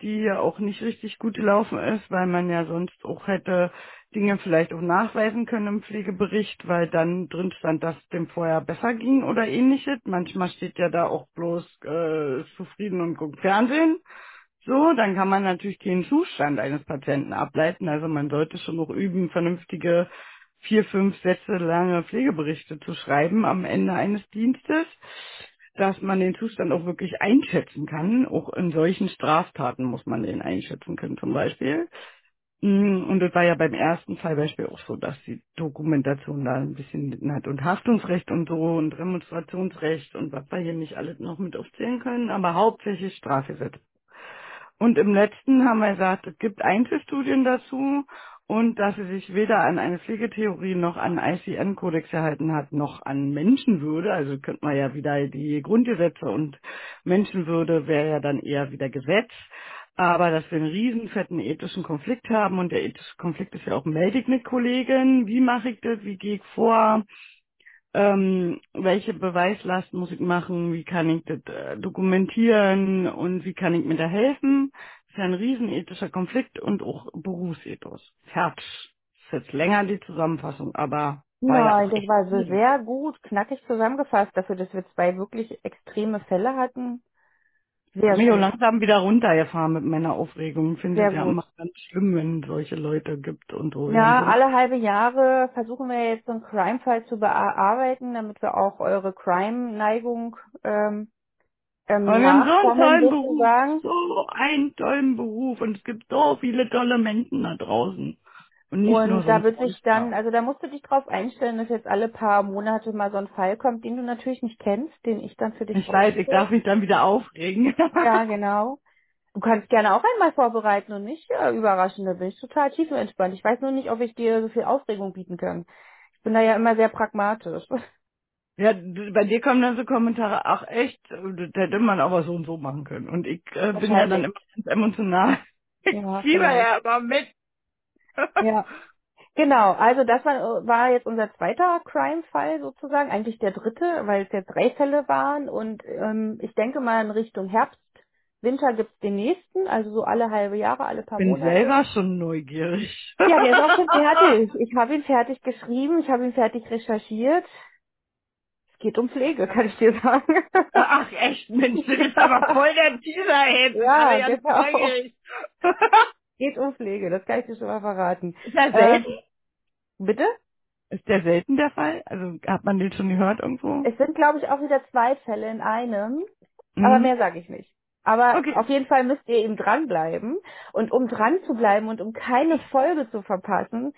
die ja auch nicht richtig gut gelaufen ist, weil man ja sonst auch hätte Dinge vielleicht auch nachweisen können im Pflegebericht, weil dann drin stand, dass dem vorher besser ging oder ähnliches. Manchmal steht ja da auch bloß äh, zufrieden und guckt Fernsehen. So, dann kann man natürlich den Zustand eines Patienten ableiten. Also man sollte schon noch üben, vernünftige vier, fünf Sätze lange Pflegeberichte zu schreiben am Ende eines Dienstes, dass man den Zustand auch wirklich einschätzen kann. Auch in solchen Straftaten muss man den einschätzen können zum Beispiel. Mm, Und das war ja beim ersten Fallbeispiel auch so, dass die Dokumentation da ein bisschen gelitten hat und Haftungsrecht und so und Demonstrationsrecht und was wir hier nicht alles noch mit aufzählen können, aber hauptsächlich Strafgesetz. Und im letzten haben wir gesagt, es gibt Einzelstudien dazu und dass sie sich weder an eine Pflegetheorie noch an ICN-Kodex gehalten hat, noch an Menschenwürde. Also könnte man ja wieder die Grundgesetze und Menschenwürde wäre ja dann eher wieder Gesetz. Aber dass wir einen riesen fetten ethischen Konflikt haben und der ethische Konflikt ist ja auch meldig mit Kollegen. Wie mache ich das? Wie gehe ich vor? ähm, welche Beweislast muss ich machen, wie kann ich das äh, dokumentieren und wie kann ich mir da helfen. Das ist ja ein riesenethischer Konflikt und auch Berufsethos. Fertig. Ist jetzt länger die Zusammenfassung, aber war ja Nein, auch das echt war so schwierig. sehr gut, knackig zusammengefasst, dafür, dass wir zwei wirklich extreme Fälle hatten. Ich Sehr mich auch schön, langsam wieder runtergefahren mit meiner Aufregung. Ich finde sehr es ja gut. immer ganz schlimm, wenn es solche Leute gibt und so. Ja, so alle halbe Jahre versuchen wir jetzt so einen Crime-Fall zu bearbeiten, damit wir auch eure Crime-Neigung ähm, ähm, wir haben so einen tollen Beruf, so einen tollen Beruf und es gibt so viele tolle Menschen da draußen. Und Und da wird sich dann, also da musst du dich drauf einstellen, dass jetzt alle paar Monate mal so ein Fall kommt, den du natürlich nicht kennst, den ich dann für dich Ich weiß, ich darf mich dann wieder aufregen. Ja, genau. Du kannst gerne auch einmal vorbereiten und nicht äh, überraschen, da bin ich total tiefenentspannt. Ich weiß nur nicht, ob ich dir so viel Aufregung bieten kann. Ich bin da ja immer sehr pragmatisch. ja, d- bei dir kommen dann so Kommentare, ach echt, das hätte man aber so und so machen können. Und ich äh, bin ja dann Wahrscheinlich. immer ganz emotional. Ich Ja, fieber vielleicht. ja immer mit. Ja. Genau, also das war, war jetzt unser zweiter Crime-Fall sozusagen, eigentlich der dritte, weil es jetzt drei Fälle waren und ähm, ich denke mal in Richtung Herbst, Winter gibt's den nächsten, also so alle halbe Jahre, alle paar bin Monate. selber schon neugierig. Ja, der ist auch schon fertig. Ich habe ihn fertig geschrieben, ich habe ihn fertig recherchiert. Geht um Pflege, kann ich dir sagen. ach echt, Mensch, das ist aber voll der. Sind alle ja, ganz genau. Geht um Pflege, das kann ich dir schon mal verraten. ist ja Ähm, selten. bitte? Ist der selten der Fall? Also hat man den schon gehört irgendwo? Es sind, glaube ich, auch wieder zwei Fälle in einem, aber Mhm. mehr sage ich nicht. Aber Okay. auf jeden Fall müsst ihr eben dranbleiben. Und um dran zu bleiben und um keine Folge zu verpassen,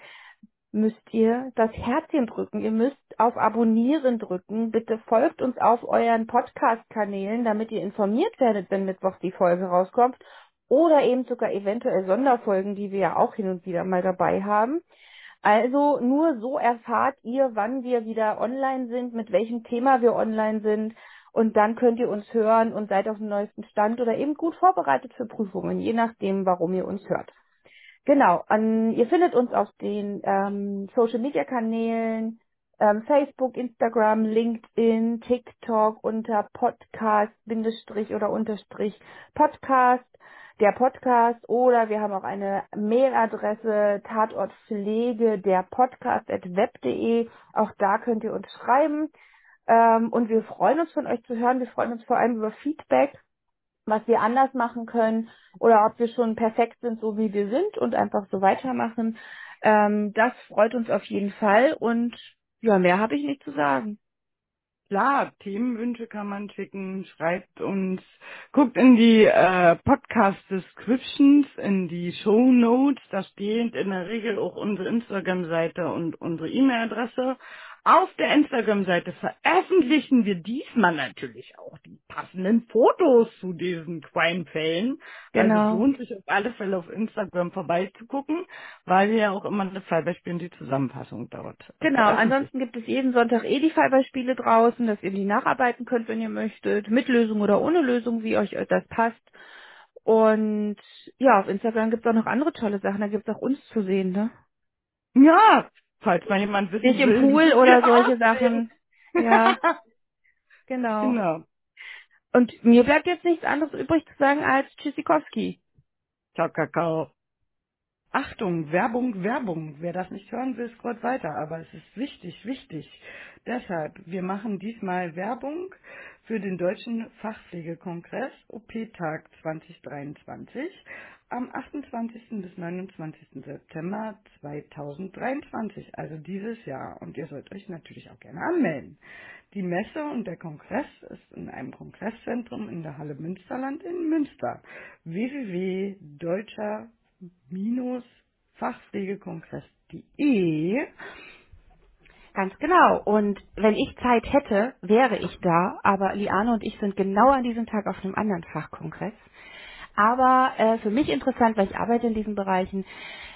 müsst ihr das Herzchen drücken. Ihr müsst auf Abonnieren drücken. Bitte folgt uns auf euren Podcast-Kanälen, damit ihr informiert werdet, wenn Mittwoch die Folge rauskommt. Oder eben sogar eventuell Sonderfolgen, die wir ja auch hin und wieder mal dabei haben. Also nur so erfahrt ihr, wann wir wieder online sind, mit welchem Thema wir online sind. Und dann könnt ihr uns hören und seid auf dem neuesten Stand oder eben gut vorbereitet für Prüfungen, je nachdem, warum ihr uns hört. Genau, an, ihr findet uns auf den ähm, Social Media Kanälen ähm, Facebook, Instagram, LinkedIn, TikTok unter Podcast, Bindestrich oder Unterstrich Podcast, der Podcast oder wir haben auch eine Mailadresse Tatortpflege der Podcast at web.de. Auch da könnt ihr uns schreiben. Ähm, und wir freuen uns von euch zu hören. Wir freuen uns vor allem über Feedback was wir anders machen können oder ob wir schon perfekt sind, so wie wir sind und einfach so weitermachen. Ähm, das freut uns auf jeden Fall und ja, mehr habe ich nicht zu sagen. Klar, Themenwünsche kann man schicken, schreibt uns, guckt in die äh, Podcast Descriptions, in die Show Notes, da steht in der Regel auch unsere Instagram-Seite und unsere E-Mail-Adresse. Auf der Instagram-Seite veröffentlichen wir diesmal natürlich auch die passenden Fotos zu diesen Crime-Fällen. Also es Genau. lohnt sich auf alle Fälle auf Instagram vorbeizugucken, weil wir ja auch immer eine Fallbeispiel und die Zusammenfassung dort Genau, veröffentlichen. ansonsten gibt es jeden Sonntag eh die Fallbeispiele draußen, dass ihr die nacharbeiten könnt, wenn ihr möchtet, mit Lösung oder ohne Lösung, wie euch das passt. Und ja, auf Instagram gibt es auch noch andere tolle Sachen, da gibt es auch uns zu sehen, ne? Ja, falls mal jemand wissen Nicht im will, Pool wie oder wir solche. Sachen. Ja, genau. genau. Und mir bleibt jetzt nichts anderes übrig zu sagen als Tschüssikowski. Ciao, Kakao. Achtung, Werbung, Werbung. Wer das nicht hören will, scrollt weiter. Aber es ist wichtig, wichtig. Deshalb, wir machen diesmal Werbung für den Deutschen Fachpflegekongress OP-Tag 2023 am 28. bis 29. September 2023, also dieses Jahr. Und ihr sollt euch natürlich auch gerne anmelden. Die Messe und der Kongress ist in einem Kongresszentrum in der Halle Münsterland in Münster. www.deutscher-fachpflegekongress.de Ganz genau. Und wenn ich Zeit hätte, wäre ich da. Aber Liane und ich sind genau an diesem Tag auf einem anderen Fachkongress. Aber äh, für mich interessant, weil ich arbeite in diesen Bereichen.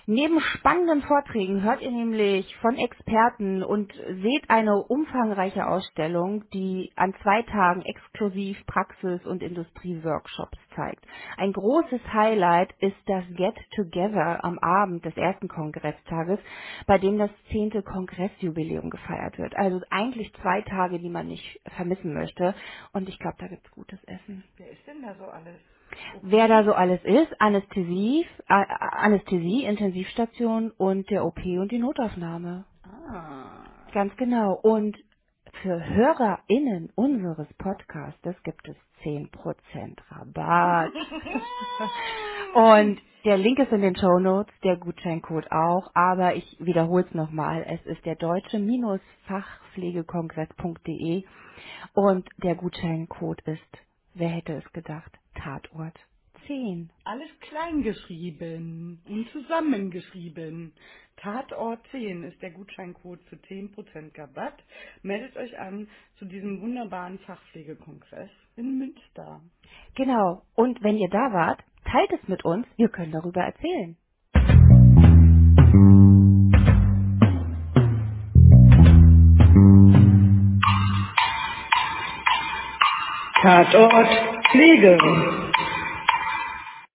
Neben spannenden Vorträgen hört ihr nämlich von Experten und seht eine umfangreiche Ausstellung, die an zwei Tagen exklusiv Praxis- und Industrieworkshops zeigt. Ein großes Highlight ist das Get Together am Abend des ersten Kongresstages, bei dem das zehnte Kongressjubiläum gefeiert wird. Also eigentlich zwei Tage, die man nicht vermissen möchte. Und ich glaube, da gibt's gutes Essen. Wer ist denn da so alles? Wer da so alles ist, Anästhesie, äh, Anästhesie, Intensivstation und der OP und die Notaufnahme. Ah. Ganz genau. Und für HörerInnen unseres Podcastes gibt es 10% Rabatt. Und der Link ist in den Show Notes, der Gutscheincode auch, aber ich wiederhole es nochmal. Es ist der deutsche-fachpflegekongress.de und der Gutscheincode ist, wer hätte es gedacht, Tatort 10. Alles klein geschrieben und zusammengeschrieben. Tatort 10 ist der Gutscheincode für 10% Rabatt. Meldet euch an zu diesem wunderbaren Fachpflegekongress in Münster. Genau. Und wenn ihr da wart, teilt es mit uns, wir können darüber erzählen. Tatort Pflege.